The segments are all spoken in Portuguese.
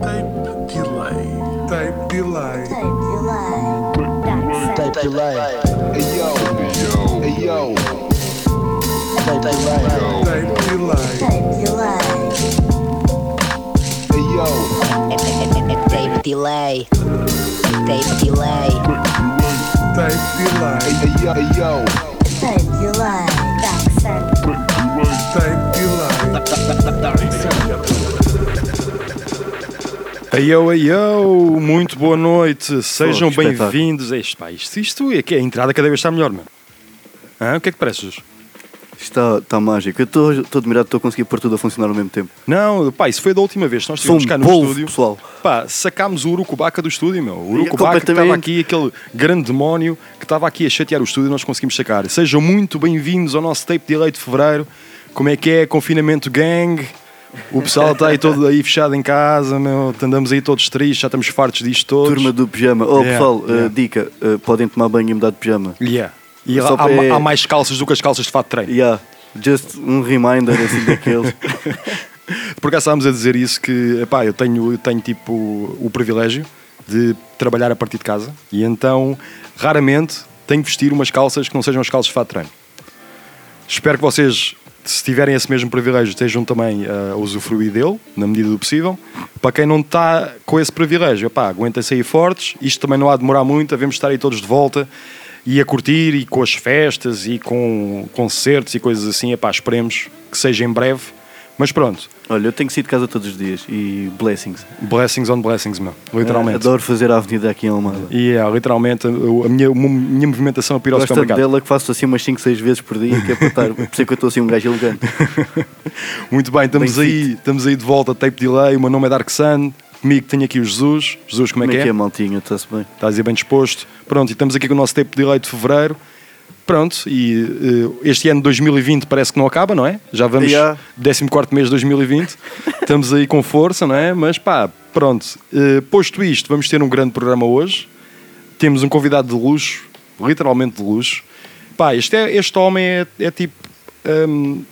Tape delay. Tape delay. Tape delay. Hey yo. Hey yo. Tape delay. Tape delay. Hey yo. Tape delay. Tape delay. Tape delay. Hey yo. Hey yo. Aí eu, aí eu, muito boa noite, sejam espetáculo. bem-vindos. Isto, pá, isto, isto é que a entrada cada vez está melhor, meu. Hã? O que é que pareces? Está, está mágico. Eu estou estou admirado estou a conseguir pôr tudo a funcionar ao mesmo tempo. Não, pá, isso foi da última vez nós Sou um estivemos cá no polvo, estúdio. pessoal. Pá, sacámos o Urucubaca do estúdio, meu. O Urucubaca que estava aqui, aquele grande demónio que estava aqui a chatear o estúdio e nós conseguimos sacar. Sejam muito bem-vindos ao nosso tape de leite de fevereiro. Como é que é? Confinamento gang. O pessoal está aí todo aí fechado em casa, meu. Andamos aí todos tristes, já estamos fartos disto todos. Turma do pijama. Oh, Yeah, pessoal, uh, yeah. dica: uh, podem tomar banho e mudar de pijama. Yeah. E há, para- há- há mais calças do que as calças de fato de treino. Yeah, just um reminder assim daqueles. Por acaso estávamos a dizer isso que epá, eu tenho, eu tenho tipo o privilégio de trabalhar a partir de casa e então raramente tenho que vestir umas calças que não sejam as calças de fato de treino. Espero que vocês, se tiverem esse mesmo privilégio, estejam também a usufruir dele, na medida do possível. Para quem não está com esse privilégio, epá, aguentem-se aí fortes, isto também não há de demorar muito, devemos estar aí todos de volta e a curtir e com as festas e com concertos e coisas assim, epá, esperemos que seja em breve. Mas pronto, Olha, eu tenho que sair de casa todos os dias e blessings. blessings on blessings, meu. Literalmente. Uh, adoro fazer a avenida aqui em Almada. E é, literalmente, a, a minha, a minha movimentação para ir ao Gosto tanto supermercado. dela que faço assim umas 5, 6 vezes por dia, que é para estar. Por isso é que eu estou assim um gajo elegante. Muito bem, estamos Bem aí, estamos aí de volta, tape delay. O meu nome é Dark Sun. Comigo tenho aqui o Jesus. Jesus, como é que é? maltinha? Está-se bem. Estás aí bem disposto? Pronto, e estamos aqui com o nosso tape delay de fevereiro. Pronto, e eh, este ano de 2020 parece que não acaba, não é? Já vamos, Yeah. 14 mês de 2020. estamos aí com força, não é? Mas pá, pronto. Eh, posto isto, vamos ter um grande programa hoje. Temos um convidado de luxo, literalmente de luxo. Pá, este, é, este homem é, é tipo. hum,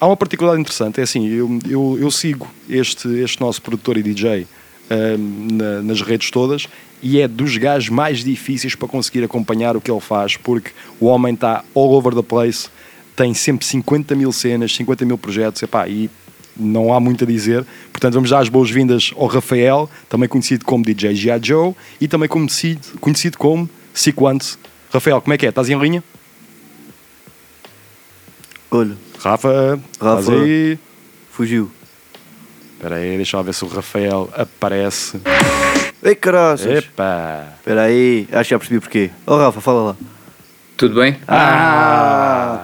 há uma particularidade interessante, é assim, eu, eu, eu sigo este, este nosso produtor e DJ na- nas redes todas e é dos gajos mais difíceis para conseguir acompanhar o que ele faz, porque o homem está all over the place, tem sempre 50 mil cenas, 50 mil projetos, epá, e não há muito a dizer. Portanto, vamos dar as boas-vindas ao Rafael, também conhecido como DJ G.I. Joe e também conhecido, conhecido como Sequence. Rafael, como é que é? Estás em linha? Olha, Rafa, Rafa. estás aí? fugiu. Espera aí, deixa eu ver se o Rafael aparece. Ei, caraças! Epá! Espera aí, acho que já percebi porquê. Oh, Rafa, fala lá. Tudo bem? Ah!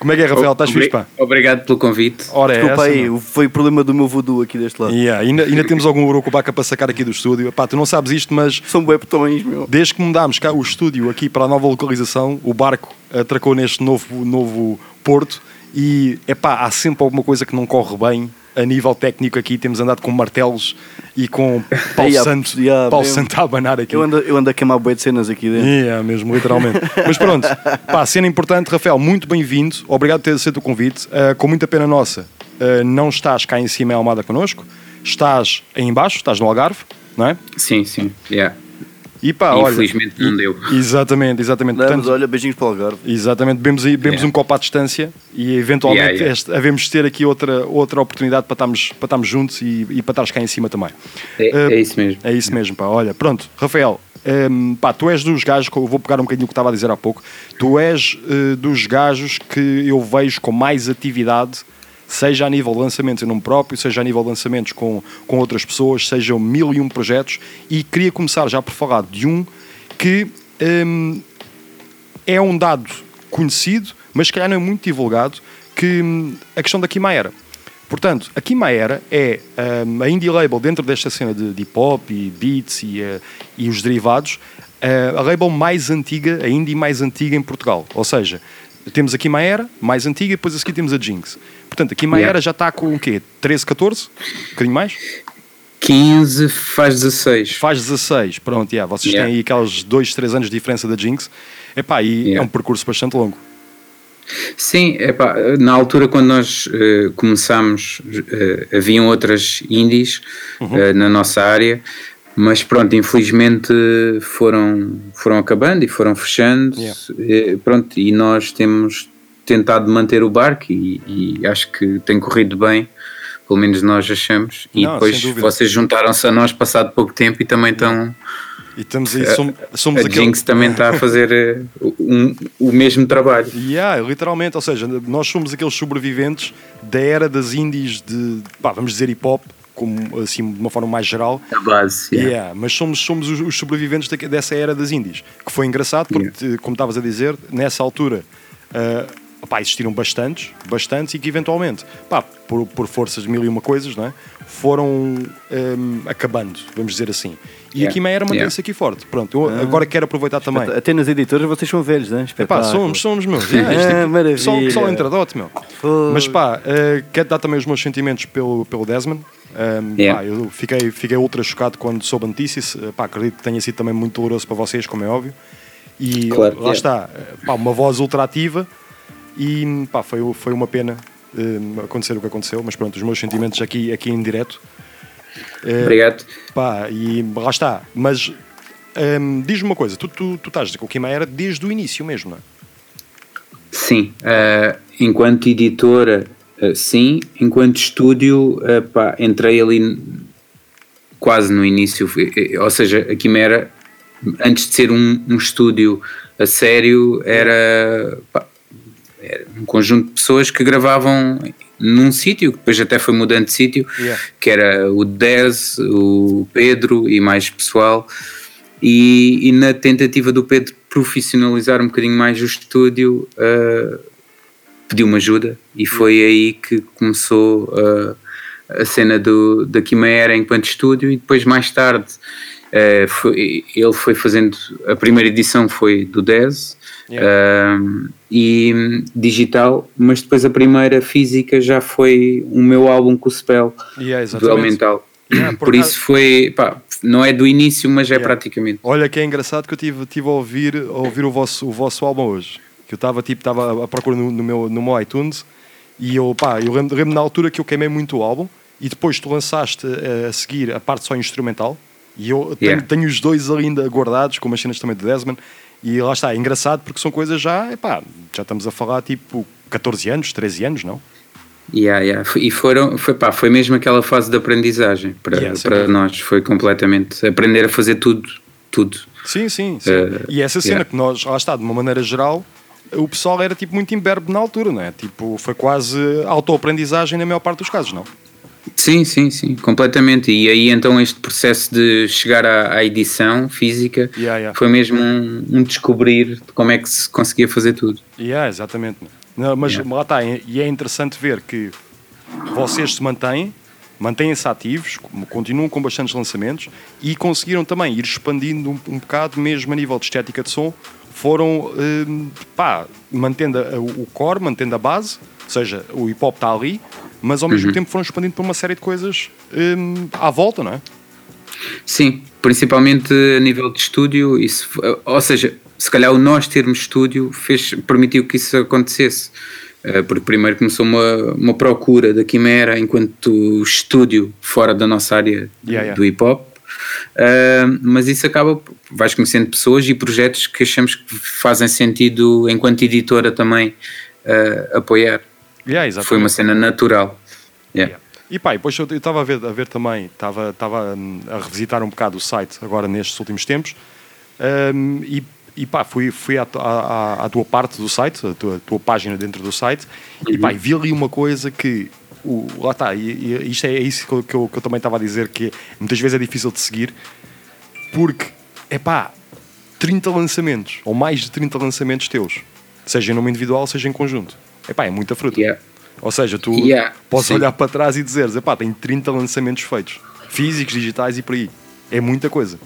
Como é que é, Rafael? Estás fixe, pá? Obrigado pelo convite. Ora, é Desculpa essa, aí, meu. foi problema do meu voodoo aqui deste lado. Yeah, ainda, ainda temos algum urucubaca para sacar aqui do estúdio. Pá, tu não sabes isto, mas São bué botões, meu. desde que mudámos cá o estúdio aqui para a nova localização, o barco atracou neste novo, novo porto e, epá, há sempre alguma coisa que não corre bem a nível técnico aqui. Temos andado com martelos e com pau Ei, há- santo, yeah, pau mesmo. santo a abanar aqui. Eu ando, eu ando a queimar bué de cenas aqui dentro. É, mesmo, literalmente. Mas pronto, pá, cena importante, Rafael, muito bem-vindo. Obrigado por ter aceito o convite. Uh, com muita pena nossa, uh, não estás cá em cima em Almada connosco, estás aí embaixo, estás no Algarve, não é? Sim, sim. Yeah. E pá, olha. Infelizmente não deu. Exatamente, exatamente. Não, mas Portanto, olha, beijinhos para o Algarve. Exatamente, bebemos, bebemos Yeah. um copo à distância e eventualmente Yeah, yeah. este- havemos de ter aqui outra, outra oportunidade para estarmos, para estarmos juntos e, e para estares cá em cima também. É, Uh, é isso mesmo. É isso mesmo, pá. Olha, pronto, Rafael, hum, pá, tu és dos gajos, vou pegar um bocadinho o que estava a dizer há pouco, tu és eh, dos gajos que eu vejo com mais atividade, seja a nível de lançamentos em nome próprio, seja a nível de lançamentos com, com outras pessoas, sejam mil e um projetos, e queria começar já por falar de um que hum, é um dado conhecido, mas se calhar não é muito divulgado, que hum, a questão da Kimaera. Portanto, a Kimaera é hum, a indie label dentro desta cena de, de hip hop e beats e, eh, e os derivados, eh, a label mais antiga, a indie mais antiga em Portugal. Ou seja, temos a Kimaera, mais antiga, e depois a seguir temos a Jinx. Portanto, a Kimaera Yeah. já está com o quê? 13, 14? Um bocadinho mais? 15 faz 16. Faz 16, pronto, yeah, vocês Yeah. têm aí aqueles 2, 3 anos de diferença da Jinx. Epá, e é Yeah. um percurso bastante longo. Sim, epá, na altura quando nós eh, começámos, eh, haviam outras indies Uhum. eh, na nossa área, mas pronto, infelizmente foram, foram acabando e foram fechando. Yeah. pronto, e nós temos tentado manter o barco e, e acho que tem corrido bem, pelo menos nós achamos. E Não, depois vocês juntaram-se a nós passado pouco tempo e também estão. E estamos aí, somos, somos A aquele. Jinx também está a fazer eh, um- o mesmo trabalho. Yeah, literalmente, ou seja, nós somos aqueles sobreviventes da era das indies de, pá, vamos dizer hip hop, como, assim, de uma forma mais geral. A base. yeah. Yeah, mas somos, somos os, os sobreviventes dessa era das indies. Que foi engraçado porque, como estavas a dizer, nessa altura ah, opá, existiram bastantes, bastantes e que eventualmente, pá, por, por forças de mil e uma coisas, não é? foram ahm, acabando, vamos dizer assim. E Yeah. a Quimeira mantém-se Yeah. aqui forte. Pronto, eu agora quero aproveitar também. Até nas editoras vocês são velhos, não é? Pá, Espetáculo. somos, somos meus. Isto Ah, maravilha. Só, só entradote, meu. Fogo. Mas pá, eh, quero dar também os meus sentimentos pelo, pelo Desmond. Um, Yeah. pá, eu fiquei, fiquei ultra chocado quando soube a notícia. Eh, Pá, acredito que tenha sido também muito doloroso para vocês, como é óbvio. E Claro, lá está, eh, pá, uma voz ultra ativa. E pá, foi, foi uma pena eh, acontecer o que aconteceu. Mas pronto, os meus sentimentos aqui, aqui em direto. Eh, Obrigado. Pá, e lá está. Mas hum, diz-me uma coisa: tu, tu, tu estás com o Quimeira desde o início mesmo, não é? Sim, eh, enquanto editora, eh, sim, enquanto estúdio, pá, entrei ali quase no início, ou seja, a Quimera, antes de ser um, um estúdio a sério, era, pá, era um conjunto de pessoas que gravavam num sítio, que depois até foi mudando de sítio, Yeah. que era o Dez, o Pedro e mais pessoal. E, e na tentativa do Pedro profissionalizar um bocadinho mais o estúdio, uh, pediu-me ajuda e foi aí que começou uh, a cena do, da Quimera enquanto estúdio e depois mais tarde uh, foi- ele foi fazendo, a primeira edição foi do 10 um, e hum, digital, mas depois a primeira física já foi o meu álbum com o Spell Yeah, do. Elemental. Yeah, por por isso foi, pá, não é do início, mas é Yeah. praticamente. Olha que é engraçado que eu tive, tive a ouvir, a ouvir o, vosso, o vosso álbum hoje. Que eu estava tipo, estava à procura no, no meu, no meu iTunes e eu, pá, eu lembro, lembro na altura que eu queimei muito o álbum e depois tu lançaste eh, a seguir a parte só instrumental e eu tenho, Yeah. tenho os dois ainda guardados, com as cenas também do Desmond. E lá está, é engraçado porque são coisas já, epá, já estamos a falar tipo 14 anos, 13 anos, não? Yeah, yeah. E foram, foi, pá, foi mesmo aquela fase de aprendizagem para, Yeah, para nós. Foi completamente aprender a fazer tudo. Tudo. Sim, sim, sim. Eh, e essa cena yeah. que nós, lá está, de uma maneira geral, o pessoal era tipo muito imberbe na altura, não é? Tipo, foi quase autoaprendizagem na maior parte dos casos, não? Sim, sim, sim, completamente. E aí então este processo de chegar à, à edição física Yeah, yeah. foi mesmo um, um descobrir de como é que se conseguia fazer tudo. Yeah, exatamente. Não, mas Yeah. lá está, e é interessante ver que vocês se mantêm, mantêm-se ativos, continuam com bastantes lançamentos e conseguiram também ir expandindo um, um bocado, mesmo a nível de estética de som, foram hum, pá, mantendo a- o core, mantendo a base, ou seja, o hip hop está ali, mas ao mesmo Uhum. tempo foram expandindo para uma série de coisas hum, à volta, não é? Sim, principalmente a nível de estúdio, isso, ou seja, se calhar o nós termos estúdio fez, permitiu que isso acontecesse. Eh, Porque primeiro começou uma, uma procura da Quimera enquanto estúdio fora da nossa área Yeah, yeah. do hip hop. Eh, mas isso acaba, vais conhecendo pessoas e projetos que achamos que fazem sentido enquanto editora também eh, apoiar. Yeah. Foi uma cena natural. Yeah. Yeah. E pá, depois eu estava a ver, a ver também, estava hum, a revisitar um bocado o site agora nestes últimos tempos hum, e, e pá, fui, fui à, à, à- à tua parte do site, a tua, tua página dentro do site e pá, e vi ali uma coisa que o, lá está, e, e isto é isso que eu, que eu, que eu também estava a dizer que muitas vezes é difícil de seguir porque é pá, 30 lançamentos ou mais de 30 lançamentos teus, seja em nome individual, seja em conjunto. É pá, é muita fruta. Yeah. Ou seja, tu Yeah, podes sim. olhar para trás e dizeres, epá, tem 30 lançamentos feitos, físicos, digitais e por aí. É muita coisa.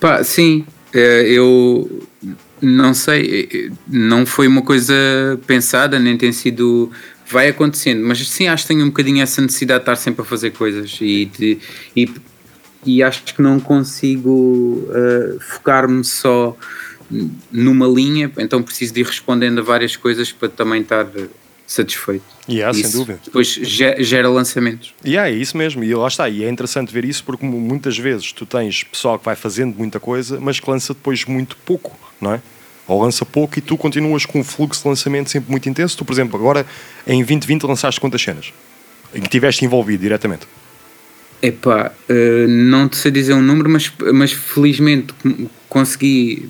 Pá, sim, eh, eu não sei, eh, não foi uma coisa pensada, nem tem sido. Vai acontecendo, mas sim, acho que tenho um bocadinho essa necessidade de estar sempre a fazer coisas e, de- e, e acho que não consigo eh, focar-me só numa linha, então preciso de ir respondendo a várias coisas para também estar eh, satisfeito. Yeah, sem Isso dúvida. Depois ge- gera lançamentos. E é isso mesmo, e lá está, e é interessante ver isso porque mu- muitas vezes tu tens pessoal que vai fazendo muita coisa, mas que lança depois muito pouco, não é? Ou lança pouco e tu continuas com um fluxo de lançamento sempre muito intenso. Tu, por exemplo, agora em 2020 lançaste quantas cenas? Em que estiveste envolvido diretamente? Epá, eh, não te sei dizer um número, mas, mas felizmente consegui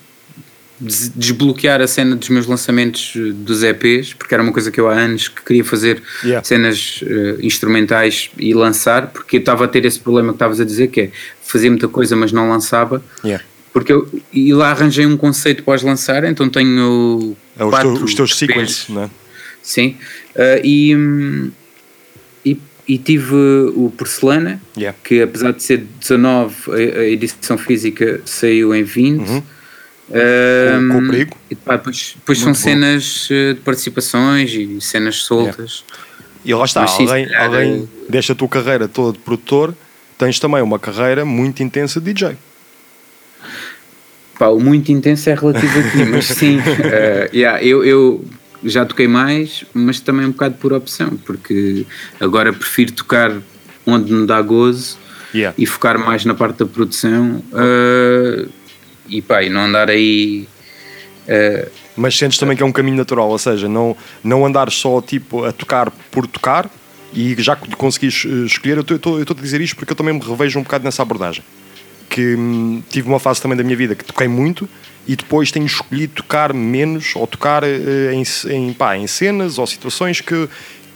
desbloquear a cena dos meus lançamentos eh, dos EPs, porque era uma coisa que eu há anos que queria fazer Yeah. cenas eh, instrumentais e lançar, porque eu estava a ter esse problema que estavas a dizer, que é fazia muita coisa, mas não lançava. Yeah. Porque eu e lá arranjei um conceito para os lançar, então tenho É os, quatro teus, os teus EPs. sequence, não é? Sim. Uh, e, e, e tive o Porcelana, Yeah. que apesar de ser 19, a, a edição física saiu em 20. Uhum. Um, Com- com perigo. E, pá, depois depois são bom. cenas uh, de participações e cenas soltas. E lá está, Mas sim, calhar, além eh, desta tua carreira toda de produtor, tens também uma carreira muito intensa de DJ. Pá, o muito intenso é relativo aqui, mas sim, uh, yeah, eu, eu já toquei mais, mas também um bocado por opção, porque agora prefiro tocar onde me dá gozo Yeah. e focar mais na parte da produção uh, e pá, e não andar aí uh, Mas sentes também que é um caminho natural, ou seja, não, não andar só tipo a tocar por tocar e já conseguis eh, escolher, eu estou a dizer isto porque eu também me revejo um bocado nessa abordagem. Que hum, tive uma fase também da minha vida que toquei muito e depois tenho escolhido tocar menos ou tocar eh, em, em, pá, em cenas ou situações que,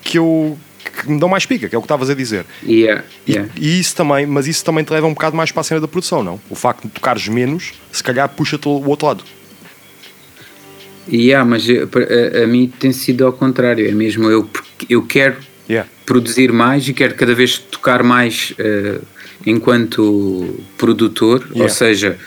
que eu que me dão mais pica, que é o que estavas a dizer. yeah, E, yeah. e isso também, mas isso também te leva um bocado mais para a cena da produção, não? O facto de tocares menos, se calhar puxa-te o outro lado. Yeah, mas eu- a, a mim tem sido ao contrário, é mesmo eu, eu quero Yeah. produzir mais e quero cada vez tocar mais eh, enquanto produtor, Yeah. ou seja,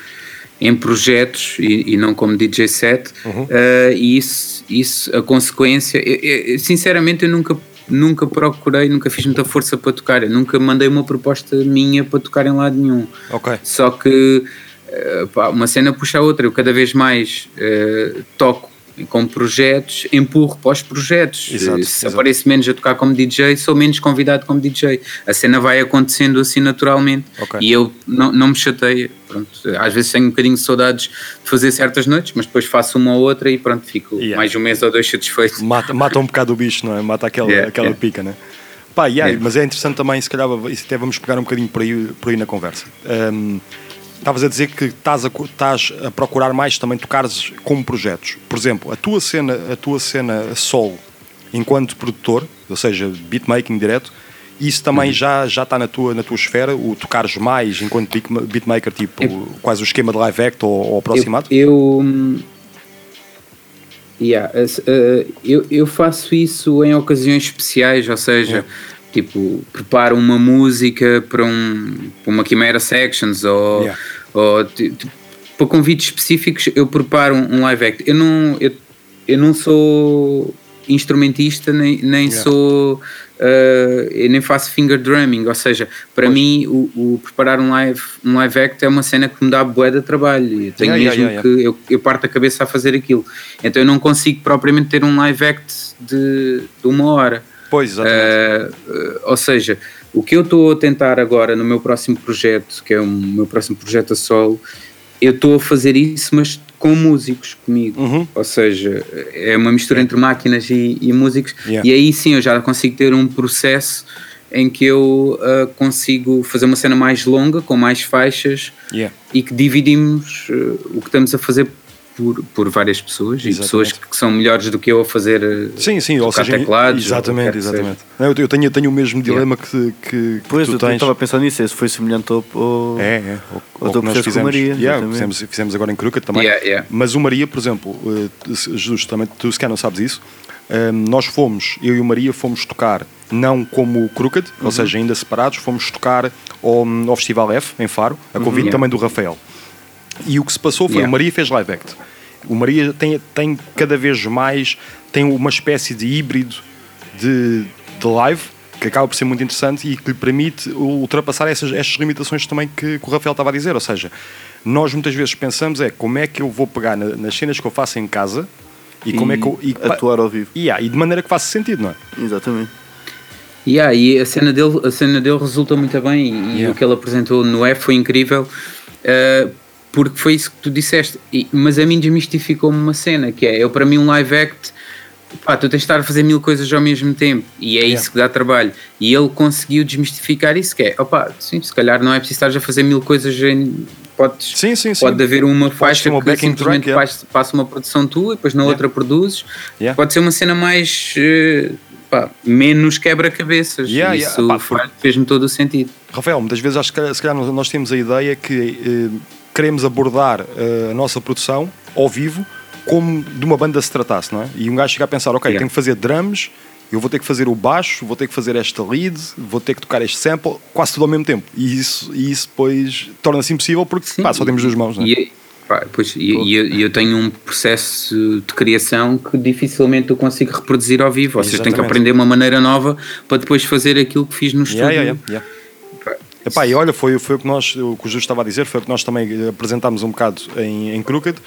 em projetos e, e não como DJ set. Uhum. Eh, e isso, isso, a consequência, eu- eu- sinceramente, eu nunca, nunca procurei, nunca fiz muita força para tocar, eu nunca mandei uma proposta minha para tocar em lado nenhum. Ok. Só que eh, pá, uma cena puxa a outra. Eu cada vez mais eh, toco com projetos, empurro para os projetos. Exato, Se exato. apareço menos a tocar como DJ, sou menos convidado como DJ. A cena vai acontecendo assim naturalmente. Ok. E eu não, não me chateio. Pronto. Às vezes tenho um bocadinho de saudades de fazer certas noites, mas depois faço uma ou outra e pronto, fico Yeah. mais um mês ou dois satisfeito. Mata, mata um bocado o bicho, não é? Mata aquela, Yeah, aquela yeah. pica, né? Pá, yeah, mas é interessante também, se calhar, até vamos pegar um bocadinho por aí, por aí na conversa. Hum, Estavas a dizer que estás a, estás a procurar mais também tocares como projetos. Por exemplo, a tua cena, a tua cena solo, enquanto produtor, ou seja, beatmaking direto, isso também Uhum. já, já está na tua, na tua esfera, o tocares mais enquanto beat- beatmaker, tipo quase o esquema de live act ou, ou aproximado? Eu, eu, hum, yeah, eh, eu, eu faço isso em ocasiões especiais, ou seja, tipo, preparo uma música para, um, para uma Chimera Sections ou, Yeah. ou ti- ti- para convites específicos eu preparo um, live act. Eu não, eu, eu não sou instrumentista nem, nem Yeah. sou eh, eu nem faço finger drumming, ou seja, para mim o, o preparar um live, um live act é uma cena que me dá bué de trabalho eu tenho Yeah, mesmo que eu, eu parto a cabeça a fazer aquilo. Então eu não consigo propriamente ter um live act de, de uma hora. Pois, exatamente. Eh, ou seja, o que eu estou a tentar agora no meu próximo projeto, que é o meu próximo projeto a solo, eu estou a fazer isso, mas com músicos comigo. Uhum. Ou seja, é uma mistura entre máquinas e, e músicos, Yeah. e aí sim eu já consigo ter um processo em que eu ah, consigo fazer uma cena mais longa, com mais faixas, Yeah. e que dividimos eh, o que estamos a fazer por, por várias pessoas e Exatamente. pessoas que são melhores do que eu a fazer eh, Sim, sim, ou seja, teclados, exatamente, que que exatamente. Não, eu, tenho, eu tenho o mesmo dilema que, que, que Pois, tu eu estava a pensar nisso, esse foi semelhante ao. ao- É, é. O, Ao o teu que nós fizemos. Maria, Yeah, fizemos, fizemos agora em Crooked também. Yeah, yeah. Mas o Maria, por exemplo, eh, Jesus, também tu se calhar não sabes isso, eh, nós fomos, eu e o Maria fomos tocar, não como o Crooked, Uhum. ou seja, ainda separados, fomos tocar ao, ao Festival F, em Faro, a convite Yeah. também do Rafael. E o que se passou foi Yeah. o Maria fez live act. O Maria tem, tem cada vez mais tem uma espécie de híbrido de, de live que acaba por ser muito interessante e que lhe permite ultrapassar essas, estas limitações também que, que o Rafael estava a dizer. Ou seja, nós muitas vezes pensamos é como é que eu vou pegar na- nas cenas que eu faço em casa e, como é que eu. E, atuar ao vivo. e, ah, e de maneira que faça sentido, não é? Exatamente. Yeah, e a cena, dele, a cena dele resulta muito bem e Yeah. o que ele apresentou no F foi incrível uh, porque foi isso que tu disseste. E- mas a mim desmistificou-me uma cena que é, eu para mim um live act, pá, tu tens de estar a fazer mil coisas ao mesmo tempo e é Yeah. isso que dá trabalho. E ele conseguiu desmistificar isso que é, opá, sim, se calhar não é preciso estar a fazer mil coisas em... Podes, Sim, sim, sim. Pode haver uma faixa uma que simplesmente track, yeah. passa uma produção tua e depois na outra produzes. Yeah. Pode ser uma cena mais eh, pá, menos quebra-cabeças. Yeah, E yeah. Isso Pá, faz- fez-me todo o sentido. Rafael, muitas vezes acho que se calhar nós- nós temos a ideia que eh, queremos abordar eh, a nossa produção ao vivo como de uma banda se tratasse, não é? E um gajo chega a pensar, ok, Yeah. tenho que fazer drums, eu vou ter que fazer o baixo, vou ter que fazer esta lead, vou ter que tocar este sample, quase tudo ao mesmo tempo. E isso, e isso depois torna-se impossível porque Sim, pá, só temos duas mãos, não é? E, pá, pois, e, e eu, eu tenho um processo de criação que dificilmente eu consigo reproduzir ao vivo. Ou seja, tenho que aprender uma maneira nova para depois fazer aquilo que fiz no estúdio. Yeah, yeah. Epá, e olha, foi, foi o que nós, o que o Justo estava a dizer, foi o que nós também eh, apresentámos um bocado em, em Crooked.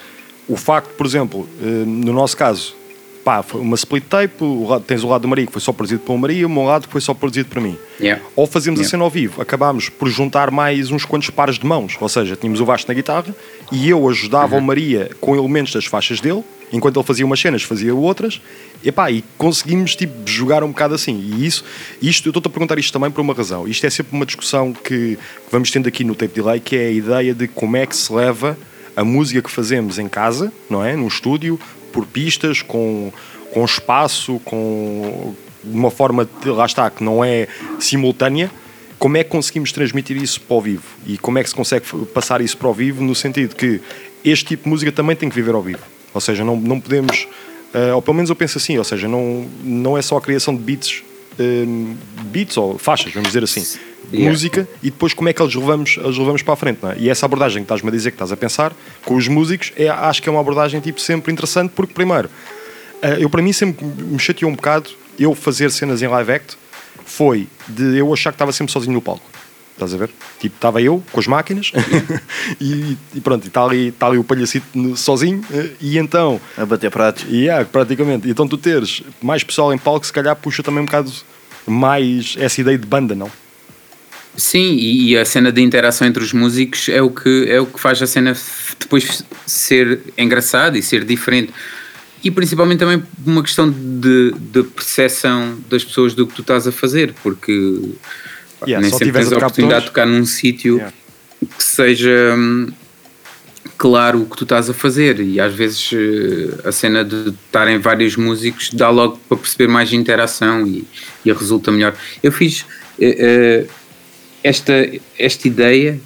O facto, por exemplo, eh, no nosso caso, pá, foi uma split tape, tens o lado do Maria que foi só produzido pelo Maria, o meu lado que foi só produzido por mim. Yeah. Ou fazemos a Yeah. cena ao vivo, acabámos por juntar mais uns quantos pares de mãos, ou seja, tínhamos o Vasco na guitarra e eu ajudava Uhum. o Maria com elementos das faixas dele, enquanto ele fazia umas cenas, fazia outras, Epá, e conseguimos tipo, jogar um bocado assim. E isso, isto, eu estou-te a perguntar isto também por uma razão. Isto é sempre uma discussão que, vamos tendo aqui no Tape Delay, que é a ideia de como é que se leva a música que fazemos em casa, não é? No estúdio, por pistas, com, com espaço, com uma forma, de- lá está, que não é simultânea, como é que conseguimos transmitir isso para o vivo? E como é que se consegue passar isso para o vivo no sentido que este tipo de música também tem que viver ao vivo? Ou seja, não, não podemos, eh, ou pelo menos eu penso assim, ou seja, não, não é só a criação de beats, eh, beats ou faixas, vamos dizer assim, Yeah. música e depois como é que eles levamos, eles levamos para a frente, não é? E essa abordagem que estás-me a dizer que estás a pensar com os músicos, é, acho que é uma abordagem tipo sempre interessante porque primeiro, eh, eu para mim sempre me chateou um bocado eu fazer cenas em live act foi de eu achar que estava sempre sozinho no palco. Estás a ver? Tipo, estava eu com as máquinas e, e pronto, e está ali, está ali o palhacito sozinho eh, e então, A bater pratos. e yeah, praticamente, e então tu teres mais pessoal em palco, se calhar puxa também um bocado mais essa ideia de banda, não? Sim, e, e a cena de interação entre os músicos é o que, é o que faz a cena depois ser engraçada e ser diferente. E principalmente também uma questão de, de percepção das pessoas do que tu estás a fazer, porque Yeah, nem sempre tens a oportunidade de tocar num sítio Yeah. que seja hum, claro o que tu estás a fazer. E às vezes eh, a cena de estarem vários músicos dá logo para perceber mais interação e, e resulta melhor. Eu fiz eh, esta, esta ideia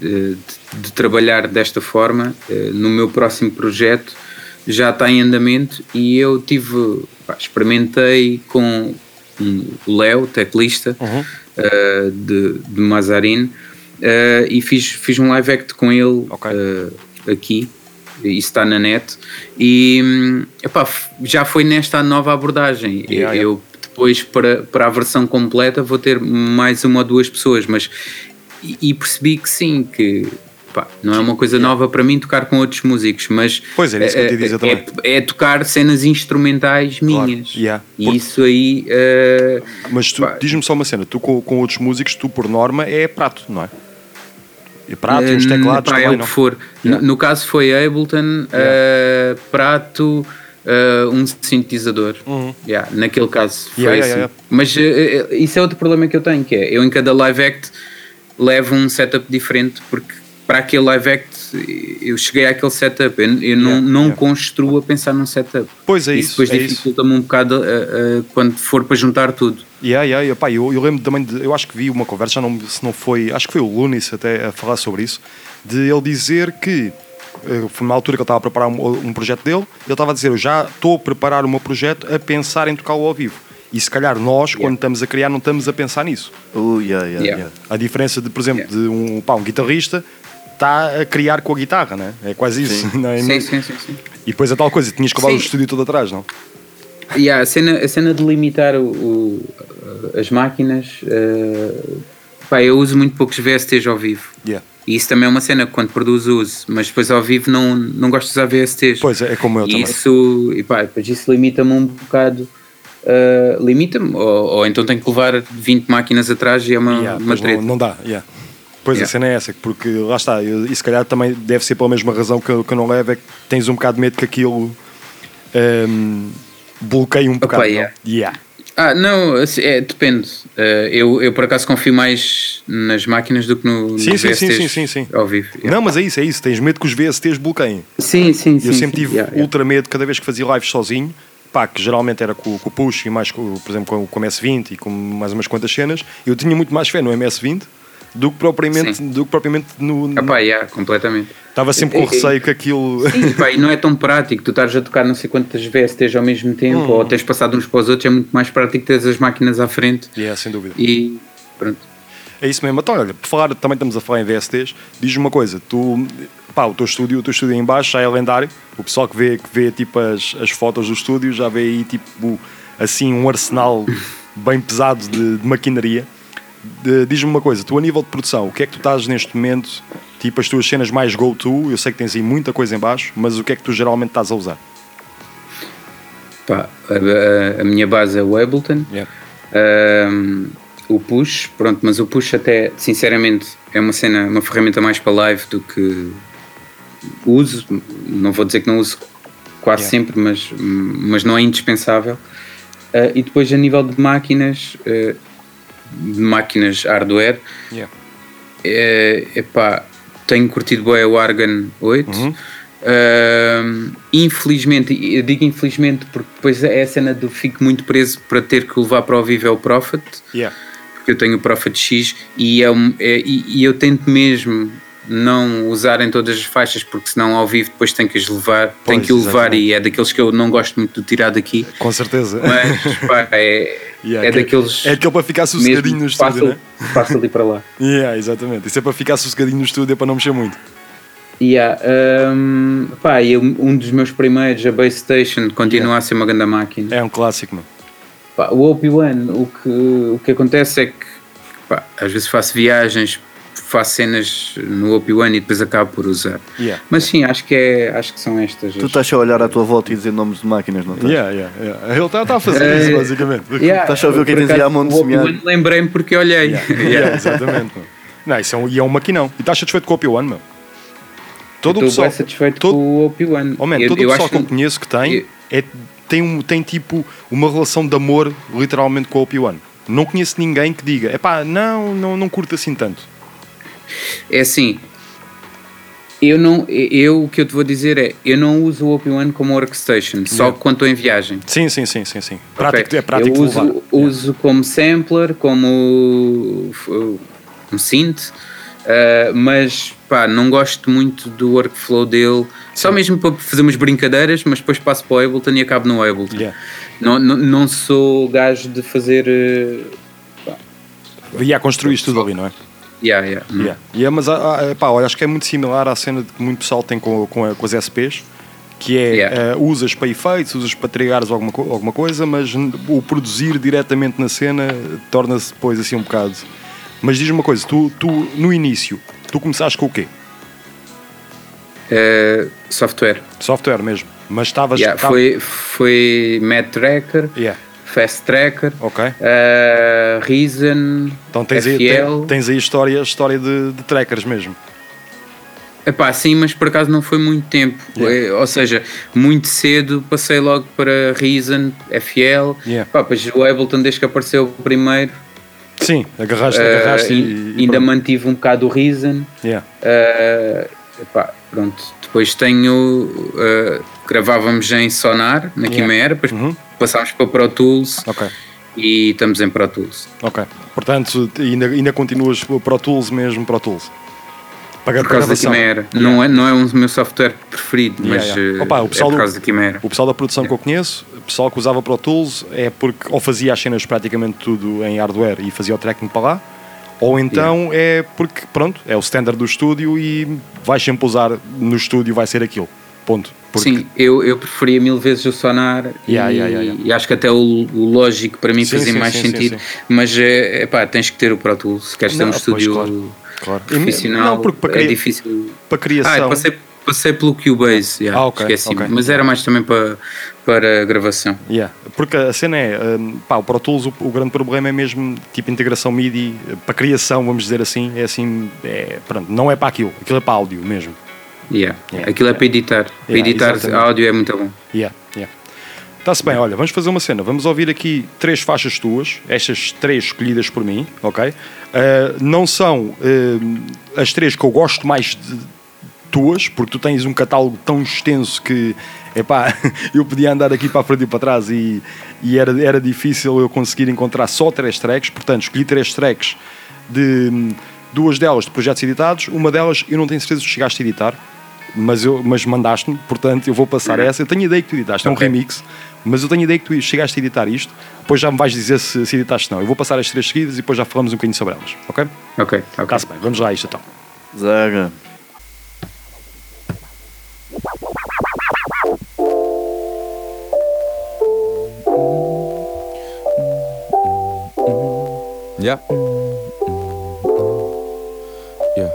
de, de- trabalhar desta forma no meu próximo projeto já está em andamento e eu tive pá, experimentei com o Léo, teclista eh, de, de Mazarin. Eh, e fiz, fiz um live act com ele Ok. eh, aqui. Isso está na net. E hum, epá, já foi nesta nova abordagem. Yeah, eu depois para, para a versão completa vou ter mais uma ou duas pessoas mas e, e percebi que sim que pá, não é uma coisa nova para mim tocar com outros músicos mas Pois, era isso que eu te ia dizer é, também. é, é tocar cenas instrumentais minhas yeah. e Porque- isso aí eh, Mas tu, diz-me só uma cena, tu com, com outros músicos, tu por norma é prato, não é? É prato, Eh, os teclados pá, é também, o não? que for. Yeah. No, no caso foi Ableton, eh, prato, eh, um sintetizador. Yeah, naquele caso foi Uhum. Yeah, assim. yeah, yeah. Mas eh, eh, isso é outro problema que eu tenho, que é eu em cada live act levo um setup diferente porque para aquele live act eu cheguei àquele setup, eu, eu não, Yeah, não yeah. construo a pensar num setup. Pois é isso isso, depois é dificulta-me um bocado eh, eh, quando for para juntar tudo. Yeah, yeah, yeah, pá, eu, eu lembro também, de, eu acho que vi uma conversa, não, se não foi, acho que foi o Lunis até a falar sobre isso, de ele dizer que, eh, foi na altura que ele estava a preparar um, um projeto dele, ele estava a dizer, eu já estou a preparar o meu projeto a pensar em tocá-lo ao vivo. E se calhar nós, quando estamos a criar, não estamos a pensar nisso. Uh, yeah, yeah, Yeah. yeah. A diferença de, por exemplo, Yeah. de um, pá, um guitarrista está a criar com a guitarra, né? É quase isso. não é? Sim, sim, sim. sim. E depois a tal coisa, tinhas que levar o Sim. estúdio todo atrás, não? yeah, a, cena, a cena de limitar o, o- as máquinas, eh, pá, eu uso muito poucos VSTs ao vivo. Yeah. E isso também é uma cena que quando produzo uso, mas depois ao vivo não, não gosto de usar VSTs. Pois é, é como eu e também. isso, e pá, depois isso limita-me um bocado. eh, limita-me, ou, ou então tenho que levar 20 máquinas atrás e é uma, Yeah, uma treta. não, não dá, yeah. Pois a Yeah. cena é essa, porque lá está, eu- e se calhar também deve ser pela mesma razão que, eu- que eu não levo, é que tens um bocado de medo que aquilo ehm, bloqueie um bocado. não? yeah. Yeah. Ah, não, assim, é, depende. Eh, eu, eu por acaso confio mais nas máquinas do que no, Sim, sim, sim, VSTs sim, sim, sim. ao vivo. Yeah. Não, mas é isso, é isso, tens medo que os VSTs bloqueiem. Sim, sim, sim. eu sempre tive Yeah, ultra medo cada vez que fazia lives sozinho, pá, que geralmente era com, com o Push e mais, com, por exemplo, com, com o MS-20 e com mais umas quantas cenas, eu tinha muito mais fé no MS-20 do que propriamente, Sim. do que propriamente no... no- Ah, pá, yeah, completamente. Estava sempre com É, é- receio que aquilo... Sim, pá, e não é tão prático. Tu estás a tocar não sei quantas VSTs ao mesmo tempo Hum. ou tens passado uns para os outros. É muito mais prático teres as máquinas à frente yeah, sem dúvida. e pronto. É isso mesmo. Então, olha, por falar, também estamos a falar em VSTs, diz-me uma coisa, tu, pá, o teu estúdio, o teu estúdio em baixo já é lendário, o pessoal que vê, que vê tipo as, as fotos do estúdio já vê aí tipo assim um arsenal bem pesado de, de maquinaria. De- diz-me uma coisa, tu a nível de produção, o que é que tu estás neste momento, tipo as tuas cenas mais go-to, eu sei que tens aí muita coisa em baixo, mas o que é que tu geralmente estás a usar? Pá, a, a- minha base é o Ableton. Um, o push, pronto, mas o push até, sinceramente, é uma cena, uma ferramenta mais para live do que uso. Não vou dizer que não uso quase Yeah. sempre, mas, mas não é indispensável. Uh, e depois a nível de máquinas, uh, de máquinas hardware, Yeah. é, epá, tenho curtido bem o Argan 8. Uhum. Ahm, infelizmente, eu digo infelizmente porque depois é a cena do fico muito preso para ter que levar para o vivo é o Prophet, Yeah. porque eu tenho o Prophet X e, é, um- é- e, e eu tento mesmo não usar em todas as faixas porque senão ao vivo depois tenho que as levar, Pois, que o levar exatamente. e é daqueles que eu não gosto muito de tirar daqui, Com certeza. mas pá, é, Yeah, é que- daqueles É aquele para ficar sossegadinho no estúdio, fácil, né? fácil de ir para lá. Yeah, exatamente. Isso é para ficar sossegadinho no estúdio, é para não mexer muito. Yeah, um, pá, e um dos meus primeiros, a Base Station, continua a ser uma grande máquina. É um clássico, mano. Pá, o OP1, o que, o que acontece é que pá, às vezes faço viagens, faço cenas no OP1 e depois acabo por usar. Yeah. Mas sim, acho que, é, acho que são estas. Tu estás a olhar à tua volta e dizer nomes de máquinas, não estás? Yeah, yeah, yeah. Ele está a fazer É, isso, basicamente. Yeah, Estás a ver o que é tens aí à mão de o semear. OP1 lembrei-me porque olhei. Yeah, yeah, exatamente. Não, isso é um, e é um maquinão. E estás satisfeito com o OP1, meu? Todo o pessoal. bem satisfeito todo- com o OP1. Oh, man, Eu- todo eu o pessoal acho que eu conheço que tem, eu- é, tem, um, tem tipo uma relação de amor literalmente com o OP1. Não conheço ninguém que diga, epá, não, não, não curto assim tanto. É assim, eu não, eu o que eu te vou dizer é, eu não uso o OP1 como workstation, só Yeah. quando estou em viagem. Sim, sim, sim, sim, sim. Prático, Ok? É prático eu de levar. uso, uso como sampler, como um synth, uh, mas pá, não gosto muito do workflow dele, só mesmo para fazer umas brincadeiras, mas depois passo para o Ableton e acabo no Ableton. Yeah. Não, não, não sou gajo de fazer. Uh, E a construir tudo ali, não é? Yeah, yeah, não. Yeah. Yeah, mas ah, ah, pá, olha, acho que é muito similar à cena que muito pessoal tem com, com, com as SPs, que é Yeah. eh, usas para efeitos, usas para trigares alguma, alguma coisa, mas o produzir diretamente na cena torna-se depois assim um bocado. Mas diz-me uma coisa, tu, tu no início, tu começaste com o quê? Uh, software. Software mesmo. Mas estavas. Yeah, tava- foi, foi Mad Tracker, Yeah. Fast Tracker, Ok. uh, Reason, Então tens aí, FL. tem- tens aí história, história de, de trackers mesmo. Epá, sim, mas por acaso não foi muito tempo. Yeah. Eh, Ou seja, muito cedo passei logo para Reason, FL. Yeah. Pá, pois o Ableton, desde que apareceu o primeiro, Sim, agarraste, eh, agarraste e- e, e ainda pronto. mantive um bocado o Reason. Yeah. Eh, epá, pronto. Depois tenho. eh, gravávamos em Sonar, na Yeah. Quimera, depois Uhum. Passámos para Pro Tools Ok. e estamos em Pro Tools. Ok. Portanto, ainda, ainda continuas Pro Tools mesmo, Pro Tools. Para, Por causa da Quimera. Não, é, não é o meu software preferido, Yeah, mas yeah. eh, Opa, o é pessoal por do- causa da Quimera. O pessoal da produção que eu conheço, o pessoal que usava Pro Tools, é porque ou fazia as cenas praticamente tudo em hardware e fazia o tracking para lá, ou então é porque, pronto, é o standard do estúdio e vais sempre usar no estúdio, vai ser aquilo. Ponto. Porque- Sim, eu, eu preferia mil vezes o Sonar Yeah, e, yeah, yeah, e acho que até o, o lógico para mim Sim, fazia sim, mais sim, sentido. Mas é, pá, tens que ter o Pro Tools se queres ter um estúdio claro, claro. Profissional. não, porque para é cria- difícil. Para criação. Ah, eu passei, passei pelo Cubase, yeah, Ah, ok, esqueci ok. mas era mais também para, para gravação. Yeah, Porque a cena é, hum, pá, o Pro Tools, o, o grande problema é mesmo tipo integração MIDI, eh, para criação, vamos dizer assim, é assim, é, pronto, não é para aquilo, aquilo é para áudio mesmo. Yeah. Yeah. Aquilo é para editar. Para Yeah, editar exatamente. áudio é muito bom. Yeah, yeah. Está-se bem, olha, vamos fazer uma cena. Vamos ouvir aqui três faixas tuas, estas três escolhidas por mim, ok? Uh, não são uh, as três que eu gosto mais de tuas, porque tu tens um catálogo tão extenso que, epá, eu podia andar aqui para a frente e para trás e, e era, era difícil eu conseguir encontrar só três tracks, portanto escolhi três tracks de hum, duas delas de projetos editados, uma delas eu não tenho certeza se chegaste a editar, mas, eu, mas mandaste-me, portanto eu vou passar essa. Eu tenho ideia que tu editaste, é um remix, mas eu tenho ideia que tu chegaste a editar isto. Depois já me vais dizer se, se editaste ou não. Eu vou passar as três seguidas e depois já falamos um bocadinho sobre elas, ok? Ok, ok. Está-se bem, vamos lá a isto então. Zaga. Yeah. Yeah.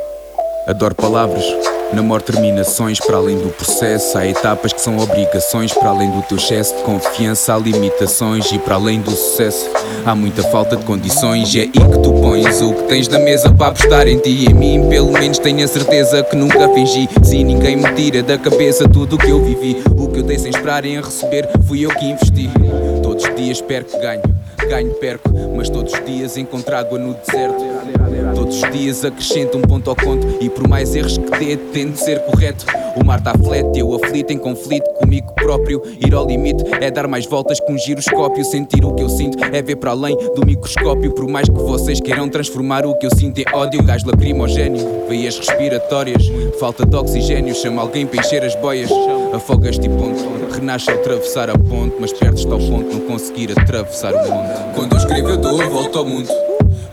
Adoro palavras, namoro terminações para além do processo. Há etapas que são obrigações para além do teu excesso de confiança. Há limitações e para além do sucesso. Há muita falta de condições e é aí que tu pões o que tens na mesa para apostar em ti. e Em mim, pelo menos, tenho a certeza que nunca fingi. Se ninguém me tira da cabeça tudo o que eu vivi, o que eu dei sem esperar em receber, fui eu que investi. Todos os dias perco, ganho, ganho, perco, mas todos os dias encontro água no deserto. Todos os dias acrescento um ponto ao conto e por mais erros que dê, tento ser correto. O mar está flat, eu aflito em conflito comigo próprio. Ir ao limite é dar mais voltas que um giroscópio. Sentir o que eu sinto é ver para além do microscópio. Por mais que vocês queiram transformar o que eu sinto em ódio, gás lacrimogéneo, veias respiratórias, falta de oxigênio. Chama alguém para encher as boias, afogas-te e ponto. Renasce ao atravessar a ponte, mas perdes-te ao ponto não conseguir atravessar o mundo. Quando eu escrevo, eu dou a volta ao mundo.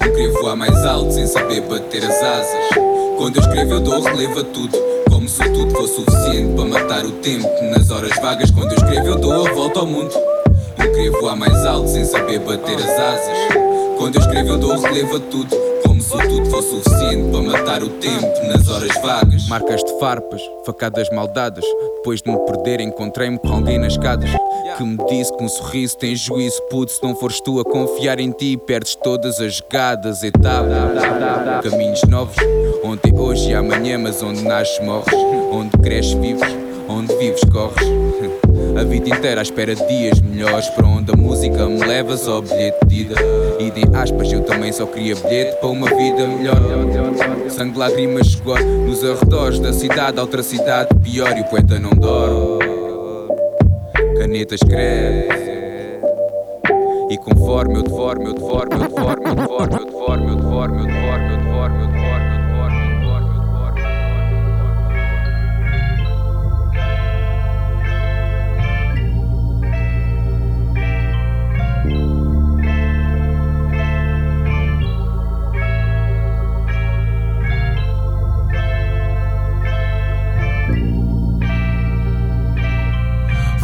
Eu queria voar mais alto sem saber bater as asas. Quando eu escrevo, eu dou relevo a tudo. Como se tudo fosse suficiente para matar o tempo. Nas horas vagas, quando eu escrevo, eu dou a volta ao mundo. Eu queria voar mais alto sem saber bater as asas. Quando eu escrevo, eu dou relevo a tudo. Como se tudo fosse suficiente para matar o tempo nas horas vagas. Marcas de farpas, facadas maldadas. Depois de me perder, encontrei-me com alguém nas escadas que me disse que um sorriso tem juízo. Puto, se não fores tu a confiar em ti, perdes todas as jogadas, etapas, caminhos novos. Ontem, hoje e amanhã, mas onde nasces, morres. Onde cresces, vives. Onde vives, corres. A vida inteira à espera de dias melhores Para onde a música me leva só bilhete de ida Idem aspas, eu também só queria bilhete Para uma vida melhor Sangue, lágrimas, suor Nos arredores da cidade, outra cidade Pior e o poeta não dorme Caneta escreve e conforme eu devorme, eu devorme, eu devorme, eu devorme, eu devorme, eu devorme, eu devorme, eu devorme, eu devorme,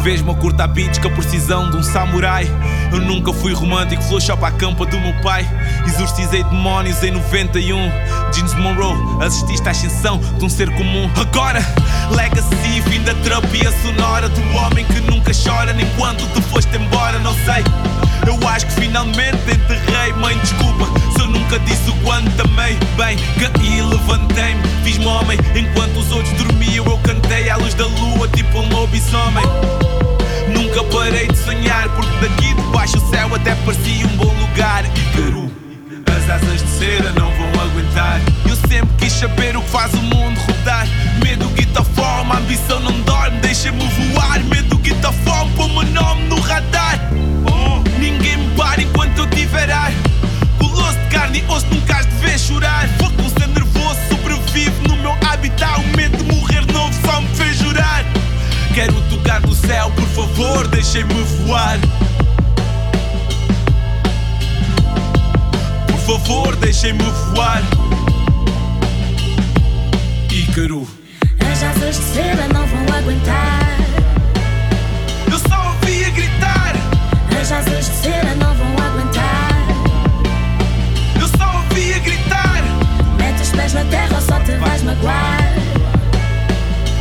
Vês-me a cortar beats com a precisão de um samurai. Eu nunca fui romântico, flow só para a campa do meu pai. Exorcizei demónios em 91. Jeans Monroe, assististe à ascensão de um ser comum. Agora, legacy, fim da terapia sonora do homem que nunca chora, nem quando tu foste embora, não sei. Eu acho que finalmente enterrei, mãe, desculpa se eu nunca disse o quanto amei. Bem, caí, levantei-me, fiz-me homem. Enquanto os outros dormiam, eu cantei à luz da lua, tipo um lobisomem. Nunca parei de sonhar, porque daqui de baixo o céu até parecia um bom lugar. As asas de seda não vão aguentar. Eu sempre quis saber o que faz o mundo rodar. Medo, guita, fome, ambição não dorme, deixa-me voar. Medo, guita, fome, põe o meu nome no radar. Oh, ninguém me para enquanto eu tiver ar. Colosso de carne e osso, nunca has de ver chorar. Vou com ser nervoso, sobrevivo no meu habitat. O medo de morrer novo só me fez jurar. Quero tocar do céu, por favor, deixem-me voar. Favor, deixem-me voar. Ícaro. As asas de seda não vão aguentar. Eu só ouvia gritar. As asas de seda não vão aguentar. Eu só ouvia gritar. Mete os pés na terra ou só te vais magoar.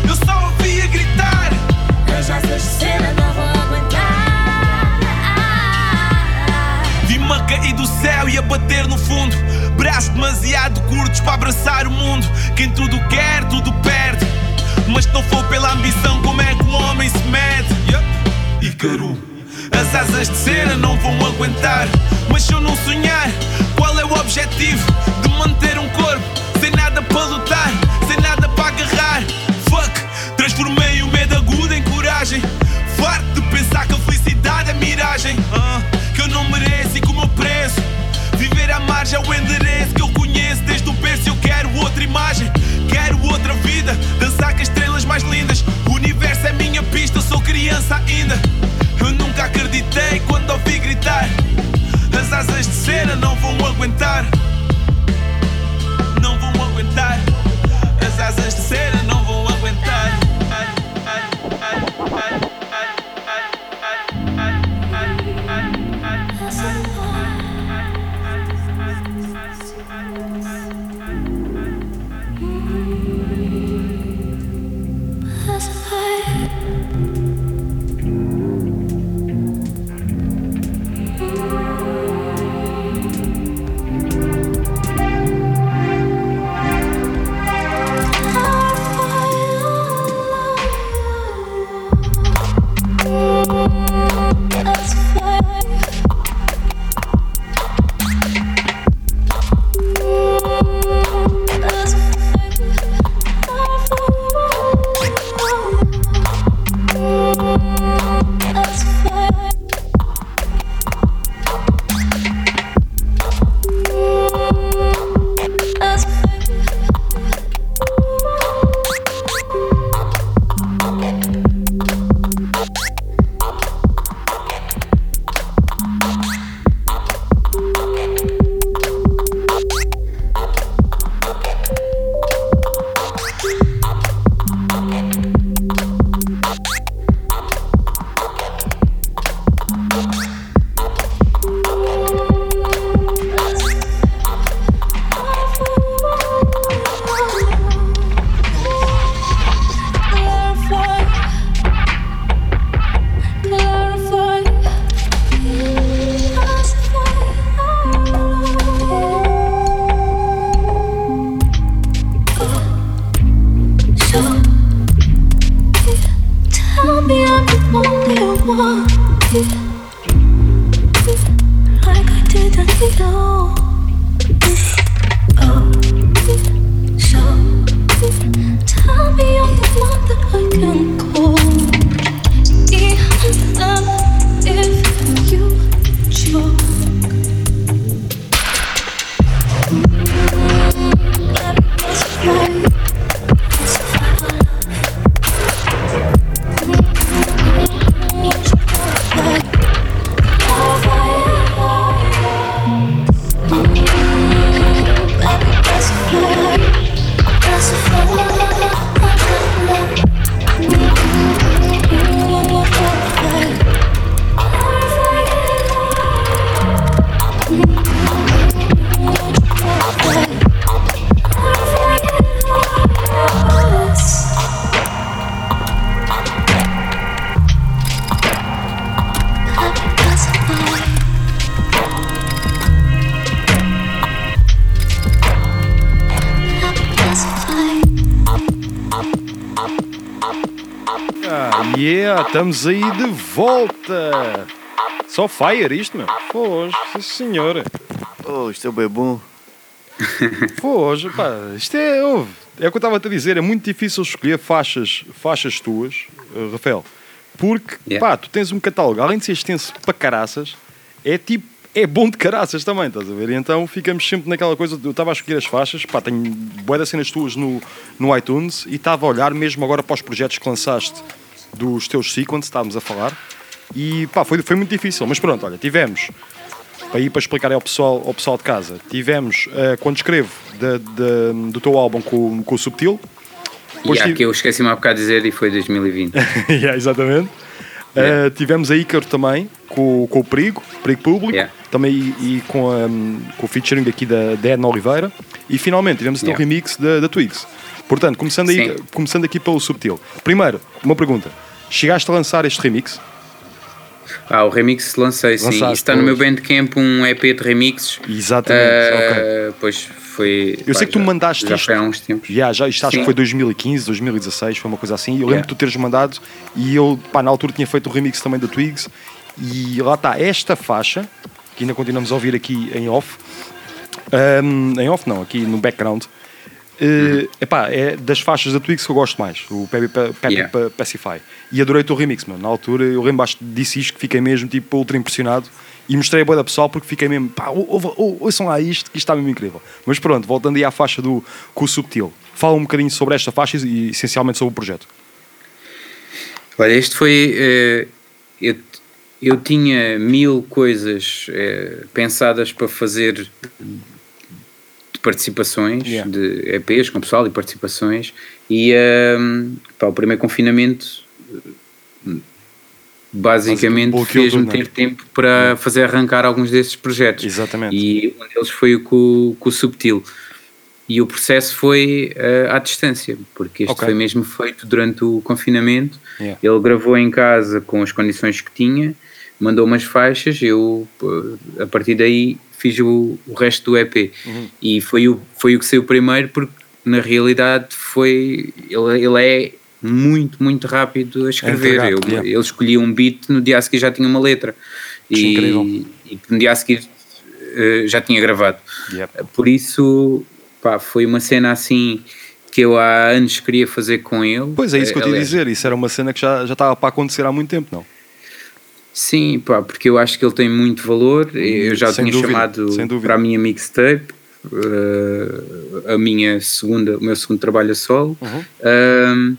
Eu só ouvia gritar. As asas de seda não vão aguentar. Vi-me a cair do céu e a bater no fundo. Braços demasiado curtos para abraçar o mundo. Quem tudo quer, tudo perde. Mas se não for pela ambição, como é que o homem se mede? Yup. Ícaro. As asas de cera não vão aguentar. Mas se eu não sonhar, qual é o objetivo? De manter um corpo sem nada para lutar, sem nada para agarrar. Fuck, transformei o medo agudo em coragem. Farto de pensar que a felicidade é miragem. Ah, como eu preço. Viver à margem é o endereço que eu conheço desde o berço. Eu quero outra imagem, quero outra vida. Dançar com as estrelas mais lindas. O universo é minha pista, eu sou criança ainda. Eu nunca acreditei quando ouvi gritar. As asas de cera não vão aguentar. Estamos aí de volta. Só fire isto, meu. Foge, sim senhora. Oh, isto é bem bom. Foge, pá. Isto é, ouve, é o que eu estava a te dizer. É muito difícil escolher faixas, faixas tuas, eh, Rafael. Porque, Yeah. pá, tu tens um catálogo, além de ser extenso para caraças, é tipo, é bom de caraças também, estás a ver? E então ficamos sempre naquela coisa. Eu estava a escolher as faixas, pá, tenho boas cenas tuas no, no iTunes e estava a olhar mesmo agora para os projetos que lançaste dos teus sequence, estávamos a falar. E pá, foi, foi muito difícil. Mas pronto, olha, tivemos para ir para explicar ao pessoal, ao pessoal de casa. Tivemos, eh, quando escrevo da- da- do teu álbum com, com o Subtil, E há tive- que eu esqueci-me há bocado de dizer e foi 2020. Yeah, exatamente. Yeah. Uh, tivemos a Ícaro também, com, com o Perigo, Perigo Público, Yeah. também e, e com, um, com o featuring aqui da, da Edna Oliveira. E finalmente tivemos então o Yeah. remix da, da Twigs. Portanto, começando, aí, Sim. começando aqui pelo Subtil. Primeiro, uma pergunta. Chegaste a lançar este remix? Ah, o remix lancei, sim. Lançaste, está no meu pois. Bandcamp um EP de remixes. Exatamente. ok. Ah, Pois foi. Eu sei que tu já- mandaste já isto. foi há uns tempos. Yeah, já, isto acho Sim. que foi 2015, 2016, foi uma coisa assim. Eu lembro Yeah. de tu teres mandado e eu, pá, na altura tinha feito o remix também da Twigs. E lá está, esta faixa, que ainda continuamos a ouvir aqui em off, um, em off não, aqui no background, uh, epá, é das faixas da Twigs que eu gosto mais, o Pepe, Pepe Yeah. Pa- Pacify. E adorei o teu remix, mano. Na altura eu lembro, disse isto, que fiquei mesmo tipo ultra impressionado. E mostrei a boa da pessoal porque fiquei mesmo, pá, ou- ou- ou- ouçam lá isto, que isto está mesmo incrível. Mas pronto, voltando aí à faixa do com o Subtil, fala um bocadinho sobre esta faixa e essencialmente sobre o projeto. Olha, este foi. eh, eu, eu tinha mil coisas eh, pensadas para fazer de participações, Yeah. de EPs com pessoal e participações, e ehm, pá, o primeiro confinamento basicamente fez-me ter tempo para fazer arrancar alguns desses projetos. Exatamente. E um deles foi o com, com o Subtil. E o processo foi eh, à distância, porque este Ok. foi mesmo feito durante o confinamento. Yeah. Ele gravou em casa com as condições que tinha, mandou umas faixas, eu eh, a partir daí fiz o, o resto do EP. Uhum. E foi o, foi o que saiu primeiro, porque na realidade foi. Ele, ele é muito, muito rápido a escrever. entregar, Eu- yeah. Ele escolhia um beat, no dia a seguir já tinha uma letra. Acho incrível. E, e no dia a seguir eh, já tinha gravado. Yep. Por isso, pá, foi uma cena assim que eu há anos queria fazer com ele. Pois é isso que eu te ia dizer, isso era uma cena que já, já estava para acontecer há muito tempo, não? Sim, pá, porque eu acho que ele tem muito valor. Eu já Sem tinha dúvida, chamado para a minha mixtape, eh, a minha segunda, o meu segundo trabalho a solo. Uhum. Um,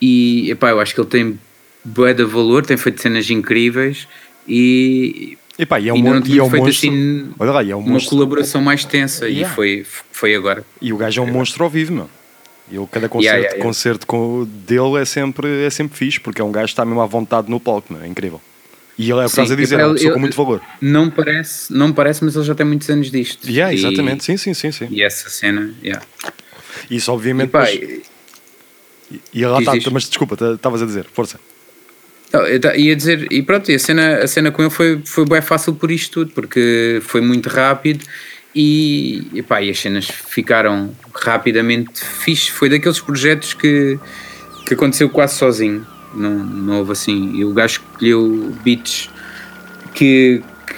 e epá, eu acho que ele tem bué de valor, tem feito cenas incríveis e, E e é um, e tinha é um feito monstro. assim Olha lá, e é um uma monstro. colaboração mais tensa Yeah. e foi, foi agora. E o gajo é um monstro ao vivo, meu. Eu, cada concerto, Yeah, yeah, concerto com, dele é sempre, é sempre fixe, porque é um gajo que está mesmo à vontade no palco, meu. é incrível. E ele é o que estás a Sim, dizer, epá, é uma pessoa ele- com muito valor. Não parece, não parece, mas ele já tem muitos anos disto. Yeah, E- exatamente, sim, sim, sim, sim. E essa cena, yeah. Isso obviamente. Epá, depois- e lá diz, está, mas desculpa, tá- estavas a dizer, força. Não, eu ta- ia dizer, e pronto, e a cena, a cena com ele foi, foi bem fácil por isto tudo, porque foi muito rápido e, epá, e as cenas ficaram rapidamente fixe. Foi daqueles projetos que, que aconteceu quase sozinho, não, não houve assim. E o gajo escolheu beats que, que,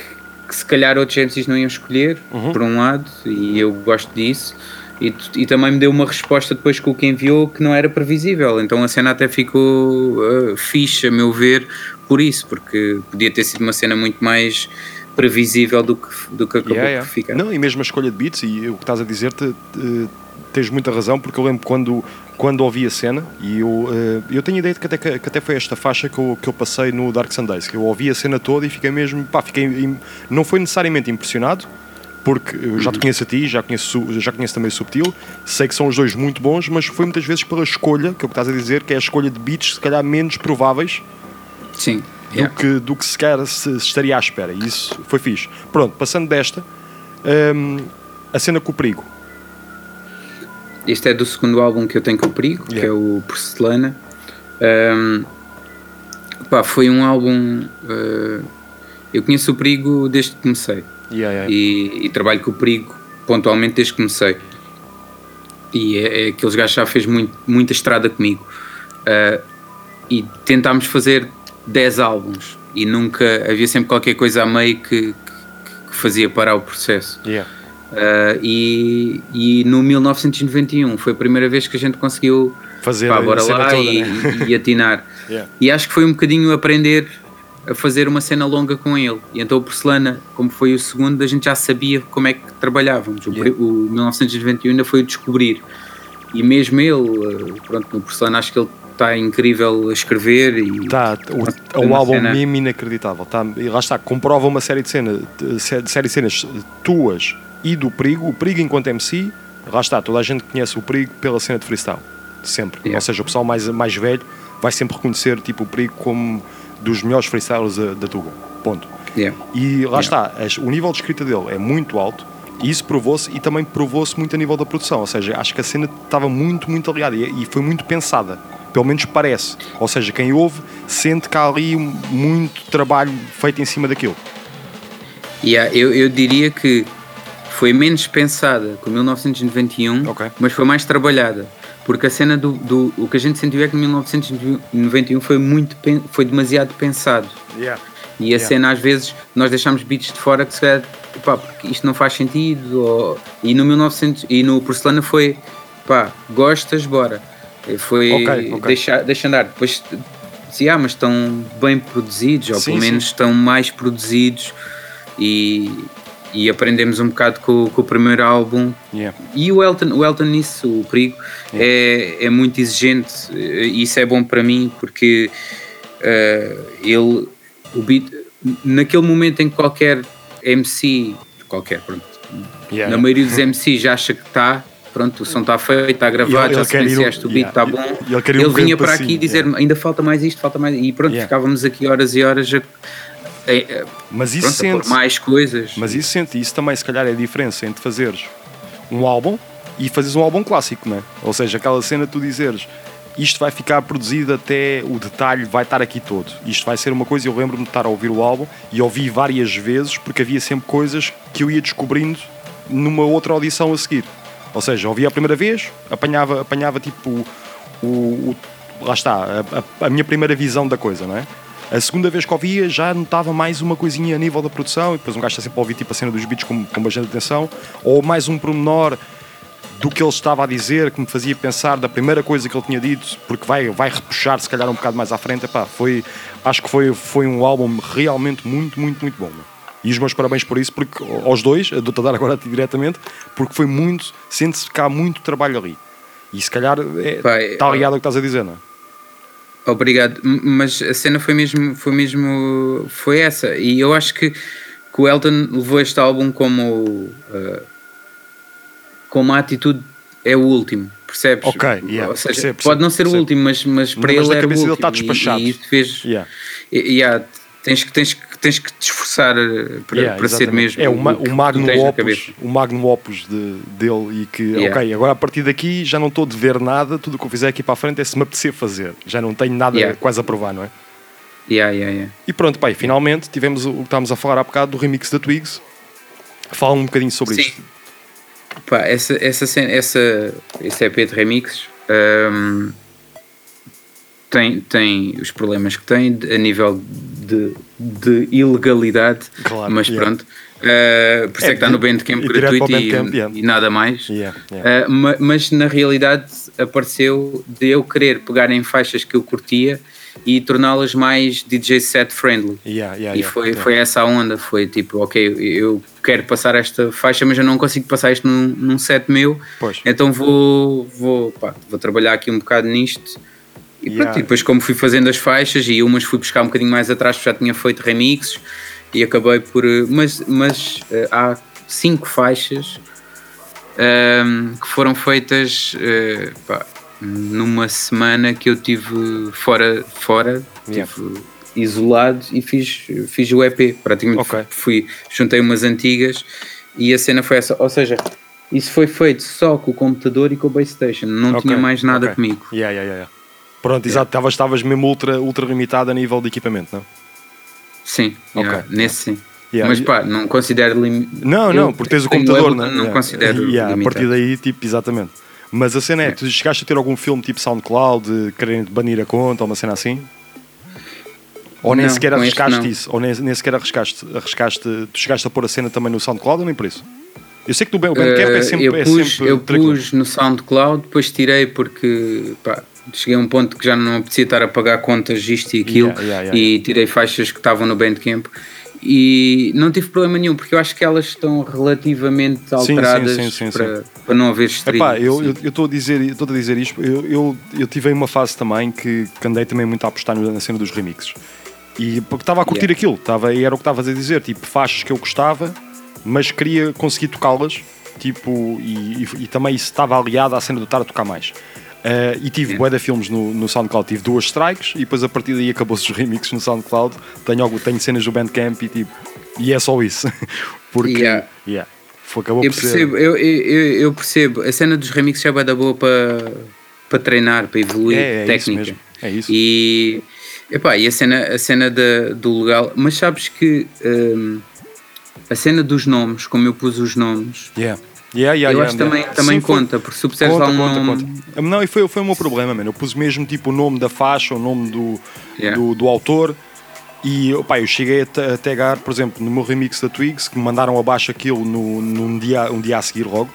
que se calhar outros MCs não iam escolher, por um lado, e eu gosto disso. E, e também me deu uma resposta depois com o que enviou que não era previsível. Então a cena até ficou uh, fixe, a meu ver, por isso, porque podia ter sido uma cena muito mais previsível do que, do que acabou Yeah, yeah. por ficar. Não, e mesmo a escolha de beats, e o que estás a dizer, te, te- tens muita razão, porque eu lembro quando, quando ouvi a cena, e eu, eh, eu tenho a ideia de que até, que até foi esta faixa que eu, que eu passei no Dark Sundays, que eu ouvi a cena toda e fiquei mesmo, pá, fiquei, não foi necessariamente impressionado, porque eu já te conheço a ti, já conheço, já conheço também o Subtil, sei que são os dois muito bons, mas foi muitas vezes pela escolha, que é o que estás a dizer, que é a escolha de beats, se calhar menos prováveis, Sim. do, yeah. que, do que sequer se, se estaria à espera. E isso foi fixe. Pronto, passando desta, hum, a cena com o perigo. Este é do segundo álbum que eu tenho com o Perigo, que Yeah. é o Porcelana. Um, pá, foi um álbum. uh, eu conheço o Perigo desde que comecei. Yeah, yeah. e, e trabalho com o perigo pontualmente desde que comecei. E é, é aqueles gajos já fez muito, muita estrada comigo. Ah, e tentámos fazer 10 álbuns e nunca havia sempre qualquer coisa a meio que, que- que fazia parar o processo. Yeah. Ah, e, e no 1991 foi a primeira vez que a gente conseguiu Fazer pá, a bora lá toda, e, né? e atinar. Yeah. E acho que foi um bocadinho aprender a fazer uma cena longa com ele. E então o Porcelana, como foi o segundo, a gente já sabia como é que trabalhávamos. O, Yeah. o 1991 ainda foi o descobrir. E mesmo ele, eh, pronto, no Porcelana acho que ele está incrível a escrever e Tá, o, é um álbum cena- mesmo inacreditável. Tá, e lá está, comprova uma série de cenas, série de cenas tuas e do Perigo. O Perigo enquanto MC, lá está, toda a gente conhece o Perigo pela cena de freestyle. Sempre. Yeah. Ou seja, o pessoal mais, mais velho vai sempre reconhecer tipo, o Perigo como dos melhores freestylers da, da Tuga. Ponto. Yeah. E lá Yeah. está, as- o nível de escrita dele é muito alto e isso provou-se e também provou-se muito a nível da produção. Ou seja, acho que a cena estava muito, muito aliada e, e foi muito pensada. Pelo menos parece. Ou seja, quem ouve sente que há ali muito trabalho feito em cima daquilo. Yeah, eu, eu diria que foi menos pensada que o 1991, Ok. mas foi mais trabalhada. Porque a cena do, do. O que a gente sentiu é que 1991 foi, muito, foi demasiado pensado. E a Yeah. cena, às vezes, nós deixámos beats de fora que se calhar, pá, porque isto não faz sentido. Ou, e no 1900 e no Porcelana foi, pá, gostas, bora. Foi Ok, ok. Deixar, deixa andar. Depois dizia, ah, mas estão bem produzidos, ou Sim, pelo sim. menos estão mais produzidos. E, e aprendemos um bocado com, com o primeiro álbum. Yeah. E o Elton, o Elton nisso, o perigo, é, é muito exigente e isso é bom para mim porque eh, ele, o beat, naquele momento em que qualquer MC, qualquer, pronto, Yeah. na maioria dos MC já acha que está, pronto, o som está feito, está gravado, ele já sequenciaste o beat, yeah. está bom. Ele- ele vinha para para aqui dizer ainda falta mais isto, falta mais. E pronto, Yeah. ficávamos aqui horas e horas a, a- a- Mas isso pronto, sente mais coisas. Mas isso sente, isso também se calhar é a diferença entre fazeres um álbum e fazeres um álbum clássico, não é? Ou seja, aquela cena tu dizeres isto vai ficar produzido até o detalhe vai estar aqui todo. Isto vai ser uma coisa, eu lembro-me de estar a ouvir o álbum e ouvi várias vezes porque havia sempre coisas que eu ia descobrindo numa outra audição a seguir. Ou seja, ouvia a primeira vez, apanhava, apanhava tipo o, o- lá está, a, a- a minha primeira visão da coisa, não é? A segunda vez que ouvia já notava mais uma coisinha a nível da produção e depois um gajo está sempre a ouvir tipo a cena dos beats com, com bastante atenção ou mais um pormenor do que ele estava a dizer que me fazia pensar da primeira coisa que ele tinha dito porque vai, vai repuxar se calhar um bocado mais à frente Epá, foi, acho que foi, foi um álbum realmente muito, muito, muito bom meu. e os meus parabéns por isso porque, aos dois, dou-te a dar agora a ti diretamente porque foi muito, sente-se que há muito trabalho ali e se calhar é, Pá, é- está ligado ao que estás a dizer não é? Obrigado, mas a cena foi mesmo, foi mesmo, foi essa. E eu acho que, que o Elton levou este álbum como, uh, como a atitude é o último, percebes? Ok, yeah, Ou seja, percebo, pode não ser percebo. o último, mas, mas para Mas ele era o dele último. está despachado. E, e fez. Yeah. E, yeah, tens, que, tens, que, tens que te esforçar uh, para, Yeah, para ser mesmo. É o, ma- o magnum opus, o magnum opus de, dele e que, Yeah. ok, agora a partir daqui já não estou de ver nada, tudo o que eu fizer aqui para a frente é se me apetecer fazer. Já não tenho nada Yeah. quase a provar, não é? Yeah, yeah, yeah. E pronto, pai, finalmente tivemos o que estávamos a falar há bocado do remix da Twigs. Fala um bocadinho sobre Sim. isto. Pá, essa, essa, cena- essa, esse EP de remixes hum, tem, tem os problemas que tem a nível de, de ilegalidade, Claro, mas yeah. pronto. Uh, por isso é, que está no Bandcamp e gratuito e, Bandcamp, yeah. e nada mais. Yeah. Uh, ma- mas na realidade apareceu de eu querer pegar em faixas que eu curtia e torná-las mais DJ set friendly. Yeah, yeah, E foi, yeah. foi essa a onda, foi tipo, ok, eu quero passar esta faixa, mas eu não consigo passar isto num, num set meu, Pois. então vou, vou, pá, vou trabalhar aqui um bocado nisto. E, pronto, e depois como fui fazendo as faixas e umas fui buscar um bocadinho mais atrás, porque já tinha feito remixes e acabei por... eh, Mas, mas eh, há cinco faixas ehm, que foram feitas eh, pá, numa semana que eu tive fora, fora Yeah. tive isolado e fiz, fiz o EP. Praticamente Ok. fui, juntei umas antigas e a cena foi essa. Ou seja, isso foi feito só com o computador e com o base station, não Ok, tinha mais nada ok. comigo. Yeah, yeah. Pronto, exato, estavas estavas mesmo ultra, ultra limitado a nível de equipamento, não? Sim, Ok. yeah, nesse sim. Yeah, Mas pá, não considero lim... Não, não, porque tens o computador, Ableton, não é? Não considero Yeah, a limitado. partir daí, tipo, exatamente. Mas a cena é, tu chegaste a ter algum filme tipo SoundCloud, de quererem banir a conta ou uma cena assim? Ou nem Não, sequer arriscaste isso? Ou nem, nem sequer arriscaste, arriscaste, tu chegaste a pôr a cena também no SoundCloud ou nem por isso? Eu sei que Ben- o Bandcamp é Eh, sempre, eu é pus, sempre eu pus no SoundCloud, depois tirei porque pá, cheguei a um ponto que já não apetecia estar a pagar contas isto e aquilo Yeah, yeah, yeah, e tirei faixas que estavam no Bandcamp. E não tive problema nenhum porque eu acho que elas estão relativamente sim, alteradas sim, sim, para, para não haver stream. Epá, eu estou a dizer eu a dizer isto eu, eu, eu tive uma fase também que, que andei também muito a apostar na cena dos remixes. E porque estava a curtir aquilo estava e era o que estavas a dizer tipo faixas que eu gostava mas queria conseguir tocá-las tipo e, e- e também isso estava aliado à cena de estar a tocar mais Eh, e tive bué de filmes no, no SoundCloud, tive duas strikes e depois a partir daí acabou-se os remixes no SoundCloud. Tenho, algo, tenho cenas do Bandcamp e tipo, e é só isso. Porque, Yeah. yeah, foi, acabou Eu por ser. percebo, eu, eu, eu- eu percebo. A cena dos remixes é bué da boa para para treinar, para evoluir É, é isso técnica. mesmo, é isso. E, epá, e a cena, a cena da- do legal. Mas sabes que hum, a cena dos nomes, como eu pus os nomes, Yeah. Yeah, yeah, eu yeah, acho que yeah. também, também Sim, conta, porque se tu puseres lá um conta, nome. conta. Não, e foi, foi o meu problema, mano. Eu pus mesmo tipo o nome da faixa, o nome do, Yeah. do, do autor. E opá, eu cheguei a, ta- a tagar, por exemplo, no meu remix da Twigs, que me mandaram abaixo aquilo no, num dia, um dia a seguir logo.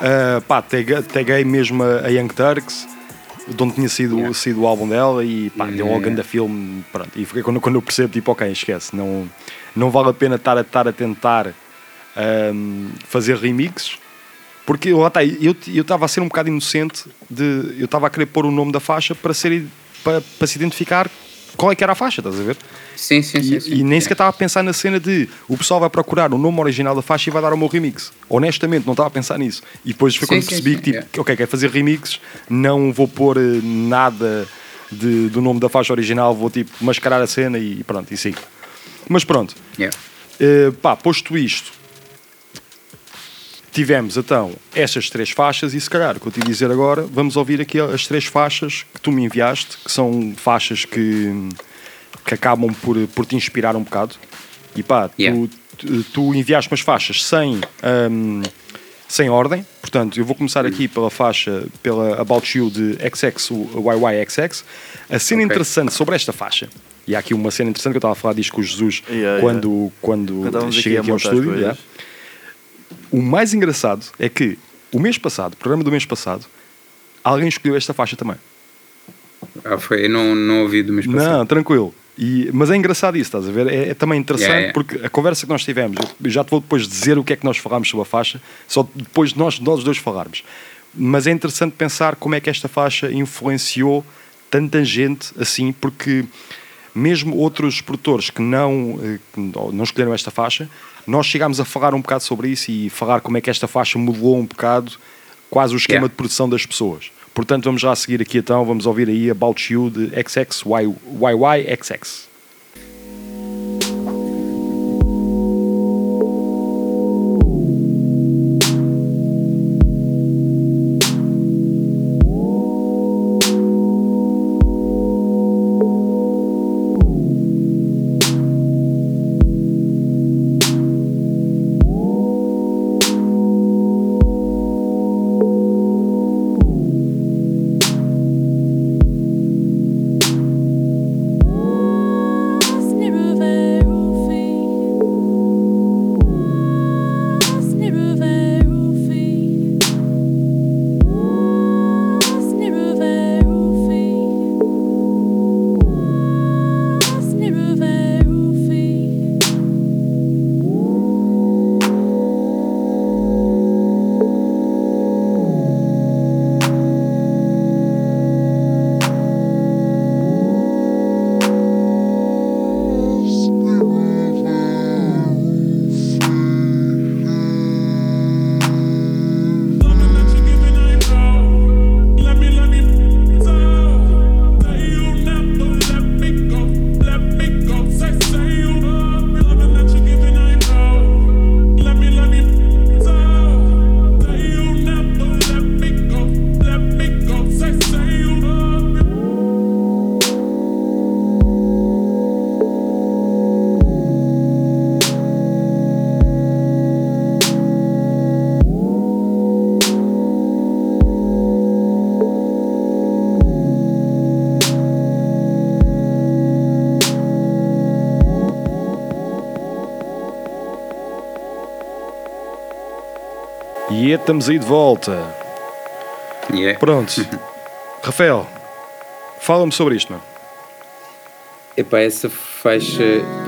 Ah, pá, taguei, taguei mesmo a, a Young Turks, de onde tinha sido, Yeah. sido o álbum dela, e pá, deu logo Yeah. filme. Pronto. E quando, quando eu percebo, tipo, ok, esquece, não, não vale a pena estar a, estar a tentar ahm, fazer remixes. Porque lá está, eu estava a ser um bocado inocente de eu estava a querer pôr o nome da faixa para ser para, para se identificar qual é que era a faixa, estás a ver? Sim, sim, sim. E, sim. e nem sequer estava a pensar na cena de o pessoal vai procurar o nome original da faixa e vai dar o meu remix. Honestamente, não estava a pensar nisso. E depois foi Sim, quando sim, percebi sim, que, tipo, yeah. que, ok, quer fazer remixes, não vou pôr eh, nada de- do nome da faixa original, vou tipo mascarar a cena e pronto, e sigo. Mas pronto, Yeah. Uh, pá, posto isto, tivemos então estas três faixas e se calhar, o que eu te dizer agora, vamos ouvir aqui as três faixas que tu me enviaste, que são faixas que, que acabam por, por te inspirar um bocado. E pá, Yeah. tu, tu, enviaste umas faixas sem, hum, sem ordem, portanto, eu vou começar aqui pela faixa, pela About You de XX, o YYXX. A cena Ok. interessante sobre esta faixa, e há aqui uma cena interessante que eu estava a falar disto com o Jesus Yeah, quando, quando Quando estávamos cheguei aqui ao estúdio. yeah. O mais engraçado é que o mês passado, o programa do mês passado, alguém escolheu esta faixa também. Ah, foi, eu não, não ouvi do mês passado. Não, tranquilo. E, mas é engraçado isso, estás a ver? É, é também interessante Yeah, yeah. porque a conversa que nós tivemos, eu já te vou depois dizer o que é que nós falámos sobre a faixa, só depois de nós, nós dois falarmos. Mas é interessante pensar como é que esta faixa influenciou tanta gente assim, porque mesmo outros produtores que não, eh, que não escolheram esta faixa, nós chegámos a falar um bocado sobre isso e falar como é que esta faixa mudou um bocado quase o esquema Yeah. de produção das pessoas. Portanto, vamos já a seguir aqui então, vamos ouvir aí About You de XXYYXX. Estamos aí de volta. Yeah. Pronto. Rafael, fala-me sobre isto, meu. Epá, essa faixa,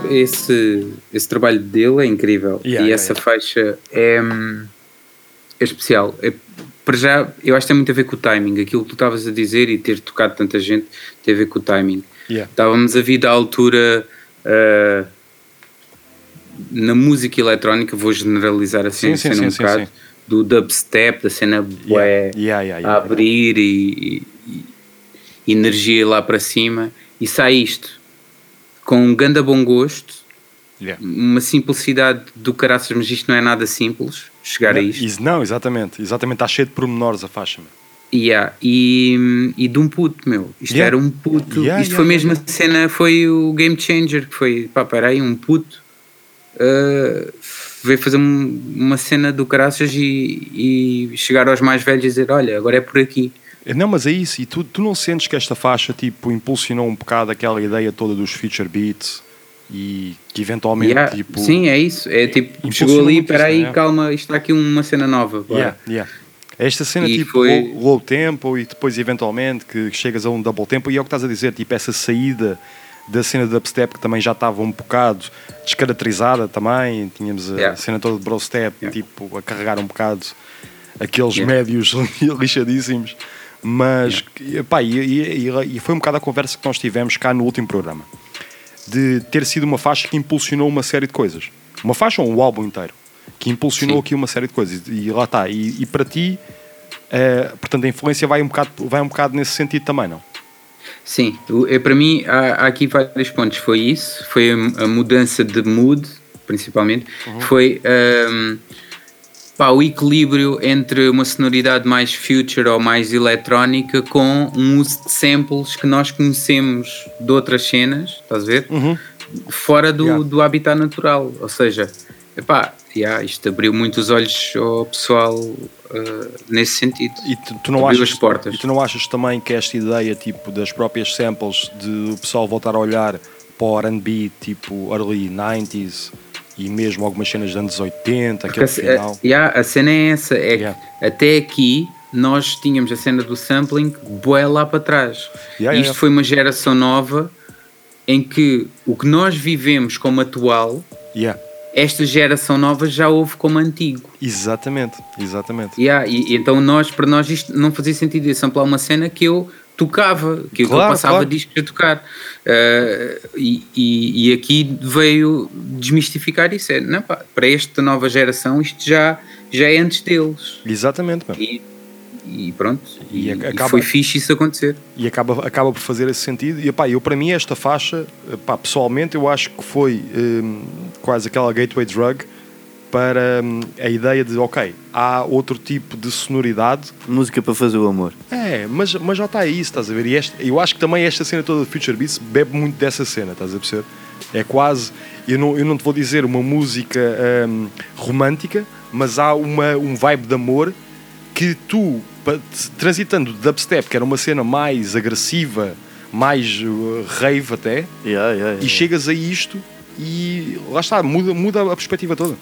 esse, esse trabalho dele é incrível. Yeah, e essa yeah. faixa é, é especial. É, para já, eu acho que tem muito a ver com o timing. Aquilo que tu estavas a dizer e ter tocado tanta gente tem a ver com o timing. Estávamos a vir da altura ah, na música eletrónica, vou generalizar assim, Sim, sim, sim, um sim, bocado, sim. Do dubstep, da cena bué Yeah, yeah, yeah, a abrir e, e- e energia lá para cima e sai isto com um ganda bom gosto, uma simplicidade do caraças, mas isto não é nada simples chegar a Não, isto. is- não, exatamente. Exatamente, está cheio de pormenores a faixa. meu. Yeah, e, e de um puto, meu. Isto Yeah. era um puto. Yeah, Isto foi mesmo a cena, foi o game changer. Que foi, pá, peraí, um puto uh, veio fazer um- uma cena do caraças e, e chegar aos mais velhos e dizer: Olha, agora é por aqui. Não, mas é isso. E tu, tu não sentes que esta faixa tipo, impulsionou um bocado aquela ideia toda dos feature beats e que eventualmente Yeah, tipo. Sim, é isso. É tipo, chegou ali, muito isso, peraí, não é? calma, isto está aqui uma cena nova. Yeah, yeah. Esta cena E tipo foi- low, low tempo e depois eventualmente que chegas a um double tempo e é o que estás a dizer, tipo essa saída da cena de dubstep que também já estava um bocado descaracterizada também, tínhamos a Yeah. cena toda de brostep, Yeah. tipo a carregar um bocado aqueles Yeah. médios lixadíssimos, mas epá, e, e- e- e foi um bocado a conversa que nós tivemos cá no último programa de ter sido uma faixa que impulsionou uma série de coisas. Uma faixa ou um álbum inteiro que impulsionou Sim. aqui uma série de coisas. E lá está. E, e para ti, eh, portanto, a influência vai um, bocado, vai um bocado nesse sentido também, não? Sim, é, para mim há, há aqui vários pontos. Foi isso, foi a, a mudança de mood, principalmente. Foi ahm, pá, o equilíbrio entre uma sonoridade mais future ou mais eletrónica com um uso de samples que nós conhecemos de outras cenas, estás a ver? Fora do, Yeah. do habitat natural. Ou seja, epá, yeah, isto abriu muito os olhos ao pessoal ah, nesse sentido. E tu, tu não Abriu achas, as portas. E tu não achas também que esta ideia tipo, das próprias samples de o pessoal voltar a olhar para o R&B tipo early 90s e mesmo algumas cenas dos anos 80, Porque aquele a, final. a- yeah, a cena é essa, é Yeah. que até aqui nós tínhamos a cena do sampling bué lá para trás. Yeah, Isto foi uma geração nova em que o que nós vivemos como atual, Yeah. Esta geração nova já houve como antigo. Exatamente, exatamente. Yeah, e, e então nós, para nós isto não fazia sentido eu samplar uma cena que eu tocava, que, eu- que eu Claro, passava claro. discos a tocar. Uh, e, e, e aqui veio desmistificar isso. É, não, pá, para esta nova geração isto já, já é antes deles. Exatamente. E, e pronto, E e, ac- e acaba- foi fixe isso acontecer. e acaba, acaba por fazer esse sentido. E epá, eu para mim esta faixa, epá, pessoalmente eu acho que foi hum, quase aquela gateway drug para hum, a ideia de ok, há outro tipo de sonoridade. Música para fazer o amor. É, mas, mas já está aí isso, estás a ver? E esta- eu acho que também esta cena toda de Future Beats bebe muito dessa cena, estás a perceber? É quase, eu não, eu não te vou dizer uma música hum, romântica, mas há uma, um vibe de amor que tu, transitando de dubstep, que era uma cena mais agressiva, mais uh, rave até, Yeah, yeah, yeah. e chegas a isto e lá está, muda, muda a perspectiva toda.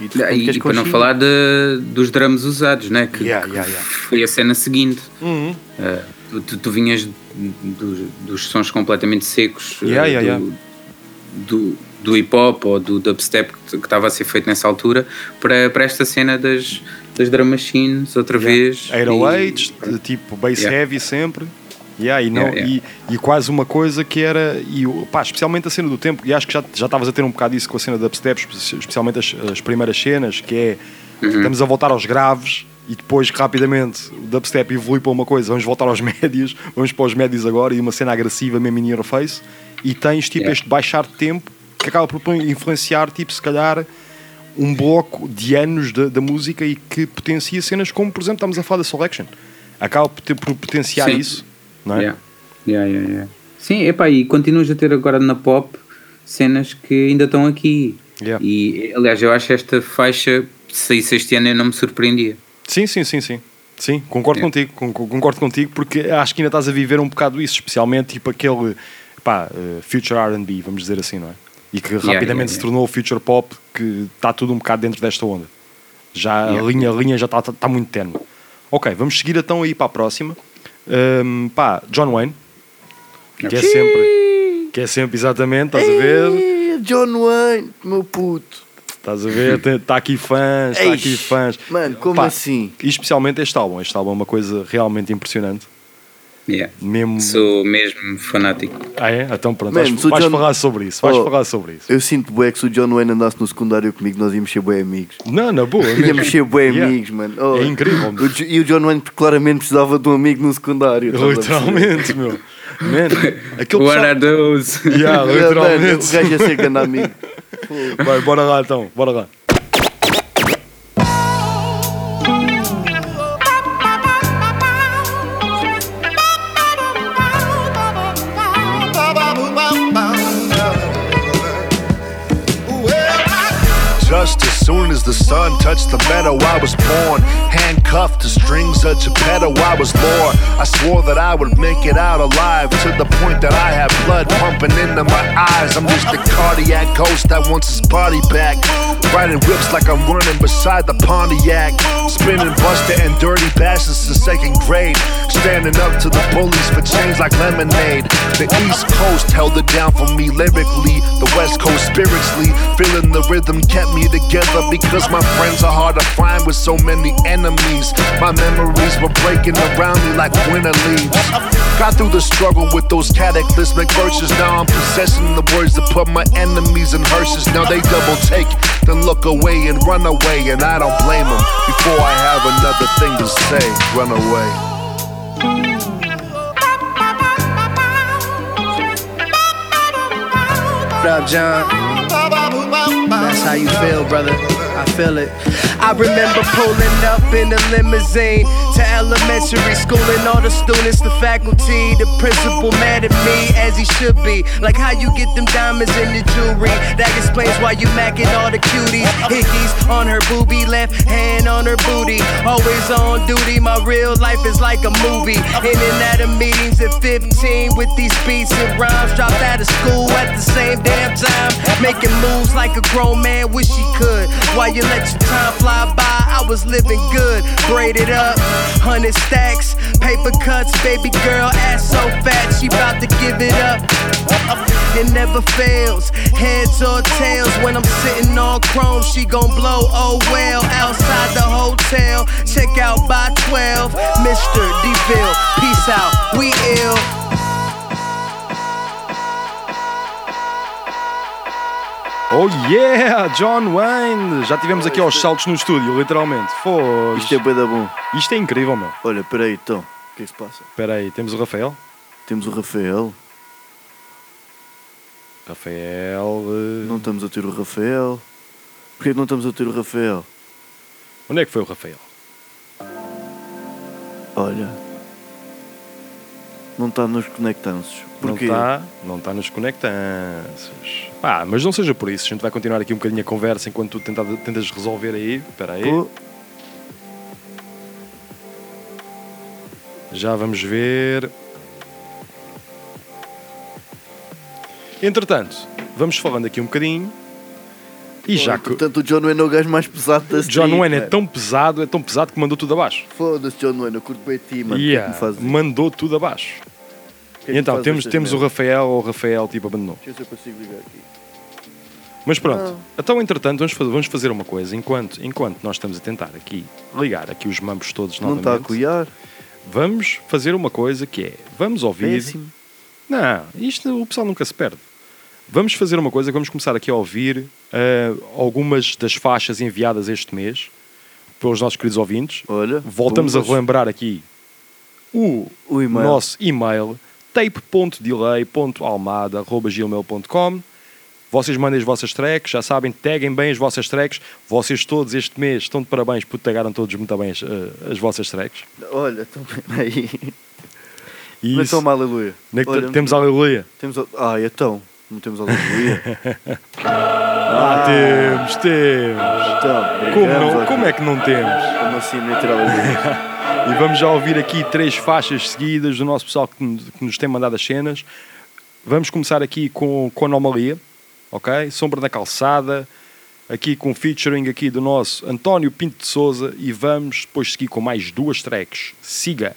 E, E, e para não falar de, dos drums usados, né? que, Yeah, que yeah, yeah. foi a cena seguinte. Uhum. Uh, tu, tu, vinhas dos, dos sons completamente secos uh, Yeah, yeah, do, yeah. do, do hip hop ou do dubstep que que estava a ser feito nessa altura para, para esta cena das, das drum machines outra vez. 808s, E- de tipo bass Yeah. heavy sempre. Yeah, e, não, Yeah, yeah. E, e quase uma coisa que era, e, pá, especialmente a cena do tempo, e acho que já já estavas a ter um bocado isso com a cena da espe- especialmente as, as primeiras cenas, que é Uhum. estamos a voltar aos graves e depois rapidamente o dubstep evolui para uma coisa, vamos voltar aos médios, vamos para os médios agora e uma cena agressiva mesmo in your face, e tens tipo Yeah. este baixar de tempo que acaba por influenciar, tipo, se calhar um bloco de anos da, música e que potencia cenas como, por exemplo, estamos a falar da Selection. Acaba por, potenciar Sim. isso, não é? Yeah. Yeah, yeah, yeah. Sim, epá, e continuas a ter agora na pop cenas que ainda estão aqui. Yeah. E aliás, eu acho esta faixa, se saísse este ano, eu não me surpreendia. Sim, sim, sim, sim. Sim, concordo Yeah. contigo, con- concordo contigo, porque acho que ainda estás a viver um bocado isso, especialmente tipo aquele pá, eh, future RB, vamos dizer assim, não é? E que rapidamente yeah, se yeah. tornou future pop, que está tudo um bocado dentro desta onda. Já a, Yeah. linha, a linha já está tá, muito tenue. Ok, vamos seguir então aí para a próxima. Ahm, pá, John Wayne, que é sempre, que é sempre exatamente, estás a ver? John Wayne, meu puto. Estás a ver? Está aqui fãs, está aqui fãs. Mano, como Pá, assim? E especialmente este álbum. Este álbum é uma coisa realmente impressionante. Yeah. Mesmo. Sou mesmo fanático. Ah, é? Então pronto, Man, vais, vais John- falar sobre isso. Vais Oh, falar sobre isso. Eu sinto bué que se o John Wayne andasse no secundário comigo, nós íamos ser bué amigos. Não, na boa. mesmo. Íamos ser bué Yeah. amigos, mano. Oh, É incrível. o e o John Wayne claramente precisava de um amigo no secundário. perceber? Literalmente, meu. Man, aquele What pessoal- are those? Yeah, literalmente. o gajo ia ser grande amigo. Vai, bora lá então, bora lá. As the sun touched the meadow, I was born. Handcuffed to strings of Geppetto, I was born. I swore that I would make it out alive to the point that I have blood pumping into my eyes. I'm just a cardiac ghost that wants his body back. Riding whips like I'm running beside the Pontiac. Spinning Buster and Dirty Bastards to second grade. Standing up to the bullies for change like lemonade. The East Coast held it down for me lyrically. The West Coast spiritually. Feeling the rhythm kept me together because my friends are hard to find with so many enemies. My memories were breaking around me like winter leaves. Got through the struggle with those cataclysmic verses. Now I'm possessing the words that put my enemies in hearses. Now they double take, then look away and run away. And I don't blame them. Before I have another thing to say, run away. What up, John? That's how you feel, brother. I feel it. I remember pulling up in a limousine to elementary school, and all the students, the faculty, the principal mad at me as he should be. Like how you get them diamonds in your jewelry. That explains why you macking all the cuties. Hickeys on her boobie, left hand on her booty. Always on duty. My real life is like a movie. In and out of meetings at 15 with these beats and rhymes. Dropped out of school at the same damn time. Making moves like a grown man wish he could. While you let your time fly by, I was living good. Braided up, hundred stacks, paper cuts, baby girl ass so fat she about to give it up. It never fails, heads or tails. When I'm sitting on chrome, she gon' blow. Oh well, outside the hotel, check out by 12. Mr. DeVille, peace out, we ill. Oh yeah, John Wayne! Já tivemos aqui aos saltos no estúdio, literalmente. Foge. Isto é bué da bom. Isto é incrível, meu. Olha, peraí, então. O que é que se passa? Espera aí, temos o Rafael. Temos o Rafael. Rafael. eh, Não estamos a ter o Rafael. Porquê que não estamos a ter o Rafael? Onde é que foi o Rafael? Olha. Não está nos conectanços. Porquê? Não está, não está nos conectanços. Pá, mas não seja por isso. A gente vai continuar aqui um bocadinho a conversa enquanto tu tenta, tentas resolver aí. Espera aí. Pô, Já vamos ver. Entretanto, vamos falando aqui um bocadinho. E já que Portanto, o John Wayne é o gajo mais pesado da John street, Wayne é tão pesado, é tão pesado que mandou tudo abaixo. Foda-se, John Wayne, eu curto bem ti, mano. Yeah, é fazes? mandou tudo abaixo. Que é que E então, temos, temos o? Rafael, ou o Rafael tipo abandonou. Deixa eu ver se eu consigo ligar aqui. Mas pronto, Ah. então entretanto vamos fazer, vamos fazer uma coisa, enquanto, enquanto nós estamos a tentar aqui ligar aqui os mambos todos Não está a coiar. Vamos fazer uma coisa que é, vamos ouvir... Péssimo. Não, isto o pessoal nunca se perde. Vamos fazer uma coisa, vamos começar aqui a ouvir eh, algumas das faixas enviadas este mês pelos nossos queridos ouvintes. Olha, Voltamos a bombas. relembrar aqui o, O e-mail. nosso e-mail tape.delay.almada.gmail.com Vocês mandem as vossas tracks, já sabem, taguem bem as vossas tracks. Vocês todos este mês estão de parabéns por tagaram todos muito bem as, eh, as vossas tracks. Olha, então, aí. Isso- só uma aleluia. Olha, temos aleluia. Temos. Ah, então. Não temos aleluia. Ah, temos, temos. Então, Como, não- como é que não temos? Como assim, não ter aleluia? E vamos já ouvir aqui três faixas seguidas do nosso pessoal que nos, que nos tem mandado as cenas. Vamos começar aqui com, com Anomalia, ok? Sombra na Calçada, aqui com featuring aqui do nosso António Pinto de Souza e vamos depois seguir com mais duas tracks. Siga!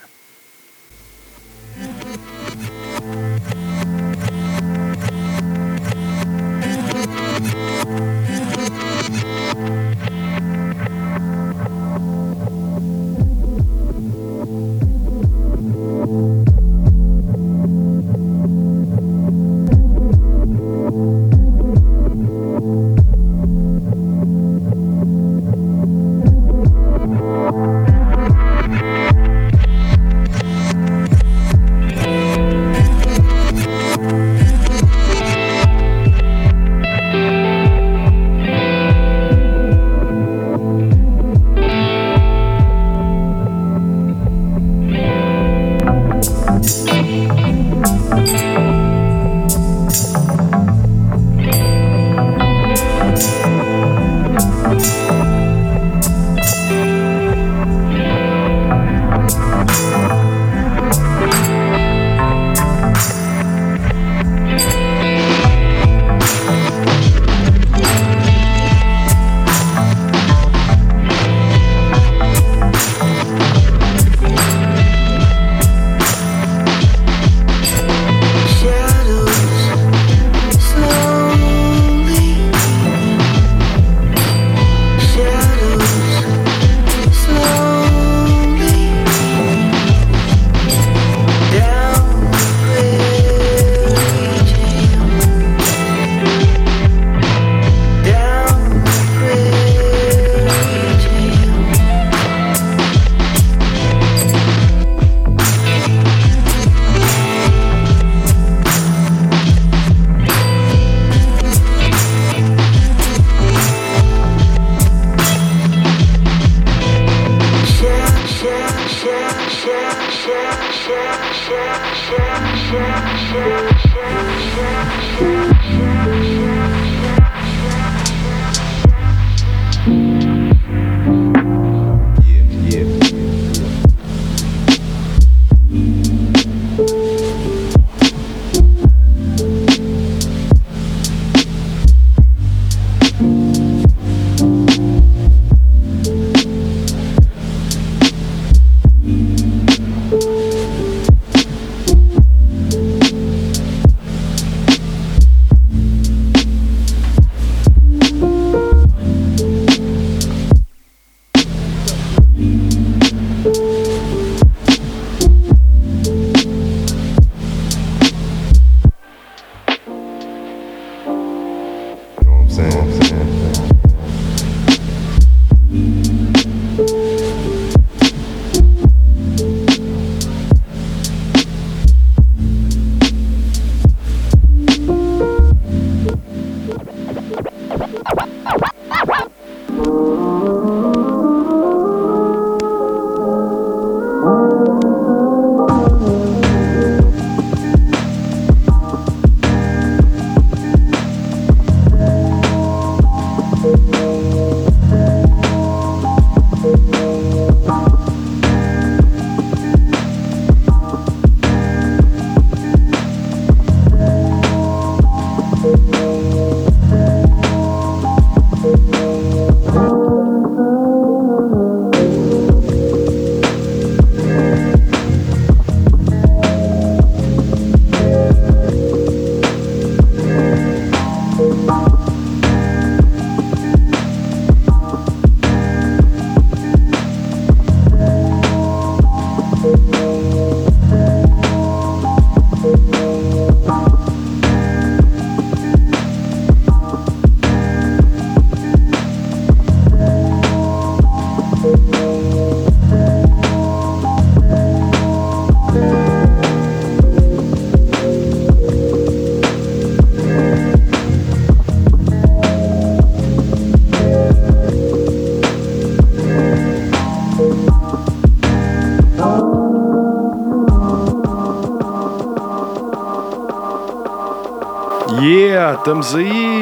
Estamos aí!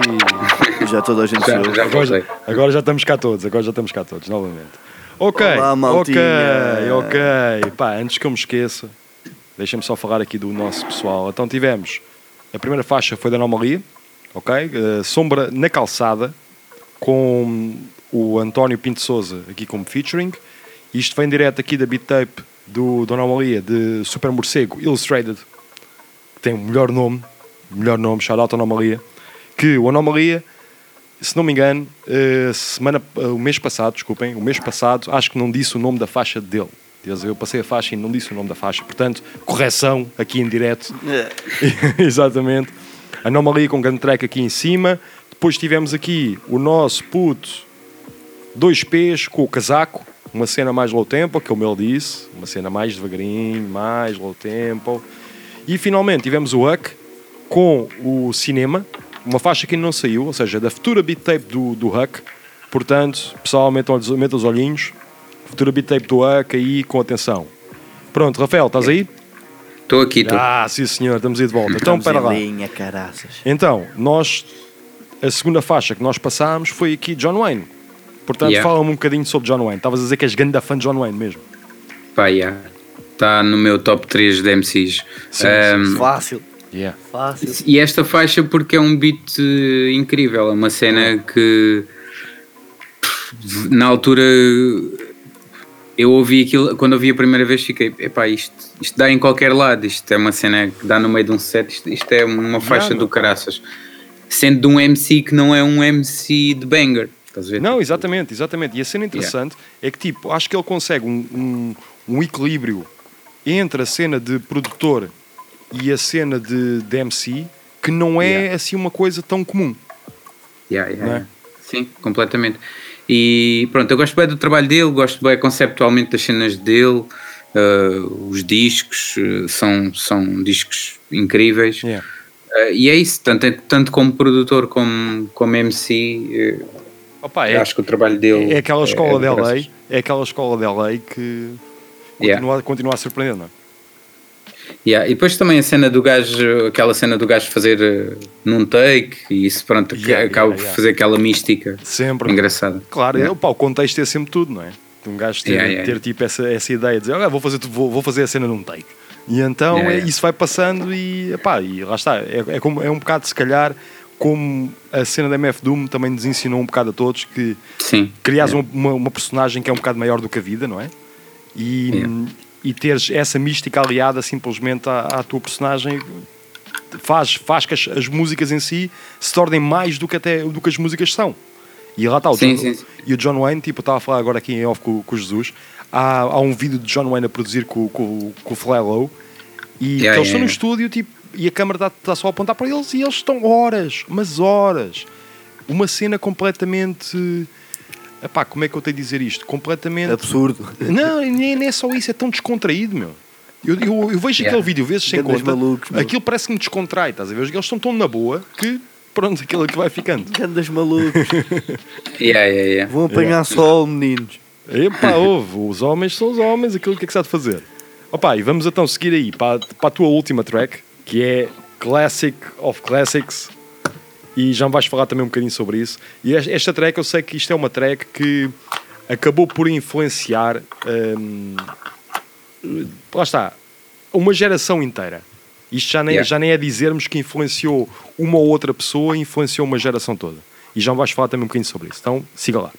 Já toda a gente Já, chegou. já Agora, agora já estamos cá todos, agora já estamos cá todos, novamente. Ok, Olá, ok, ok. Pá, antes que eu me esqueça, deixem-me só falar aqui do nosso pessoal. Então tivemos, a primeira faixa foi da Anomalia, ok? Eh, Sombra na calçada, com o António Pinto Souza aqui como featuring. Isto vem direto aqui da beat tape do, do Anomalia, de Super Morcego Illustrated, que tem o melhor nome, melhor nome, shout out Anomalia, que o Anomalia se não me engano, eh, semana, eh, o mês passado, desculpem, o mês passado, acho que não disse o nome da faixa dele. Eu passei a faixa e não disse o nome da faixa. Portanto, correção aqui em direto. Exatamente. Anomalia com grande track aqui em cima. Depois tivemos aqui o nosso puto 2Ps com o casaco. Uma cena mais low tempo, como ele disse. Uma cena mais devagarinho, mais low tempo. E finalmente tivemos o Huck com o cinema, uma faixa que ainda não saiu, ou seja, da futura beat tape do, do Huck. Portanto, pessoal, metam, os- metam os olhinhos. Futura beat tape do Huck aí com atenção. Pronto, Rafael, estás aí? Estou aqui, estou. Ah, sim senhor, estamos aí de volta. Então, Estamos para lá. linha, caraças. Então, nós, a segunda faixa que nós passámos foi aqui John Wayne. Portanto, Yeah. fala-me um bocadinho sobre John Wayne. Estavas a dizer que és grande fã de John Wayne mesmo. Pá, yeah. Está no meu top 3 de MCs. Sim, Um, Fácil, Yeah. fácil. E esta faixa porque é um beat incrível, é uma cena que na altura eu ouvi aquilo, quando ouvi a primeira vez fiquei, epá, isto, isto dá em qualquer lado, isto é uma cena que dá no meio de um set, isto, isto é uma faixa não. do caraças. Sendo de um MC que não é um MC de banger, estás a ver? Não, exatamente, exatamente. E a cena interessante é que, tipo, acho que ele consegue um, um, um equilíbrio entre a cena de produtor e a cena de, de MC que não é Yeah. assim uma coisa tão comum. Yeah, yeah, é? yeah. Sim, completamente. E pronto, eu gosto bem do trabalho dele, gosto bem conceptualmente das cenas dele, uh, os discos uh, são, são discos incríveis. Yeah. Uh, e é isso, tanto, tanto como produtor como, como MC, uh, Opa, é, acho que o trabalho dele é aquela escola é de LA, é aquela escola de LA que Yeah. continua, continua a surpreender, não é? Yeah, E depois também a cena do gajo, aquela cena do gajo fazer eh, num take e isso pronto, Yeah, acaba yeah, por fazer aquela mística Sempre. engraçada. Claro, é, pá, o contexto é sempre tudo, não é? Um gajo ter, ter tipo essa, essa ideia de dizer, "Ah, vou, fazer, vou, vou fazer a cena num take. E então é- isso vai passando e, epá, e lá está. É, é, como, é um bocado, se calhar, como a cena da MF Doom também nos ensinou um bocado a todos que Sim. crias uma, uma, uma personagem que é um bocado maior do que a vida, não é? E, Yeah. E teres essa mística aliada simplesmente à, à tua personagem faz, faz que as, as músicas em si se tornem mais do que, até, do que as músicas são. E lá está o, Sim, John, sim, sim. E o John Wayne, tipo, estava a falar agora aqui em off com, com o Jesus. Há, há um vídeo de John Wayne a produzir com, com, com o Fly Low e Yeah, eles yeah, estão no yeah. estúdio tipo, e a câmera está tá só a apontar para eles e eles estão horas, mas horas. Uma cena completamente. Epá, como é que eu tenho de dizer isto? Completamente. Absurdo. Não, nem, nem é só isso, é tão descontraído, meu. Eu, eu, eu vejo Yeah. aquele vídeo vezes sem Grandes conta, malucos, meu. aquilo parece que me descontrai, estás a ver? Eles estão tão na boa que, pronto, aquilo que vai ficando. Grandes malucos. Yeah, yeah, yeah. Vão apanhar sol, meninos. Epá, ouve, os homens são os homens, aquilo que é que se há de fazer. Opa, e vamos então seguir aí para, para a tua última track, que é Classic of Classics. E já me vais falar também um bocadinho sobre isso. E es- esta track, eu sei que isto é uma track que acabou por influenciar. hum, lá está, uma geração inteira. Isto já nem, Yeah. já nem é dizermos que influenciou uma ou outra pessoa, influenciou uma geração toda. E já me vais falar também um bocadinho sobre isso. Então, siga lá.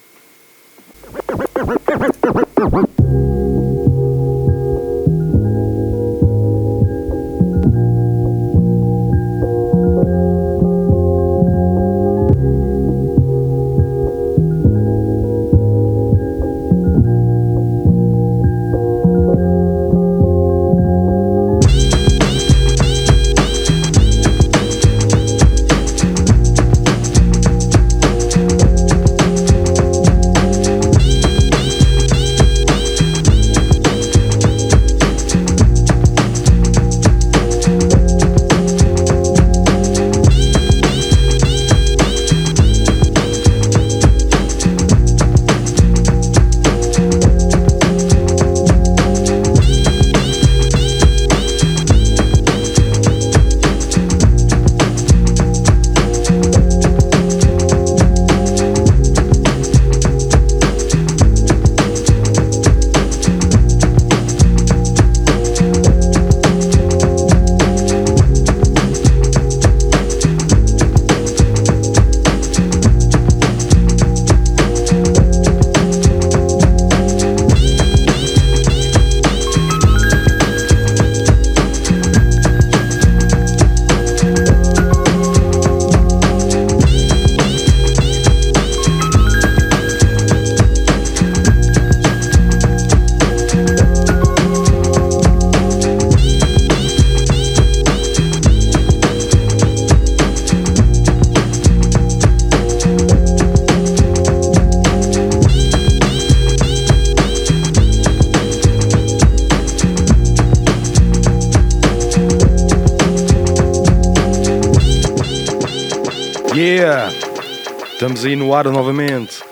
Estamos aí no ar novamente.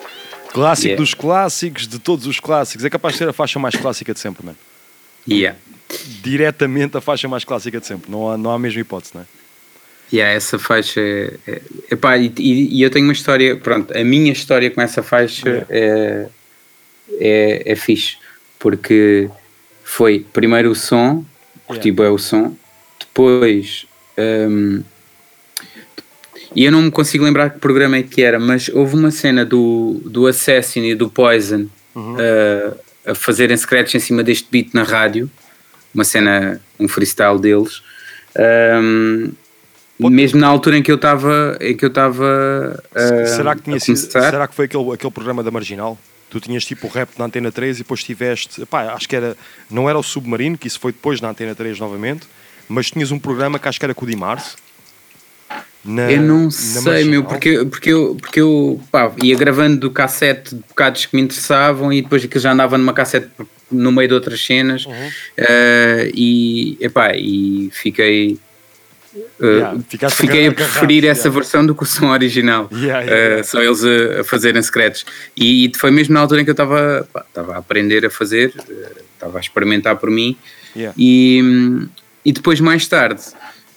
Clássico Yeah. dos clássicos, de todos os clássicos. É capaz de ser a faixa mais clássica de sempre, mano. Yeah. Diretamente a faixa mais clássica de sempre. Não há, não há a mesma hipótese, não é? Yeah, essa faixa é, é, epá, e, e- eu tenho uma história, pronto, a minha história com essa faixa é, é, é fixe, porque foi primeiro o som, curti bem o som, depois hum, e eu não me consigo lembrar que programa é que era, mas houve uma cena do, do Assassin e do Poison uh, a fazerem scratch em cima deste beat na rádio, uma cena, um freestyle deles. Um, mesmo na altura em que eu estava em que eu estava uh, será, que tinha sido, será que foi aquele, aquele programa da Marginal? Tu tinhas tipo o rap na Antena 3 e depois tiveste. Pá, acho que era. Não era o Submarino, que isso foi depois na Antena 3 novamente, mas tinhas um programa que acho que era com o Dimarse. Na- eu não sei, meu, porque, porque eu, porque eu pá, ia gravando do cassete bocados que me interessavam e depois aquilo já andava numa cassete no meio de outras cenas Uhum. eh, e, epá, e fiquei. eh, Yeah, fiquei a preferir essa yeah. versão do que o som original. Yeah, yeah. Só eles a, a fazerem secretos. E, foi mesmo na altura em que eu estava a aprender a fazer, estava a experimentar por mim. E, E depois, mais tarde,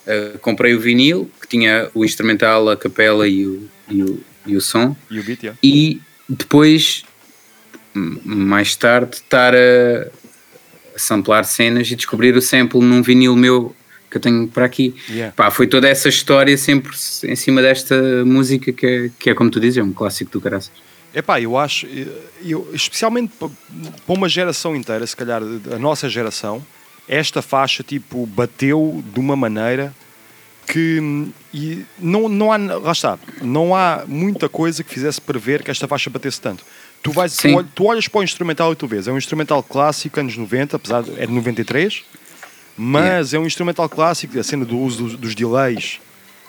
uh, comprei o vinil, que tinha o instrumental, a capela e o, e o, e o som. E o beat, yeah. E depois, mais tarde, estar a, a samplar cenas e descobrir o sample num vinil meu que eu tenho para aqui. Yeah. Pá, foi toda essa história sempre em cima desta música que é, que é como tu dizes, é um clássico do caraças. Epá, eu acho, eh, eu, especialmente pa- para uma geração inteira, se calhar a nossa geração, esta faixa tipo bateu de uma maneira que e não, não há, lá está, não há muita coisa que fizesse prever que esta faixa batesse tanto. Tu, vais, tu, Sim. ol- tu olhas para o instrumental e tu vês, é um instrumental clássico, anos 90, apesar de, é de 93, mas é um instrumental clássico, a cena do uso dos, dos delays,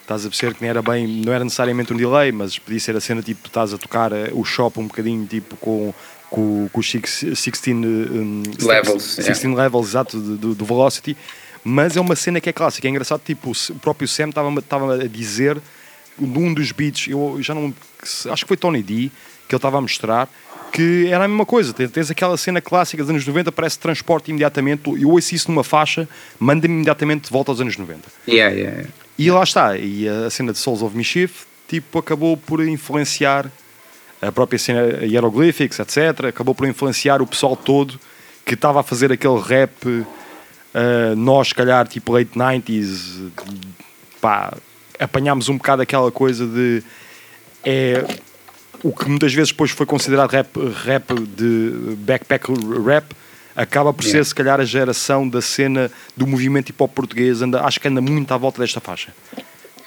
estás a perceber que não era bem, não era necessariamente um delay, mas podia ser a cena tipo, estás a tocar eh, o shop um bocadinho tipo com, com, com os six- 16 um, Levels, 16 levels, exato, do, do- Velocity, mas é uma cena que é clássica, é engraçado, tipo, o próprio Sam estava a dizer num dos beats, eu já não acho que foi Tony D que ele estava a mostrar que era a mesma coisa, tens, aquela cena clássica dos anos 90, parece transporte imediatamente, eu ouço isso numa faixa, manda-me imediatamente de volta aos anos 90. Yeah, yeah, yeah. E lá está, e a cena de Souls of Mischief tipo, acabou por influenciar a própria cena Hieroglyphics, etc. Acabou por influenciar o pessoal todo que estava a fazer aquele rap. ah, nós, se calhar, tipo late 90s, pá, apanhámos um bocado aquela coisa de. É, o que muitas vezes depois foi considerado rap, rap de backpack rap acaba por ser Yeah. se calhar a geração da cena do movimento hip hop português anda, acho que anda muito à volta desta faixa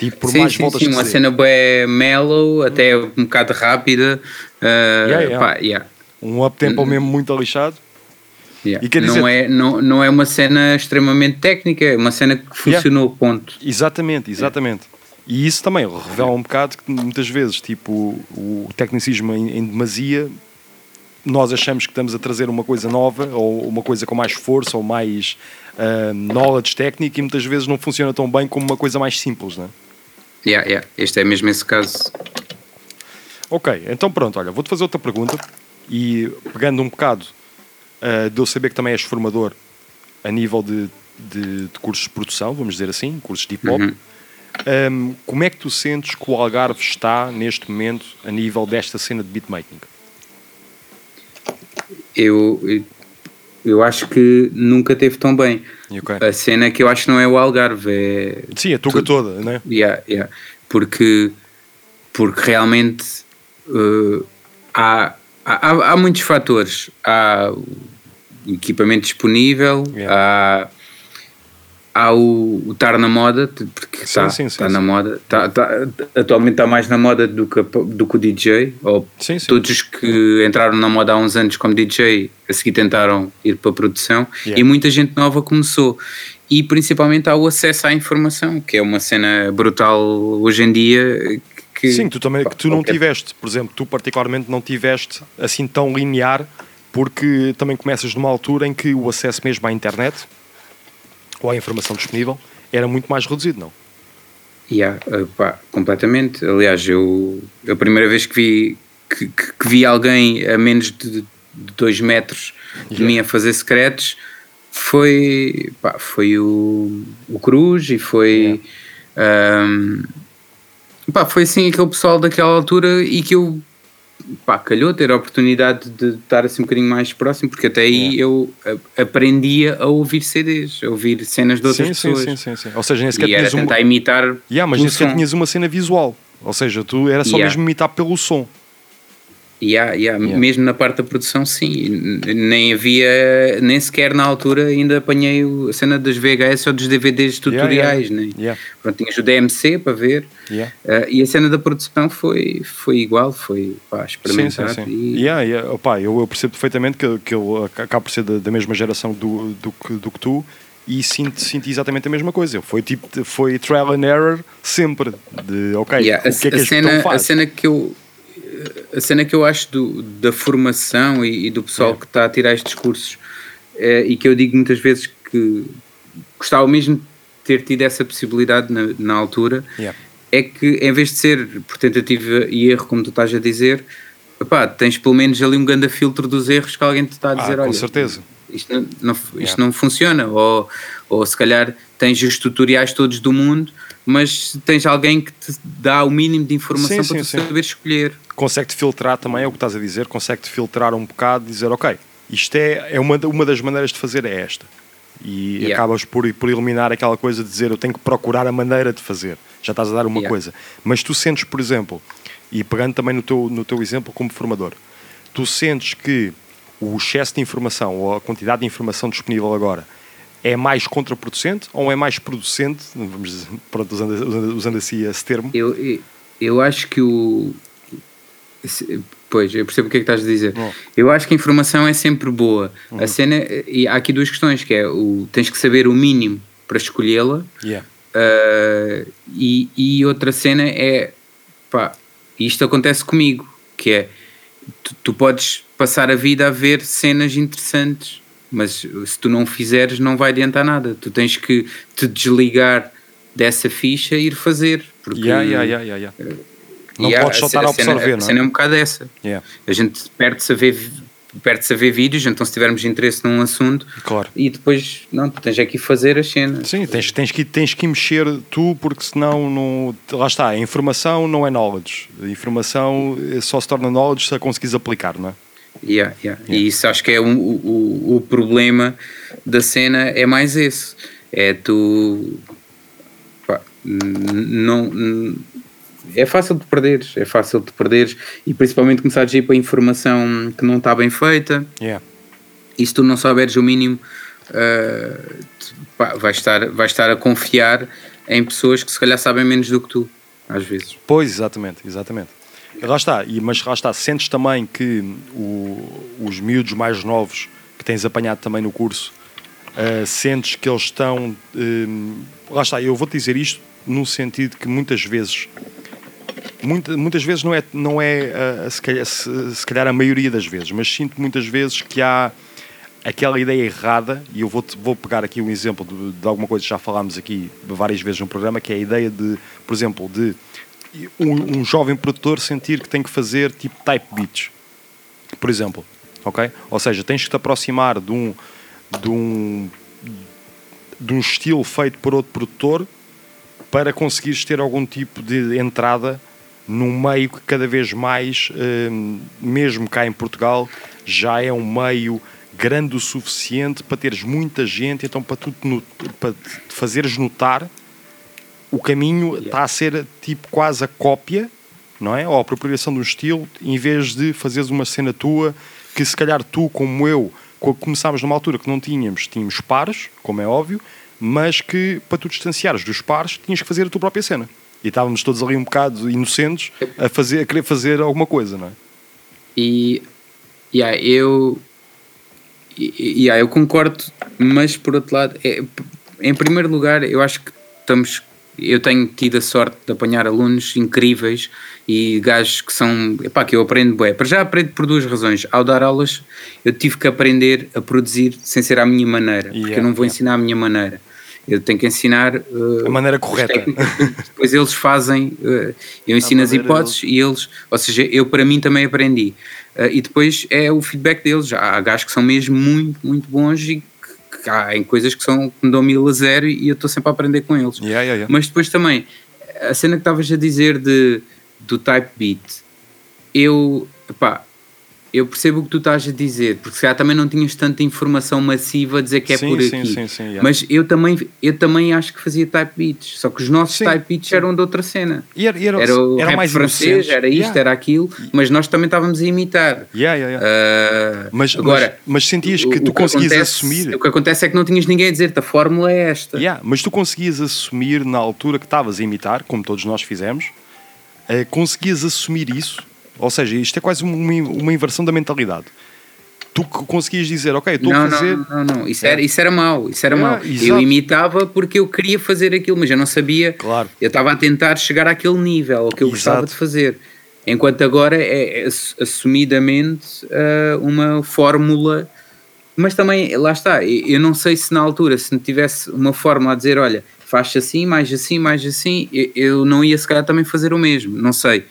tipo por sim, mais sim, voltas sim, que uma cena bem mellow, até um bocado rápida. uh, Yeah, yeah. pá, yeah. um up tempo mesmo muito lixado Yeah. E quer não, dizer- é, não, não é uma cena extremamente técnica, é uma cena que funcionou, ponto. Exatamente, exatamente. E isso também revela um bocado que muitas vezes, tipo, o tecnicismo em, em demasia, nós achamos que estamos a trazer uma coisa nova ou uma coisa com mais força ou mais ah, knowledge técnico e muitas vezes não funciona tão bem como uma coisa mais simples, não é? Yeah, yeah. Este é mesmo esse caso. Ok, então pronto, olha, vou-te fazer outra pergunta e pegando um bocado ah, de eu saber que também és formador a nível de, de, de cursos de produção, vamos dizer assim, cursos de hip hop, Uhum. Ahm, como é que tu sentes que o Algarve está neste momento a nível desta cena de beatmaking? Eu, eu acho que nunca teve tão bem. Ok. A cena que eu acho não é o Algarve, é Sim, a tuga toda, né? Yeah, yeah. Porque, porque realmente uh, há, há, há muitos fatores. Há equipamento disponível, há, há o, o estar na moda, porque está sim, sim, tá sim. na moda. Tá, tá- atualmente está mais na moda do que, do que o DJ, ou todos os que entraram na moda há uns anos como DJ, a seguir tentaram ir para a produção, Yeah. e muita gente nova começou. E principalmente há o acesso à informação, que é uma cena brutal hoje em dia. Que, Sim, tu também que tu não tiveste, por exemplo, tu particularmente não tiveste assim tão linear, porque também começas numa altura em que o acesso mesmo à internet ou à informação disponível era muito mais reduzido, não? Yeah, uh, pá, completamente. Aliás, eu a primeira vez que vi que, que- que vi alguém a menos de 2 metros de Yeah. mim a fazer secretos foi, pá, foi o, o Cruz e foi um, pá, foi assim aquele pessoal daquela altura e que eu pá, calhou ter a oportunidade de estar assim um bocadinho mais próximo, porque até aí eu a- aprendia a ouvir CDs, a ouvir cenas de outras Sim, sim, pessoas. sim, sim, sim. Ou seja, nem sequer e era tentar imitar Yeah, mas nem sequer tinhas uma cena visual. Ou seja, tu era só Yeah. mesmo imitar pelo som. Yeah, yeah, Mesmo na parte da produção, sim. Nem havia, nem sequer na altura ainda apanhei a cena dos VHS ou dos DVDs tutoriais. yeah, né? yeah. Pronto, tinhas o DMC para ver. Yeah. Uh, e a cena da produção foi, foi igual, foi pá, experimentar. Sim, sim, sim. E, Yeah, yeah. Opa, eu, eu percebo perfeitamente que, que eu acabo por ser da, da mesma geração do, do, que, do que tu e sinto, sinto exatamente a mesma coisa. Foi tipo, foi trial and error sempre. De ok, Yeah, o que é que a, a este cena, botão a cena que eu a cena que eu acho do, da formação e, e do pessoal que está a tirar estes cursos eh, e que eu digo muitas vezes que gostava mesmo de ter tido essa possibilidade na, na altura Yeah. é que em vez de ser por tentativa e erro como tu estás a dizer epá, tens pelo menos ali um grande filtro dos erros que alguém te está a Ah, dizer com olha, certeza. isto não, não- isto não funciona. Ou, ou se calhar tens os tutoriais todos do mundo, mas tens alguém que te dá o mínimo de informação Sim, para tu sim. saber escolher. consegue-te filtrar também, é o que estás a dizer, consegue-te filtrar um bocado e dizer, ok, isto é, é uma, uma das maneiras de fazer é esta. E Yeah. acabas por, por eliminar aquela coisa de dizer eu tenho que procurar a maneira de fazer. Já estás a dar uma Yeah. coisa. Mas tu sentes, por exemplo, e pegando também no teu, no teu exemplo como formador, tu sentes que o excesso de informação ou a quantidade de informação disponível agora é mais contraproducente ou é mais producente, vamos dizer, pronto, usando, usando, usando assim esse termo? Eu, eu, eu acho que o. Pois, eu percebo o que é que estás a dizer. Eu acho que a informação é sempre boa. A cena. E há aqui duas questões: que é o, tens que saber o mínimo para escolhê-la. Yeah. Uh, e, e outra cena é pá, isto acontece comigo que é tu, tu podes passar a vida a ver cenas interessantes mas se tu não fizeres não vai adiantar nada tu tens que te desligar dessa ficha e ir fazer porque Yeah, yeah, yeah, yeah, yeah. Não há- podes só estar a cena- absorver, a não é? cena é um bocado essa Yeah. a gente perde-se a ver perde-se a ver vídeos então se tivermos interesse num assunto Claro. e depois não, tu tens é que ir fazer as cenas Sim, tens, tens, que, tens que mexer tu, porque senão não, lá está, a informação não é knowledge. A informação só se torna knowledge se a conseguires aplicar, não é? Yeah, yeah. E isso acho que é um- o, o, problema da cena é mais esse. É tu pá, não é fácil de perderes, é fácil de perderes e principalmente começares a ir para informação que não está bem feita Yeah. e se tu não souberes o mínimo uh, pá, vais, estar, vais estar a confiar em pessoas que se calhar sabem menos do que tu, às vezes. Pois, exatamente, exatamente. Lá está, e, mas lá está, sentes também que o- os miúdos mais novos que tens apanhado também no curso, eh, sentes que eles estão. eh, lá está, eu vou-te dizer isto no sentido que muitas vezes. Muita, muitas vezes não é, não é eh, se, calhar, se- se calhar a maioria das vezes, mas sinto muitas vezes que há aquela ideia errada, e eu vou, vou pegar aqui um exemplo de, de alguma coisa que já falámos aqui várias vezes no programa, que é a ideia de, por exemplo, de um, um jovem produtor sentir que tem que fazer tipo type beats, por exemplo, ok? Ou seja, tens que te aproximar de um, de um, de um estilo feito por outro produtor para conseguires ter algum tipo de entrada num meio que cada vez mais, hum, mesmo cá em Portugal, já é um meio grande o suficiente para teres muita gente, então para tu para te fazeres notar o caminho está a ser tipo quase a cópia, não é? Ou a apropriação de um estilo, em vez de fazeres uma cena tua que se calhar tu, como eu, co- começámos numa altura que não tínhamos, tínhamos pares, como é óbvio, mas que para tu distanciares dos pares tinhas que fazer a tua própria cena. E estávamos todos ali um bocado inocentes a, fazer, a querer fazer alguma coisa, não é? E yeah, eu, yeah, eu concordo, mas por outro lado, é, em primeiro lugar, eu acho que estamos. Eu tenho tido a sorte de apanhar alunos incríveis e gajos que são. Epá, que eu aprendo bué. Para já aprendo por duas razões. Ao dar aulas, eu tive que aprender a produzir sem ser à minha maneira, porque Yeah, eu não vou yeah. ensinar à minha maneira. Eu tenho que ensinar uh, A maneira as correta. depois eles fazem, uh, eu ensino as maneira hipóteses e eles, ou seja, eu para mim também aprendi. Uh, e depois é o feedback deles. Há gajos que são mesmo muito, muito bons e há em coisas que, são, que me dão mil a zero e eu estou sempre a aprender com eles. Yeah, yeah, yeah. Mas depois também, a cena que estavas a dizer de, do type beat, eu, epá, eu percebo o que tu estás a dizer, porque se calhar também não tinhas tanta informação massiva a dizer que é Sim, por sim, aqui. sim, sim, yeah. Mas eu também, eu também acho que fazia type beats, só que os nossos Sim, type beats eram de outra cena. E era, e era, Era o era rap mais francês, era isto, Yeah. era aquilo, mas nós também estávamos a imitar. Yeah, yeah, yeah. Ah, Mas, agora, mas, mas sentias que tu conseguias acontece- assumir. O que acontece é que não tinhas ninguém a dizer-te a fórmula é esta. Yeah, mas tu conseguias assumir na altura que estavas a imitar, como todos nós fizemos, eh, conseguias assumir isso. Ou seja, isto é quase uma, uma inversão da mentalidade. Tu co- conseguias dizer, ok, estou não, a fazer. não, não, não, isso era, isso era mau, isso era Yeah, mau. exato. Eu imitava porque eu queria fazer aquilo, mas eu não sabia. Claro. Eu estava a tentar chegar àquele nível, ao que eu gostava Exato. de fazer. Enquanto agora é, é ass- assumidamente ah, uma fórmula, mas também, lá está, eu não sei se na altura, se tivesse uma fórmula a dizer, olha, faz assim, mais assim, mais assim, eu, eu não ia se calhar também fazer o mesmo, não sei.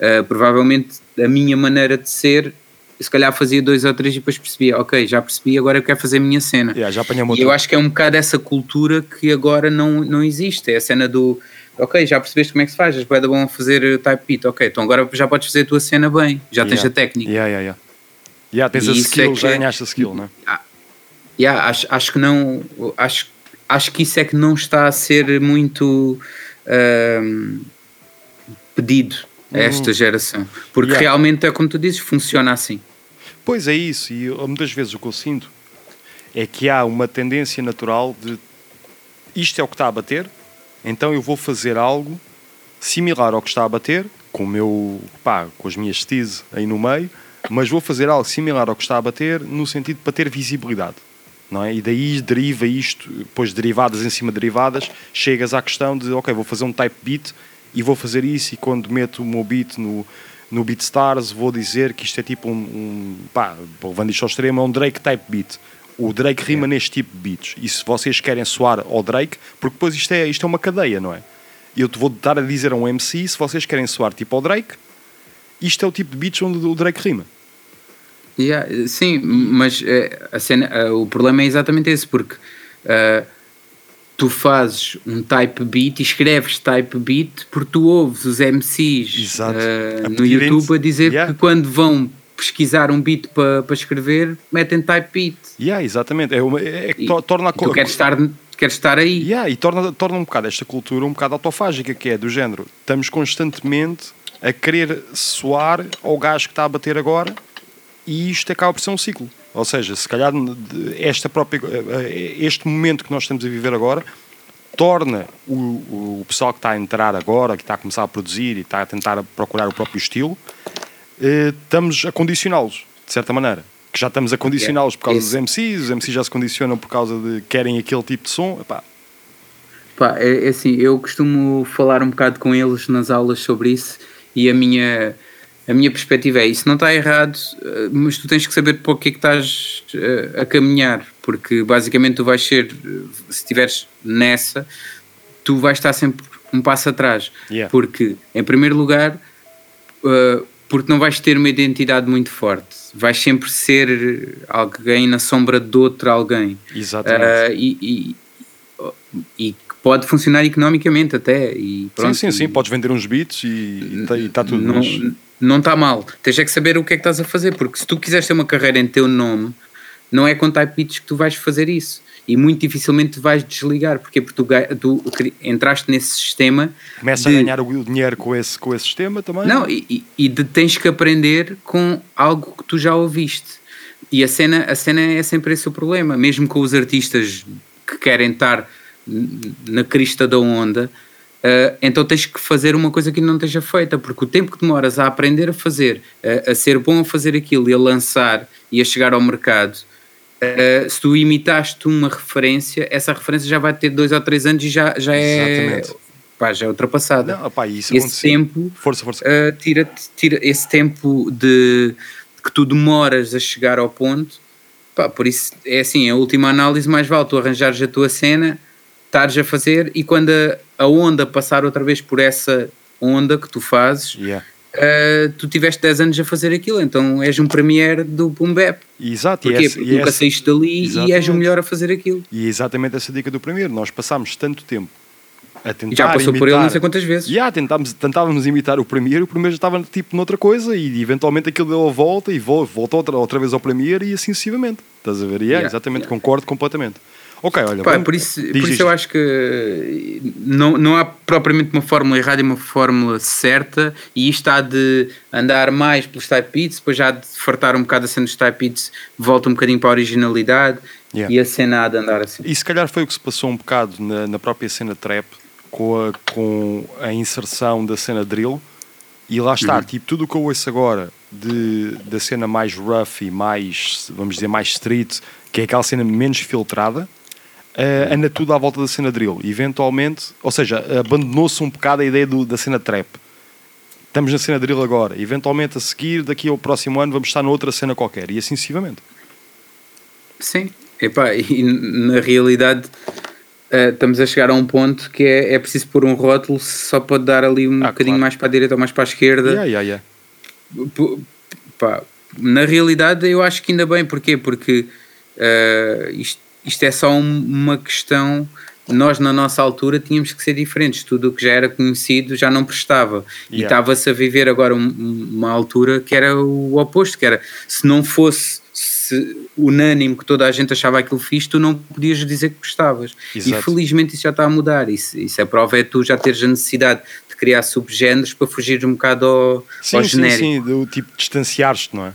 Ah, provavelmente a minha maneira de ser se calhar fazia dois ou três e depois percebia, ok, já percebi, agora eu quero fazer a minha cena. Yeah, já E eu acho que é um bocado essa cultura que agora não, não existe. É a cena do ok, já percebeste como é que se faz, és bué da bom a fazer type beat, ok, então agora já podes fazer a tua cena bem, já tens Yeah. a técnica. Yeah, yeah, yeah. Yeah, tens E a skill, é já é- ganhaste a skill, né? Yeah, acho, acho que não. Acho, acho que isso é que não está a ser muito ahm, pedido a esta Uhum. geração. Porque Yeah. realmente é como tu dizes, funciona assim. Pois é isso, e eu- muitas vezes o que eu sinto é que há uma tendência natural de isto é o que está a bater, então eu vou fazer algo similar ao que está a bater, com o meu, pá, com as minhas teas aí no meio, mas vou fazer algo similar ao que está a bater no sentido para ter visibilidade. Não é? E daí deriva isto, depois derivadas em cima de derivadas, chegas à questão de, ok, vou fazer um type beat e vou fazer isso e quando meto o meu beat no, no BeatStars vou dizer que isto é tipo um, um pá, levando isto ao extremo, é um Drake type beat. O Drake rima neste tipo de beats. E se vocês querem soar ao Drake, porque depois isto é, isto é uma cadeia, não é? Eu te vou estar a dizer a um MC, se vocês querem soar tipo ao Drake, isto é o tipo de beats onde o Drake rima. Yeah, sim, mas a cena, eh, o problema é exatamente esse, porque eh, tu fazes um type beat e escreves type beat porque tu ouves os MCs eh, A no YouTube a dizer Yeah. que quando vão pesquisar um beat para para escrever, metem type beat. Yeah, exatamente. É, uma, é to- torna a Tu queres estar, queres estar aí. Yeah, e torna, torna um bocado esta cultura um bocado autofágica, que é do género. Estamos constantemente a querer soar ao gajo que está a bater agora e isto acaba por ser um ciclo. Ou seja, se calhar esta própria, este momento que nós estamos a viver agora torna o, o pessoal que está a entrar agora, que está a começar a produzir e está a tentar procurar o próprio estilo, eh, estamos a condicioná-los, de certa maneira. Que já estamos a condicioná-los por causa Esse- dos MCs, os MCs já se condicionam por causa de querem aquele tipo de som. Epá, Pá, é, é assim, eu costumo falar um bocado com eles nas aulas sobre isso e a minha, a minha perspectiva é isso não está errado, eh, mas tu tens que saber para o que é que estás eh, a caminhar, porque basicamente tu vais ser, eh, se estiveres nessa, tu vais estar sempre um passo atrás, Yeah. porque em primeiro lugar, porque não vais ter uma identidade muito forte, vais sempre ser alguém na sombra de outro alguém. Exatamente. Ah, e, e, e pode funcionar economicamente até. E pronto, sim, sim, sim, podes vender uns beats e está tudo. não, mas- não está mal. Tens é que saber o que é que estás a fazer, porque se tu quiseres ter uma carreira em teu nome, não é com type beats que tu vais fazer isso. E muito dificilmente vais desligar, porque, porque tu, tu entraste nesse sistema. Começa de- a ganhar o dinheiro com esse, com esse sistema também. Não, e, e- de- tens que aprender com algo que tu já ouviste. E a cena, a cena é sempre esse o problema. Mesmo com os artistas que querem estar na crista da onda, ah, então tens que fazer uma coisa que não esteja feita, porque o tempo que demoras a aprender a fazer, a, a ser bom a fazer aquilo e a lançar e a chegar ao mercado, ah, se tu imitaste uma referência, essa referência já vai ter dois ou três anos e já, já é. Pá, já é ultrapassada. Não, opá, isso esse aconteceu. tempo Força, força. Uh, tira, tira esse tempo de que tu demoras a chegar ao ponto. Pá, por isso é assim, a última análise mais vale tu arranjares a tua cena, estares a fazer e quando a, a onda passar outra vez por essa onda que tu fazes, Yeah. uh, tu tiveste 10 anos a fazer aquilo, então és um premier do boom bap. Exato, Porquê? Porque e nunca saíste dali e és o Exatamente. melhor a fazer aquilo. E é exatamente essa dica do primeiro. Nós passámos tanto tempo a tentar já passou por imitar, ele não sei quantas vezes. Yeah, tentámos, tentávamos imitar o primeiro, o primeiro já estava tipo noutra coisa e eventualmente aquilo deu a volta e vo- voltou outra, outra vez ao primeiro e assim sucessivamente. Estás a ver? E é, Yeah, exatamente, yeah. concordo completamente. Ok, olha. Pá, por isso, por isso eu acho que não, não há propriamente uma fórmula errada e uma fórmula certa, e isto há de andar mais pelos type beats, depois já há de fartar um bocado a cena dos type beats, volta um bocadinho para a originalidade, Yeah. e a cena há de andar assim. E se calhar foi o que se passou um bocado na, na própria cena trap com a, com a inserção da cena drill. E lá está, Uhum. tipo, tudo o que eu ouço agora de, da cena mais rough e mais, vamos dizer, mais street, que é aquela cena menos filtrada, eh, anda tudo à volta da cena drill. Eventualmente, ou seja, abandonou-se um bocado a ideia do- da cena trap. Estamos na cena drill agora. Eventualmente, a seguir, daqui ao próximo ano, vamos estar noutra cena qualquer. E assim sucessivamente. Sim, Epá, e na realidade eh, estamos a chegar a um ponto que é, é preciso pôr um rótulo só para dar ali um bocadinho mais para a direita ou mais para a esquerda. Yeah, yeah, yeah. P- pá, na realidade eu acho que ainda bem, porquê? Porque eh, isto, isto é só um- uma questão. Nós, na nossa altura, tínhamos que ser diferentes. Tudo o que já era conhecido já não prestava. E Yeah. estava-se a viver agora um- um- uma altura que era o oposto, que era se não fosse se- unânime que toda a gente achava aquilo fixe, tu não podias dizer que gostavas. Exato. E felizmente isso já está a mudar. Isso, isso é prova, é tu já teres a necessidade de criar subgéneros para fugir um bocado ao, Sim, ao sim, genérico. sim, do tipo distanciar-te, não é?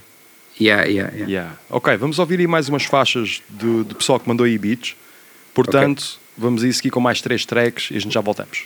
Yeah, yeah, yeah. Yeah. Ok, vamos ouvir aí mais umas faixas do, do pessoal que mandou aí beats. Portanto, vamos ir seguir com mais três tracks e a gente já voltamos.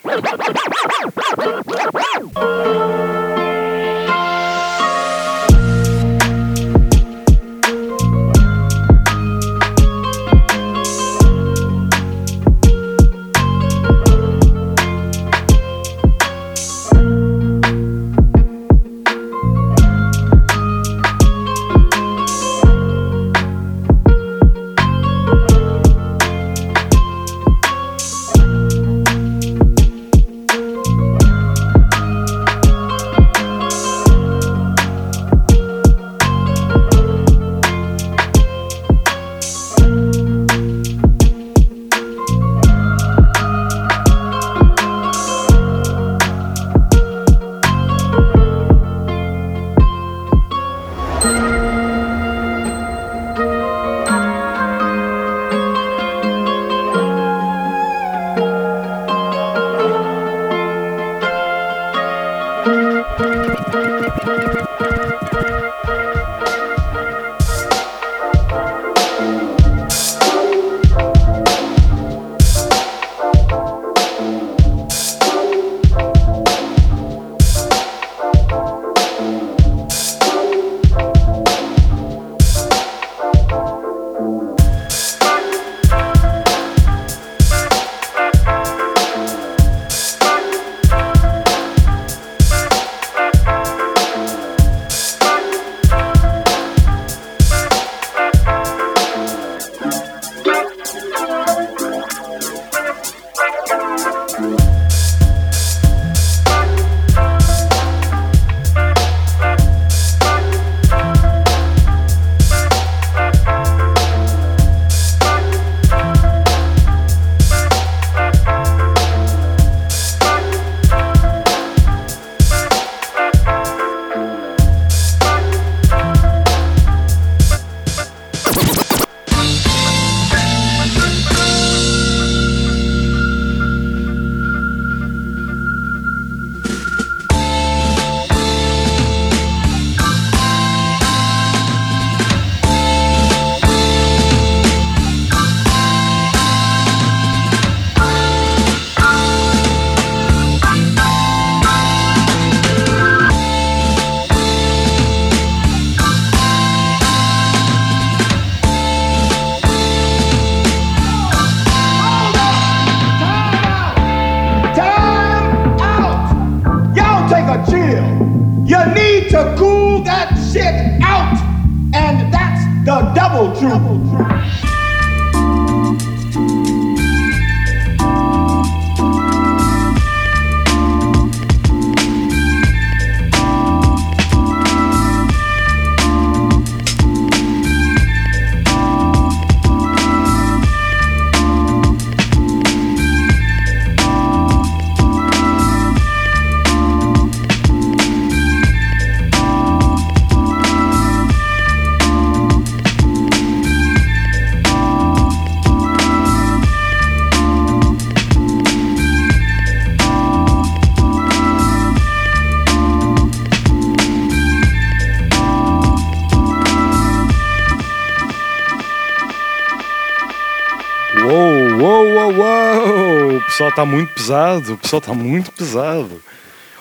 Pessoal está muito pesado, o pessoal está muito pesado.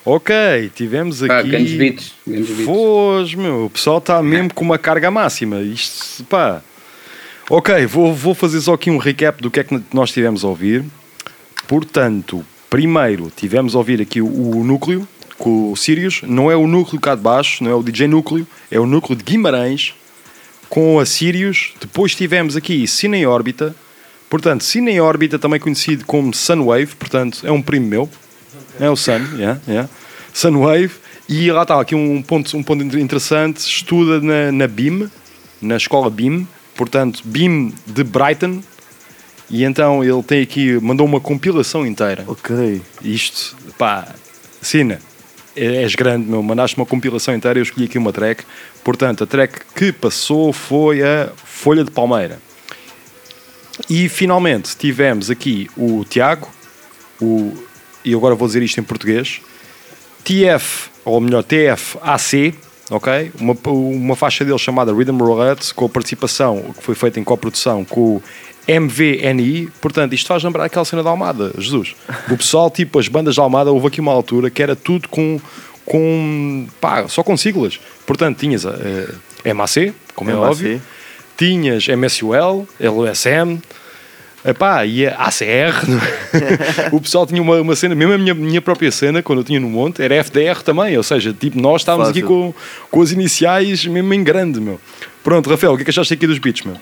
Ok, tivemos aqui. beats, grandes beats. Pois, meu, o pessoal está mesmo com uma carga máxima. Isto, pá. Ok, vou, vou fazer só aqui um recap do que é que nós tivemos a ouvir. Portanto, primeiro tivemos a ouvir aqui o, o núcleo com o Sirius. Não é o núcleo cá de baixo, não é o DJ Núcleo, é o núcleo de Guimarães com a Sirius. Depois tivemos aqui Cine em Órbita. Portanto, Cine em Órbita, também conhecido como Sunwave, portanto, é um primo meu. É o Sun, yeah, yeah. Sunwave. E lá está, aqui um ponto, um ponto interessante, estuda na, na BIM, na escola BIM, portanto, BIM de Brighton, e então ele tem aqui, mandou uma compilação inteira. Ok. Isto, pá, Sina, és grande, meu, mandaste uma compilação inteira, eu escolhi aqui uma track. Portanto, a track que passou foi a Folha de Palmeira. E finalmente tivemos aqui o Tiago, o, e agora vou dizer isto em português, TF, ou melhor, TFAC, ok? Uma, uma faixa dele chamada Rhythm Roulette, com a participação que foi feita em coprodução com o MVNI. Portanto, isto faz lembrar aquela cena da Almada, Jesus. O pessoal, tipo, as bandas da Almada, houve aqui uma altura que era tudo com, com pá, só com siglas. Portanto, tinhas a, eh, MAC, como é MAC. óbvio, tinhas MSUL, LSM, Epá, e a ACR, é? o pessoal tinha uma, uma cena, mesmo a minha, minha própria cena, quando eu tinha no monte, era FDR também, ou seja, tipo, nós estávamos aqui com, com as iniciais mesmo em grande, meu. Pronto, Rafael, o que é que achaste aqui dos beats, meu?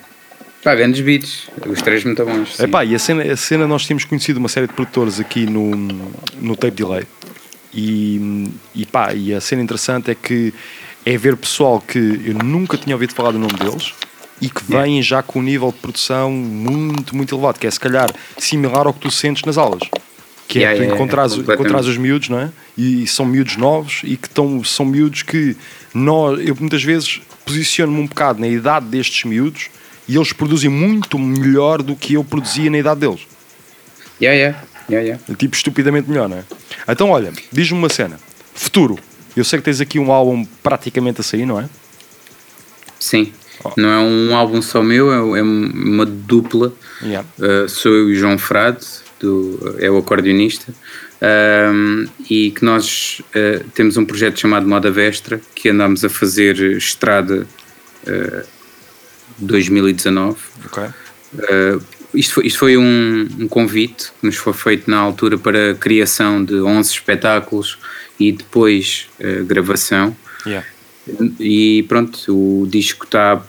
Pá, grandes beats, os três muito bons. sim. Epá, e a cena, a cena, nós tínhamos conhecido uma série de produtores aqui no, no Tape Delay. E, e pá, e a cena interessante é que é ver pessoal que eu nunca tinha ouvido falar do nome deles e que vêm já com um nível de produção muito, muito elevado, que é se calhar similar ao que tu sentes nas aulas. Que é tu encontrares, completamente. encontrares os miúdos, não é? E, são miúdos novos e que estão, são miúdos que nós, eu muitas vezes posiciono-me um bocado na idade destes miúdos e eles produzem muito melhor do que eu produzia na idade deles. Yeah, yeah, yeah, yeah. Tipo, estupidamente melhor, não é? Então, olha, diz-me uma cena. Futuro. Eu sei que tens aqui um álbum praticamente a sair, não é? Sim. Não é um álbum só meu, é é uma dupla. Yeah. Uh, sou eu e o João Frade, do, é o acordeonista, um, e que nós uh, temos um projeto chamado Moda Vestra, que andámos a fazer estrada uh, 2019. Ok. Uh, isto foi, isto foi um, um convite que nos foi feito na altura para a criação de 11 espetáculos e depois uh, gravação. Yeah. E pronto, o disco está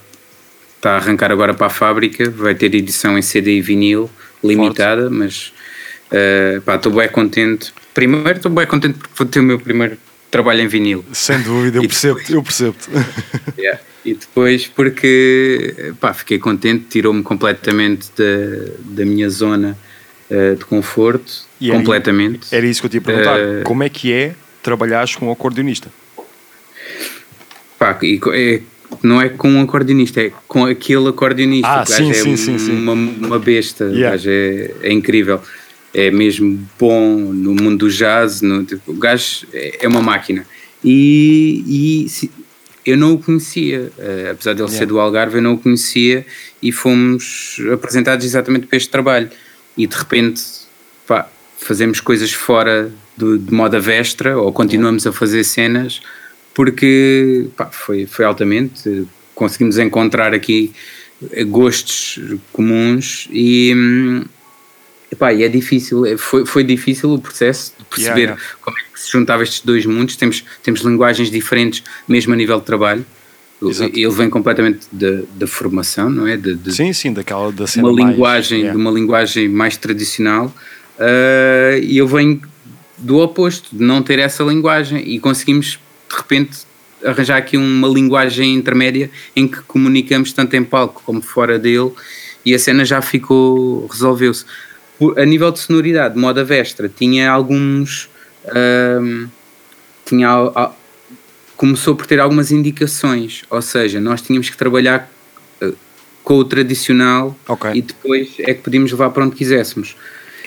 tá a arrancar agora para a fábrica, vai ter edição em CD e vinil limitada, mas uh, pá, estou bem contente. Primeiro estou bem contente porque vou ter o meu primeiro trabalho em vinil. Sem dúvida, eu percebo-te, eu percebo-te. Yeah. E depois porque pá, fiquei contente, tirou-me completamente da, da minha zona uh, de conforto, E era- completamente. Era isso que eu te ia perguntar. Uh, Como é que é trabalhares com um acordeonista? Pá, e é- não é com um acordeonista, é com aquele acordeonista. Ah, o gajo sim, é sim, sim, sim. Uma, uma besta, Yeah. é, é incrível. É mesmo bom no mundo do jazz. No, tipo, o gajo é, é uma máquina. E, e eu não o conhecia, eh, apesar de ele Yeah. ser do Algarve, eu não o conhecia e fomos apresentados exatamente para este trabalho. E de repente, pá, fazemos coisas fora do- de moda vestra ou continuamos a fazer cenas porque pá, foi, foi altamente. Conseguimos encontrar aqui eh, gostos comuns e, hum, epá, e é difícil, é- foi, foi difícil o processo de perceber Yeah, yeah. como é que se juntava estes dois mundos. Temos, temos linguagens diferentes, mesmo a nível de trabalho. Exato. Ele vem completamente da, da formação, não é? De, de- Sim, sim, daquela da cena uma mais- linguagem, yeah. de uma linguagem mais tradicional ah, e eu venho do oposto, de não ter essa linguagem e conseguimos de repente arranjar aqui uma linguagem intermédia em que comunicamos tanto em palco como fora dele e a cena já ficou, resolveu-se. A nível de sonoridade, moda vestra, tinha alguns ahm, tinha começou por ter algumas indicações, ou seja, nós tínhamos que trabalhar eh, com o tradicional e depois é que podíamos levar para onde quiséssemos.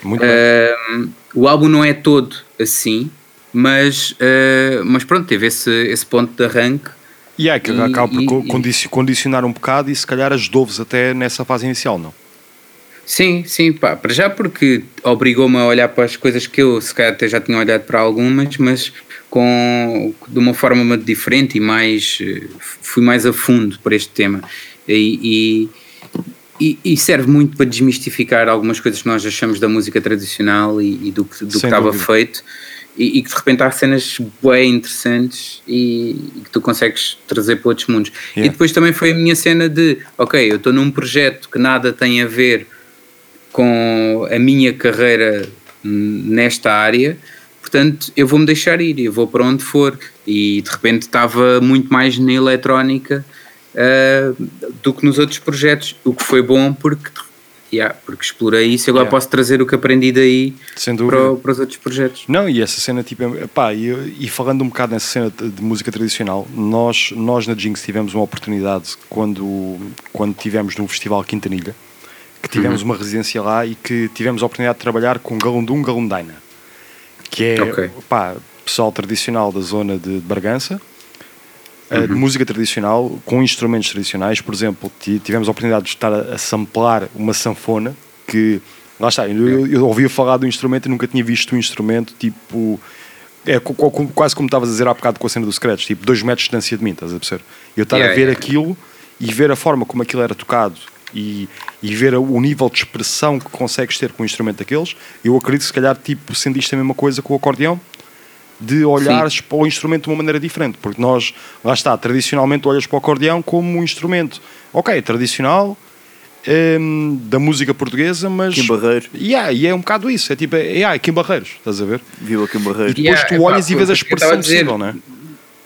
Ahm, o álbum não é todo assim, mas, ah, mas pronto, teve esse, esse ponto de arranque. E é que E- acaba por e- co- condici- condicionar um bocado e se calhar ajudou-vos até nessa fase inicial, não? Sim, sim, pá, para já porque obrigou-me a olhar para as coisas que eu se calhar até já tinha olhado para algumas, mas com, de uma forma diferente e mais eh, fui mais a fundo para este tema. E, e, e- serve muito para desmistificar algumas coisas que nós achamos da música tradicional e, e do que, do que estava feito. E, e que de repente há cenas bem interessantes e, e que tu consegues trazer para outros mundos. E Yeah. depois também foi a minha cena de, ok, eu estou num projeto que nada tem a ver com a minha carreira nesta área, portanto eu vou-me deixar ir, eu vou para onde for. E de repente estava muito mais na eletrónica uh, do que nos outros projetos, o que foi bom porque, yeah, porque explorei isso e agora Yeah. posso trazer o que aprendi daí para, para os outros projetos. Não, e essa cena, tipo, pá, e, e falando um bocado nessa cena de, música tradicional, nós, nós na Jinx tivemos uma oportunidade quando, quando tivemos no Festival Quintanilha, que tivemos Uhum. uma residência lá e que tivemos a oportunidade de trabalhar com Galundum Galundaina, que é, Ok. pá, pessoal tradicional da zona de, de Bragança, eh, de Uhum. música tradicional, com instrumentos tradicionais, por exemplo, ti- tivemos a oportunidade de estar a, a samplar uma sanfona, que, lá está, eu, eu, ouvia falar do instrumento e nunca tinha visto um instrumento, tipo, é quase como estavas a dizer há bocado com a cena do Scratch, tipo, dois metros de distância de mim, estás a perceber? Eu estar Yeah, a ver yeah. aquilo e ver a forma como aquilo era tocado e, e ver o nível de expressão que consegues ter com um instrumento daqueles, eu acredito que se calhar, tipo, sentiste a mesma coisa com o acordeão, de olhares para o instrumento de uma maneira diferente, porque nós, lá está, tradicionalmente olhas para o acordeão como um instrumento, ok, tradicional, hum, da música portuguesa, mas... Kim Barreiros. Yeah, e é um bocado isso, é tipo, é, yeah, Kim Barreiros, estás a ver? Viva Kim Barreiros. E depois tu epá, olhas e vês a expressão a dizer. possível, não é?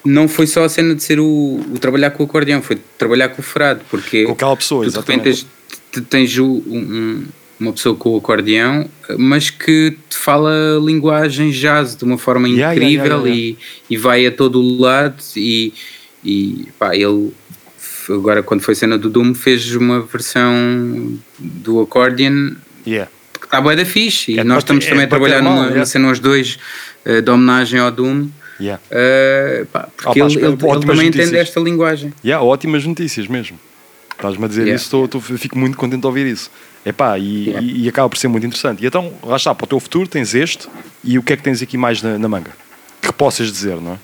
Não foi só a cena de ser o, o trabalhar com o acordeão, foi trabalhar com o frado, porque Com aquela pessoa, tu de repente exatamente. tens, tens o- um- uma pessoa com o acordeão, mas que te fala linguagem jazz de uma forma Yeah, incrível yeah, yeah, E, e vai a todo o lado e, e pá, ele agora quando foi cena do Doom fez uma versão do accordion que está bué da fixe e É nós estamos é também a trabalhar mão, numa, yeah. numa cena os dois eh, de homenagem ao Doom eh, pá, porque Opa, ele, ele- ele ótimas também entende notícias. esta linguagem Yeah, ótimas notícias mesmo. Estás-me a dizer isso, estou, estou- fico muito contente de ouvir isso. Epá, e, Yeah. e, e acaba por ser muito interessante. E então, lá está, para o teu futuro tens este e o que é que tens aqui mais na, na manga? Que possas dizer, não é?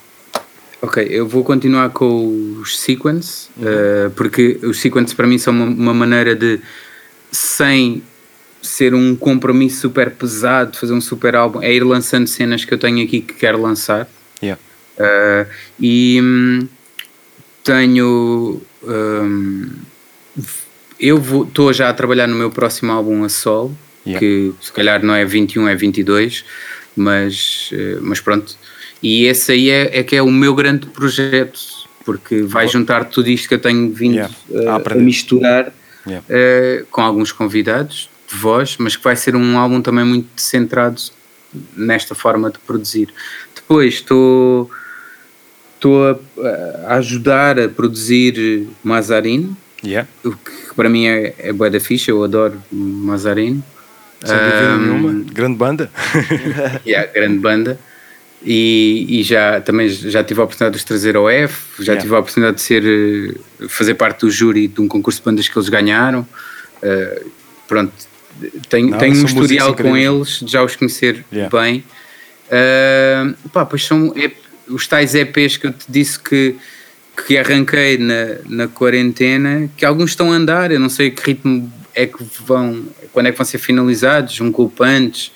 Ok, eu vou continuar com os sequence, Uhum. eh, porque os sequence para mim são uma, uma maneira de, sem ser um compromisso super pesado, de fazer um super álbum, é ir lançando cenas que eu tenho aqui que quero lançar. Yeah. Eh, e hum, tenho. hum, eu estou já a trabalhar no meu próximo álbum a solo, Yeah. que se calhar não é 21, é 22, mas, eh, mas pronto. E esse aí é, é que é o meu grande projeto, porque vai juntar tudo isto que eu tenho vindo Yeah. eh, A a, aprender. misturar Yeah. eh, com alguns convidados de voz, mas que vai ser um álbum também muito centrado nesta forma de produzir. Depois estou estou a, a ajudar a produzir Mazarin, Yeah. o que para mim é, é bué da ficha, eu adoro Mazarin. Sem dúvida Ahm, nenhuma. Grande banda. yeah, grande banda. E, e já também já tive a oportunidade de os trazer ao F, já Yeah. tive a oportunidade de ser eh, fazer parte do júri de um concurso de bandas que eles ganharam. Eh, pronto, tenho, Não, tenho um historial com eles, já os conhecer Yeah. bem. Ah, pá, pois são EP os tais EPs que eu te disse que, que arranquei na, na quarentena, que alguns estão a andar, eu não sei que ritmo é que vão, quando é que vão ser finalizados, um com o punch.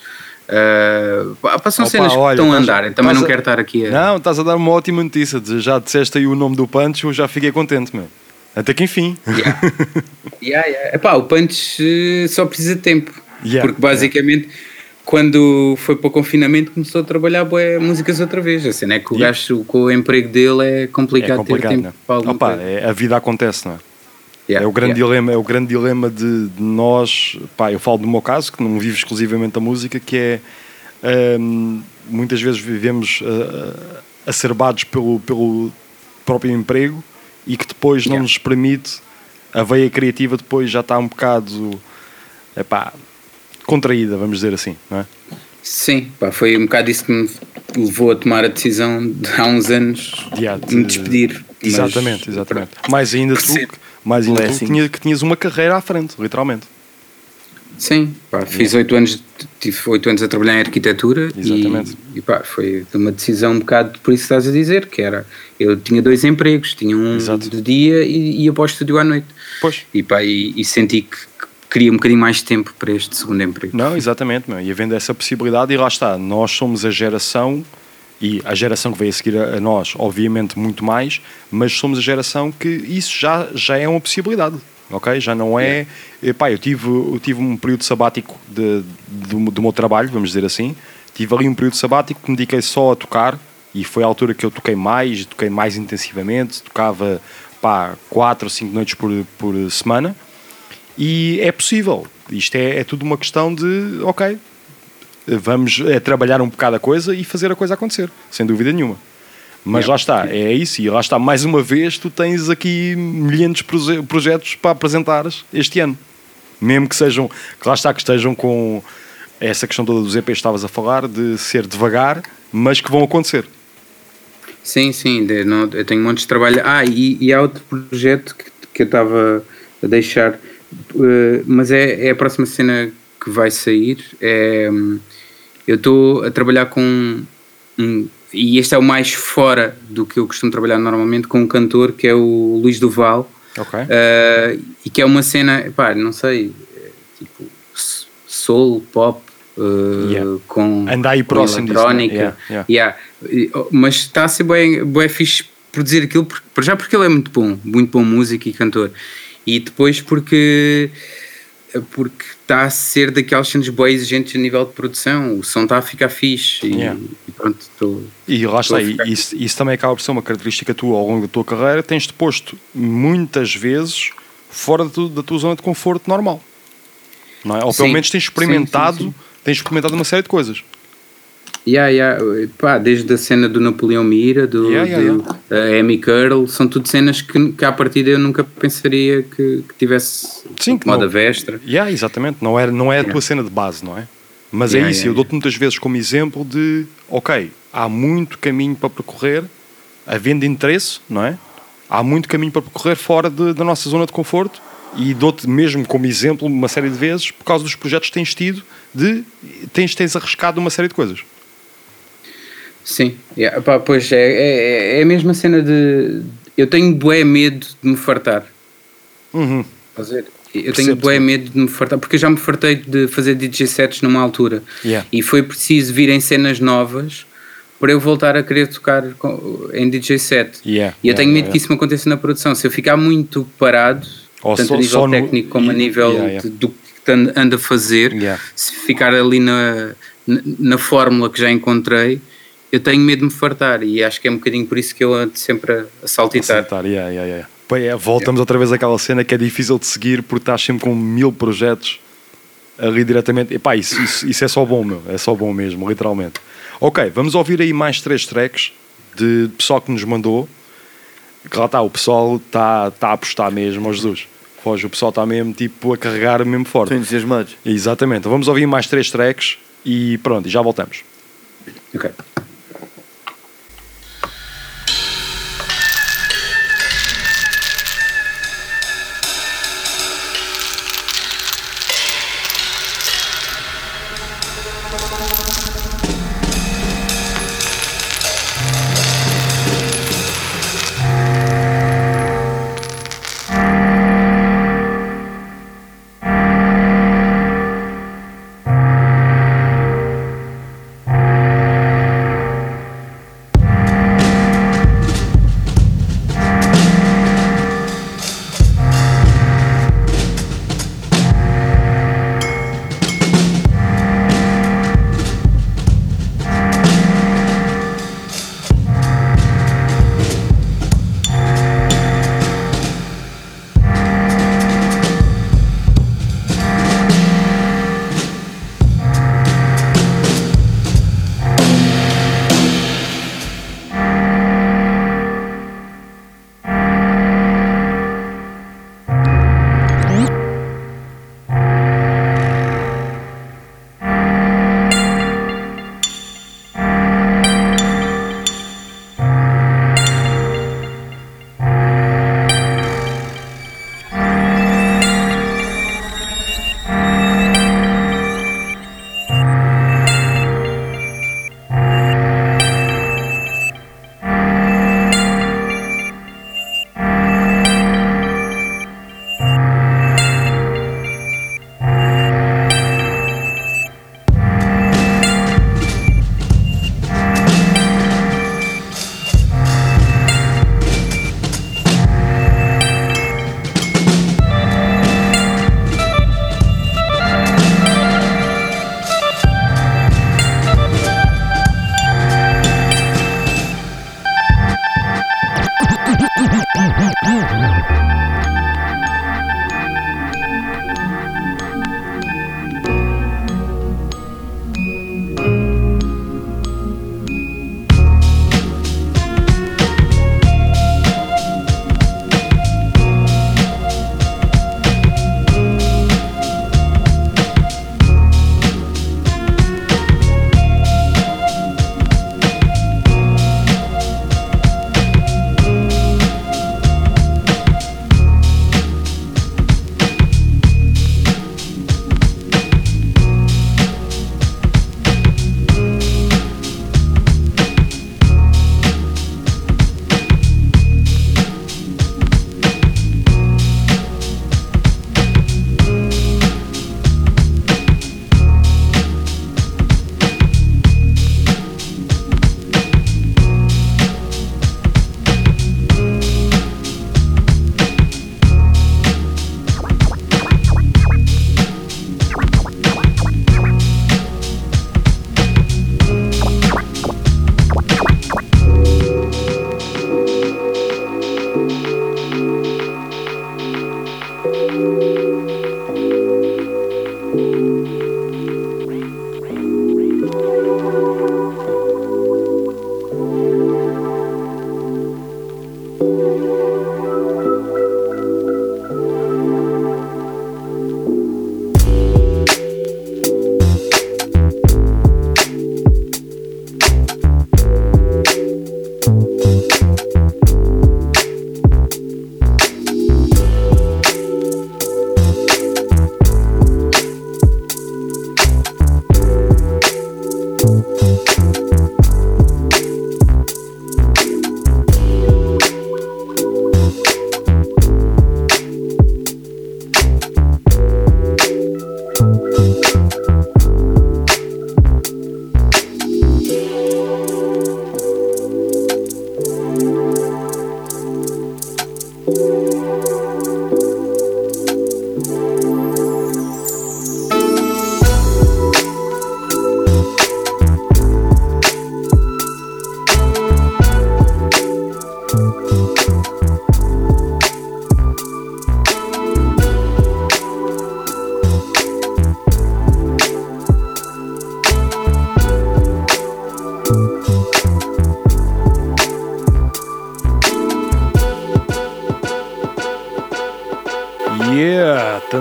pá, são Opa, cenas olha, que estão a andar, eu também não a- quero estar aqui a. Não, estás a dar uma ótima notícia. Já disseste aí o nome do Punch, eu já fiquei contente, meu. Até que enfim. Yeah. Yeah, yeah. Epá, o punch eh, só precisa de tempo. Yeah, Porque basicamente, quando foi para o confinamento, começou a trabalhar bué, músicas outra vez. A cena é que o Yeah. gajo com o emprego dele é complicado, É complicado, ter tempo é? alguma Opa, é- a vida acontece, não é? Yeah, é o grande yeah. dilema, é o grande dilema de, de nós, pá, eu falo do meu caso, que não vivo exclusivamente da música, que é hum, muitas vezes vivemos uh, acerbados pelo, pelo próprio emprego e que depois não Yeah. nos permite a veia criativa depois já está um bocado epá, contraída, vamos dizer assim, não é? Sim, pá, foi um bocado isso que me levou a tomar a decisão de, há uns anos De- de me despedir. Mas- Exatamente, exatamente. Mais ainda tu, Percebo. mais ainda tu tinha- que tinhas uma carreira à frente, literalmente. Sim, pá, fiz oito anos, tive oito anos a trabalhar em arquitetura Exatamente. e, e pá, foi uma decisão um bocado por isso que estás a dizer, que era, eu tinha dois empregos, tinha um Exato. de dia e ia para o estúdio à noite. Pois. E pá, e, e senti que queria um bocadinho mais de tempo para este segundo emprego. Não, exatamente, meu. e havendo essa possibilidade, e lá está, nós somos a geração, e a geração que veio a seguir a, a nós, obviamente, muito mais, mas somos a geração que isso já, já é uma possibilidade, ok? Já não é. Epá, eu tive, eu tive um período sabático de, do, do meu trabalho, vamos dizer assim, tive ali um período sabático que me dediquei só a tocar e foi a altura que eu toquei mais, toquei mais intensivamente, tocava pá, 4 ou 5 noites por, por semana e é possível. Isto é, é tudo uma questão de, ok, vamos é, trabalhar um bocado a coisa e fazer a coisa acontecer, sem dúvida nenhuma. Mas lá está, é isso, e lá está, mais uma vez, tu tens aqui milhares de proje- projetos para apresentares este ano. Mesmo que sejam, que lá está, que estejam com essa questão toda dos EPs que estavas a falar, de ser devagar, mas que vão acontecer. Sim, sim, eu tenho um monte de trabalho. Ah, e, e há outro projeto que, que eu estava a deixar, eh, mas é, é a próxima cena que vai sair. É, eu estou a trabalhar com um, e este é o mais fora do que eu costumo trabalhar normalmente, com um cantor que é o Luís Duval. Ok. Eh, e que é uma cena, pá, não sei, tipo soul, pop, eh, com, Anda aí próximo né? eletrónica. Yeah, yeah. Yeah. Mas está a ser bem, bem fixe produzir aquilo, por- já porque ele é muito bom, muito bom músico e cantor. E depois porque porque está a ser daquelas cenas bem exigentes a nível de produção, o som está a ficar fixe e, Yeah. e pronto, estou. E lá está, e isso, isso também acaba por ser uma característica tua ao longo da tua carreira, tens-te posto muitas vezes fora da tu- da tua zona de conforto normal. Não é? Ou pelo Sim, menos tens experimentado, sim, sim. tens experimentado uma série de coisas. Yeah, yeah. Pá, desde a cena do Napoleão Mira, do, Yeah, yeah, do uh, Amy Curl, são tudo cenas que, que à partida eu nunca pensaria que, que tivesse Sim, que moda não- vestra. Yeah, exatamente, não é, não é a tua cena de base, não é? Mas Yeah, é isso, yeah, eu dou-te muitas vezes como exemplo de, ok, há muito caminho para percorrer, havendo interesse, não é? Há muito caminho para percorrer fora de- da nossa zona de conforto e dou-te mesmo como exemplo uma série de vezes por causa dos projetos que tens tido de tens, tens arriscado uma série de coisas. Sim, yeah, pá, pois é, é, é a mesma cena de. Eu tenho bué medo de me fartar. Uhum. Ver? Eu tenho bué medo de me fartar, porque eu já me fartei de fazer DJ sets numa altura Yeah. e foi preciso virem cenas novas para eu voltar a querer tocar em DJ set. Yeah, E eu yeah, tenho medo yeah, que isso me aconteça na produção. Se eu ficar muito parado, Ou tanto só- a nível só no- técnico como a nível de- do que ando- a fazer, se ficar ali na, na fórmula que já encontrei, eu tenho medo de me fartar e acho que é um bocadinho por isso que eu ando sempre a, a saltitar. Yeah, yeah, yeah. É, voltamos outra vez àquela cena que é difícil de seguir porque estás sempre com mil projetos ali diretamente. Epá, isso, isso, isso é só bom, meu. É só bom mesmo, literalmente. Ok, vamos ouvir aí mais três tracks de pessoal que nos mandou. Que lá está, o pessoal está tá a apostar mesmo ao Jesus. Foge, o pessoal está mesmo tipo a carregar mesmo forte. Estão entusiasmados. Exatamente. Então vamos ouvir mais três tracks e pronto, e já voltamos. Ok.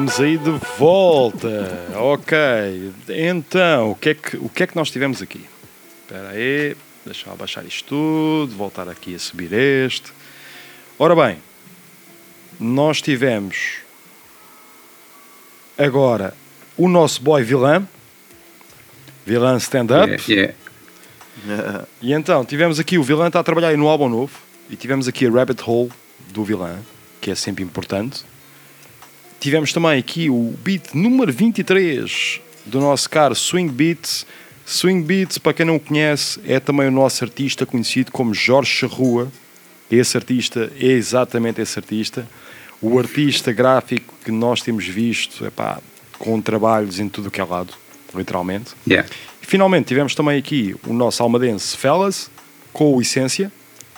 Estamos aí de volta. Ok, então, o que é que, o que, é que nós tivemos aqui? Espera aí, deixa eu abaixar isto tudo, voltar aqui a subir este. Ora bem, nós tivemos agora o nosso boy vilã, vilã stand-up. Yeah, yeah. E então, tivemos aqui o vilã está a trabalhar no álbum novo e tivemos aqui a Rabbit Hole do vilã, que é sempre importante. Tivemos também aqui o beat número 23 do nosso caro Swing Beats. Swing Beats, para quem não o conhece, é também o nosso artista conhecido como Jorge Charrua. Esse artista é exatamente esse artista. O artista gráfico que nós temos visto epá, com trabalhos em tudo o que é lado, literalmente. Yeah. Finalmente tivemos também aqui o nosso almadense Fellas, com o Essência,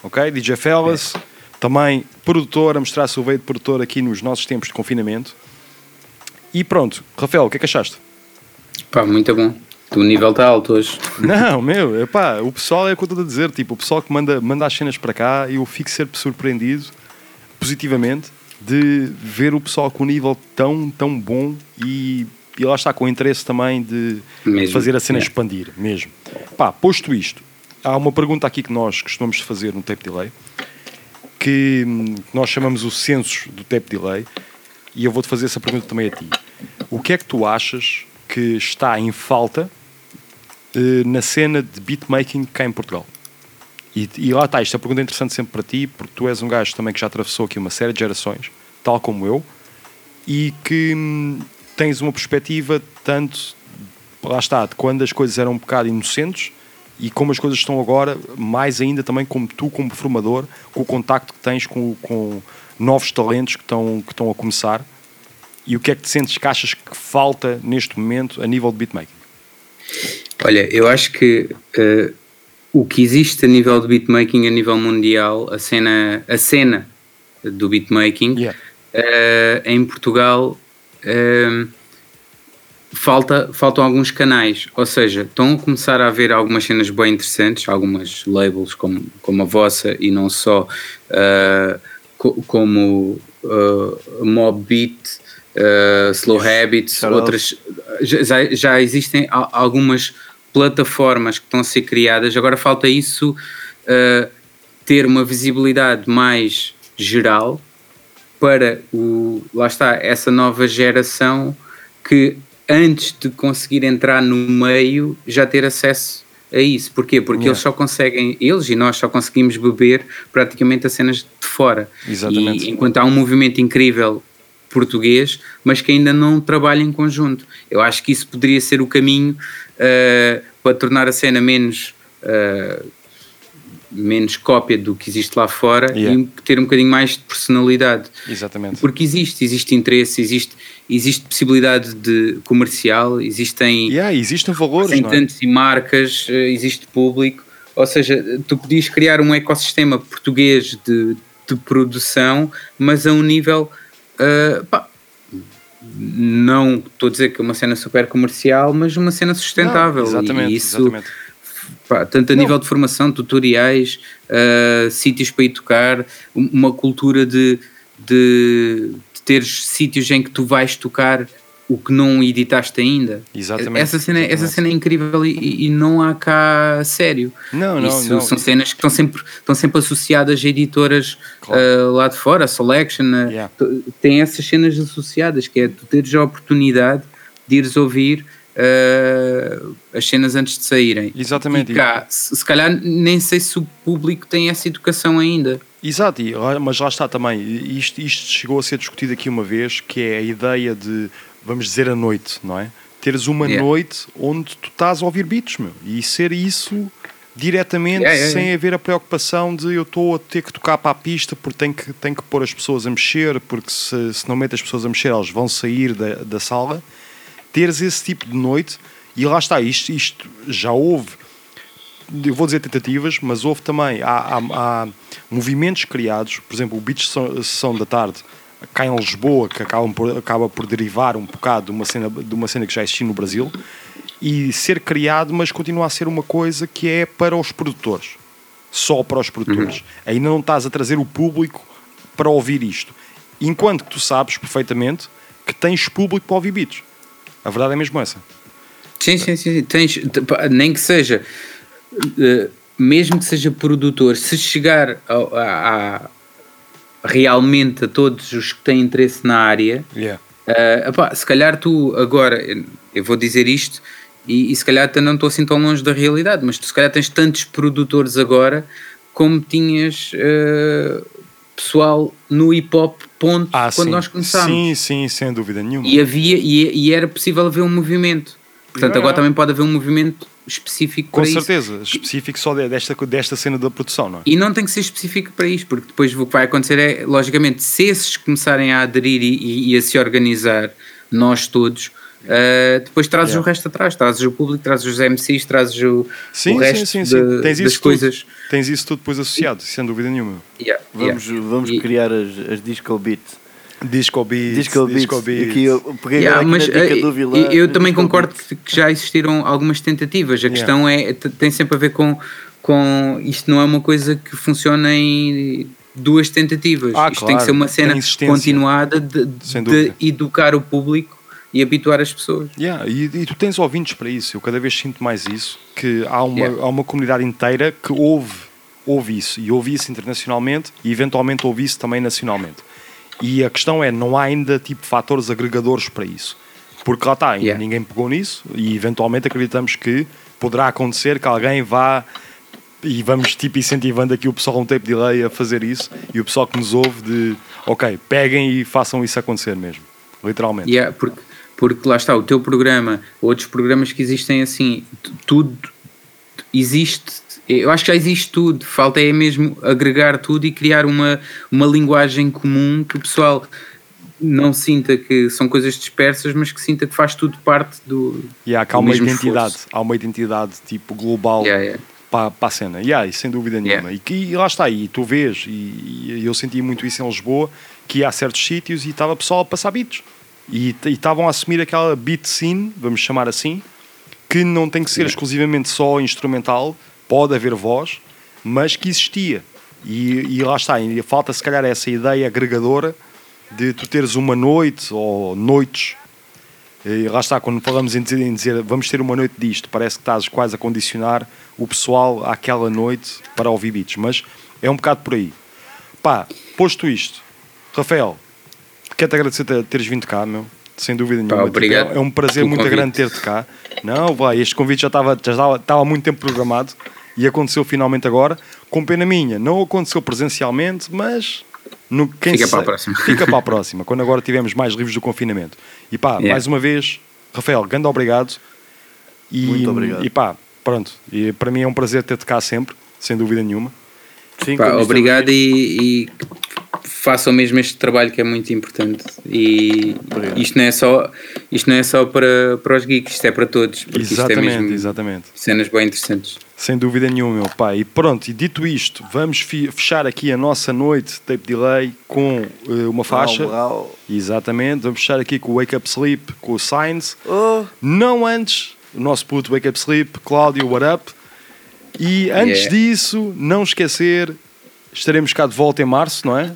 ok? DJ Fellas, também produtor, a mostrar a sua veia de produtor aqui nos nossos tempos de confinamento. E pronto, Rafael, o que é que achaste? Pá, muito bom. O nível está alto hoje. Não, meu, epá, o pessoal é o que eu estou a dizer, tipo, o pessoal que manda, manda as cenas para cá, eu fico sempre surpreendido, positivamente, de ver o pessoal com um nível tão, tão bom e, e lá está, com interesse também de Mesmo, fazer a cena é. expandir, mesmo. Pá, posto isto, há uma pergunta aqui que nós costumamos fazer no tape delay, que hum, nós chamamos o census do tape delay, e eu vou-te fazer essa pergunta também a ti. O que é que tu achas que está em falta eh, na cena de beatmaking cá em Portugal? E, e lá está, isto é pergunta interessante sempre para ti, porque tu és um gajo também que já atravessou aqui uma série de gerações, tal como eu, e que hum, tens uma perspectiva tanto, lá está, de quando as coisas eram um bocado inocentes e como as coisas estão agora, mais ainda também como tu, como formador, com o contacto que tens com, com novos talentos que estão, que estão a começar. E o que é que te sentes que achas que falta neste momento a nível de beatmaking? Olha, eu acho que eh, o que existe a nível de beatmaking a nível mundial, a cena, a cena do beatmaking eh, em Portugal eh, falta, faltam alguns canais, ou seja, estão a começar a haver algumas cenas bem interessantes, algumas labels como, como a vossa e não só, eh, co- como uh, Mob Beat, uh, Slow Habits, Shout outras já, já existem al- algumas plataformas que estão a ser criadas, agora falta isso uh, ter uma visibilidade mais geral para o, lá está, essa nova geração que antes de conseguir entrar no meio já ter acesso a isso. Porquê? Porque Yeah. eles só conseguem, eles e nós só conseguimos beber praticamente as cenas de fora. Exatamente. E enquanto há um movimento incrível português, mas que ainda não trabalha em conjunto. Eu acho que isso poderia ser o caminho uh, para tornar a cena menos uh, menos cópia do que existe lá fora Yeah. e ter um bocadinho mais de personalidade. Exatamente. Porque existe, existe interesse, existe, existe possibilidade de comercial, existem, Yeah, existem valores, é? representantes e marcas, eh, existe público. Ou seja, tu podias criar um ecossistema português de, de produção, mas a um nível. eh, pá, não estou a dizer que é uma cena super comercial, mas uma cena sustentável. Exatamente, e isso, exatamente. Pá, tanto a nível de formação, tutoriais, uh, sítios para ir tocar, um- uma cultura de, de, de teres sítios em que tu vais tocar o que não editaste ainda. Exatamente, Essa cena, essa cena é incrível e, e não há cá a sério. Não, não, Isso não. São cenas que estão sempre, estão sempre associadas a editoras uh, lá de fora, a Selection, t- tem essas cenas associadas, que é tu teres a oportunidade de ires ouvir uh, as cenas antes de saírem. Exatamente. E cá, se, se calhar nem sei se o público tem essa educação ainda. Exato, mas lá está também. Isto, isto chegou a ser discutido aqui uma vez, que é a ideia de, vamos dizer, a noite, não é? Teres uma Yeah. noite onde tu estás a ouvir beats, meu, e ser isso diretamente, Yeah, yeah, sem haver a preocupação de eu estou a ter que tocar para a pista porque tenho que, tenho que pôr as pessoas a mexer, porque se, se não meto as pessoas a mexer, elas vão sair da, da sala. Teres esse tipo de noite, e lá está, isto, isto já houve eu vou dizer tentativas, mas houve também, há, há- há movimentos criados, por exemplo, o Beach Sessão da Tarde, cá em Lisboa, que acabam por, acaba por derivar um bocado de uma, cena, de uma cena que já existia no Brasil, e ser criado, mas continua a ser uma coisa que é para os produtores. Só para os produtores. Ainda não estás a trazer o público para ouvir isto. Enquanto que tu sabes perfeitamente que tens público para ouvir beats. A verdade é mesmo essa. Sim, sim, sim. sim. Tens, nem que seja, eh, mesmo que seja produtor, se chegar ao- a, a- realmente a todos os que têm interesse na área, Yeah. eh, epá, se calhar tu agora, eu vou dizer isto, e, e se calhar não estou assim tão longe da realidade, mas tu se calhar tens tantos produtores agora como tinhas eh, pessoal no hip hop ponto quando Ah, sim. nós começámos. Sim, sim, sem dúvida nenhuma. E havia e, e era possível haver um movimento. Portanto, agora também pode haver um movimento específico Com para isso. certeza, específico só de- desta, desta cena da produção, não é? E não tem que ser específico para isto, porque depois o que vai acontecer é, logicamente, se esses começarem a aderir e- e a se organizar, nós todos, eh, depois trazes Yeah. o resto atrás, trazes o público, trazes os MCs, trazes o, Sim, o resto sim, sim, sim. de- Tens das isso coisas. Tudo, tens isso tudo depois associado, sem dúvida nenhuma. Yeah, Vamos, yeah. vamos E- criar as, as disco beats. Disco beats, Disco beats. disco beats. Aqui eu peguei Yeah, mas eh, do eu, vilão. eu também disco concordo beats. que já existiram algumas tentativas. A Yeah. questão é tem sempre a ver com, com isto não é uma coisa que funciona em duas tentativas. Ah, isto tem que claro, ser uma cena continuada de, de educar o público e habituar as pessoas. Yeah, e, e tu tens ouvintes para isso, eu cada vez sinto mais isso, que há uma, Yeah. há uma comunidade inteira que ouve, ouve isso, e ouve isso internacionalmente e eventualmente ouve isso também nacionalmente. E a questão é, não há ainda tipo fatores agregadores para isso. Porque lá está, Yeah. ninguém pegou nisso e eventualmente acreditamos que poderá acontecer que alguém vá e vamos tipo incentivando aqui o pessoal um tape delay a fazer isso e o pessoal que nos ouve de ok, peguem e façam isso acontecer mesmo. Literalmente. Yeah, porque, porque lá está, o teu programa, outros programas que existem assim, tudo existe. Eu acho que já existe tudo. Falta é mesmo agregar tudo e criar uma, uma linguagem comum que o pessoal não sinta que são coisas dispersas, mas que sinta que faz tudo parte do. E há, que há uma identidade, esforço. há uma identidade tipo global Yeah, yeah. Para, para a cena. Yeah, e sem dúvida nenhuma. Yeah. E, que, e lá está, e tu vês, e, e eu senti muito isso em Lisboa, que há certos sítios e estava pessoal a passar beats. E estavam a assumir aquela beat scene, vamos chamar assim, que não tem que ser exclusivamente só instrumental, pode haver voz, mas que existia. E, e lá está, e falta se calhar essa ideia agregadora de tu teres uma noite ou noites e lá está, quando falamos em dizer, em dizer, vamos ter uma noite disto, parece que estás quase a condicionar o pessoal àquela noite para ouvir beats, mas é um bocado por aí. Pá, posto isto, Rafael, quero-te agradecer ter- teres vindo cá, meu, sem dúvida nenhuma. Tipo, obrigado é, é um prazer muito convite. grande ter-te cá. Não, vai, este convite já estava, já estava, estava há muito tempo programado e aconteceu finalmente agora, com pena minha. Não aconteceu presencialmente, mas no, quem Fica se- para a próxima. Fica para a próxima, quando agora tivermos mais livros do confinamento. E pá, Yeah. mais uma vez, Rafael, grande obrigado. E, Muito obrigado. E pá, pronto. E para mim é um prazer ter-te cá sempre, sem dúvida nenhuma. Sim, Pá, obrigado e, e façam mesmo este trabalho que é muito importante. E isto não é só, isto não é só para, para os geeks, isto é para todos. Porque isto é Exatamente, mesmo exatamente. cenas bem interessantes. Sem dúvida nenhuma, meu pai. E pronto, e dito isto, vamos fechar aqui a nossa noite de tape delay com eh, uma faixa. Brau. Exatamente, vamos fechar aqui com o Wake Up Sleep, com o Signs. Oh, Não antes, o nosso puto Wake Up Sleep, Cláudio, what up? E antes Yeah. disso, não esquecer, estaremos cá de volta em março, não é?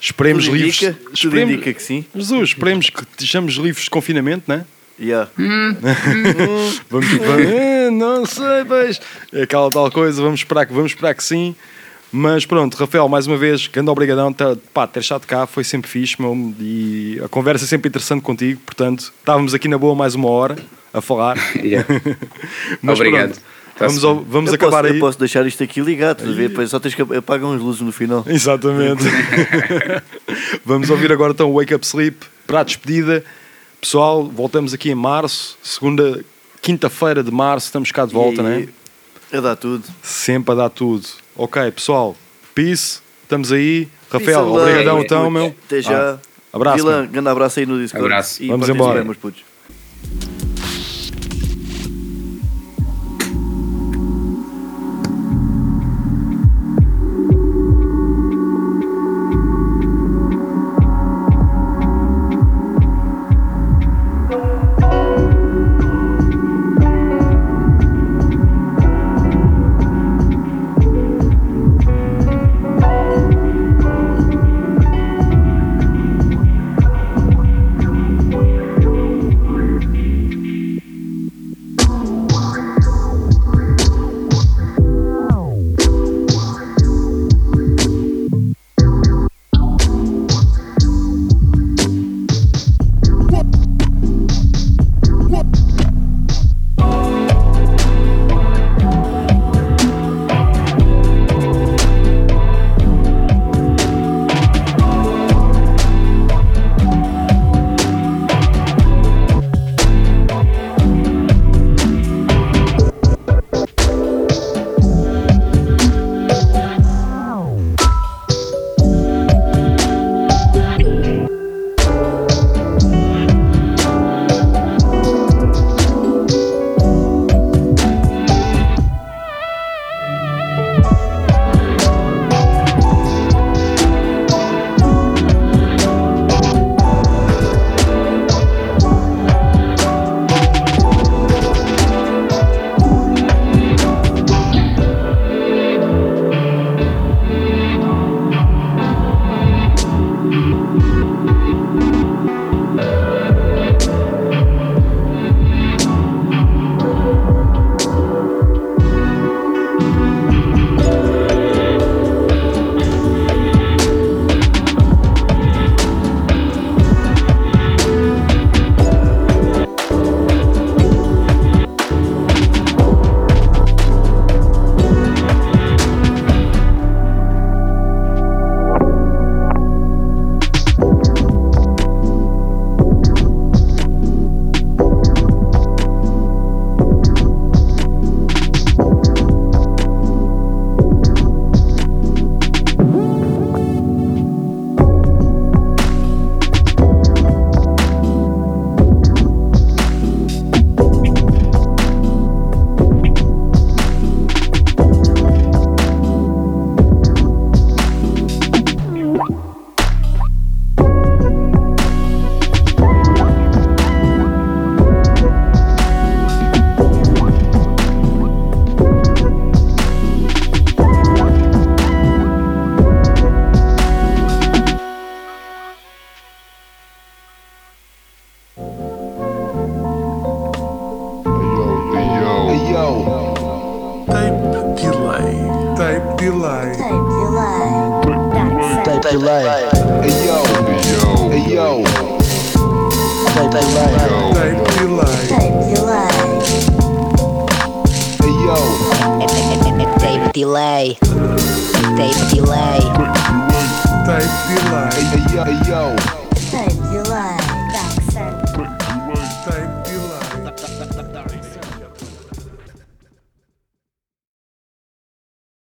Esperemos tudo livres. indica, tudo esperemos- indica que sim. Jesus, esperemos que estejamos livres de confinamento, não é? Yeah. Vamos, vamos- Eh, não sei, pois. É aquela tal coisa, vamos esperar que, vamos esperar que sim. Mas pronto, Rafael, mais uma vez, grande obrigadão tá, pá, ter estado cá, foi sempre fixe, meu, e a conversa é sempre interessante contigo, portanto, estávamos aqui na boa mais uma hora, a falar. Yeah. Mas Obrigado. pronto, vamos, Tá-se ao- vamos eu acabar posso, aí. Eu posso deixar isto aqui ligado, só tens que apagar uns luzes no final. Exatamente. Vamos ouvir agora então o Wake Up Sleep para a despedida. Pessoal, voltamos aqui em março, segunda, quinta-feira de março, estamos cá de volta, E- né? A dar tudo. Sempre a dar tudo. Ok, pessoal, peace, estamos aí. Rafael, Peace love, obrigadão então, meu. Até já. Ah, abraço. Meu. grande abraço aí no Discord. Abraço. E Vamos embora. putos.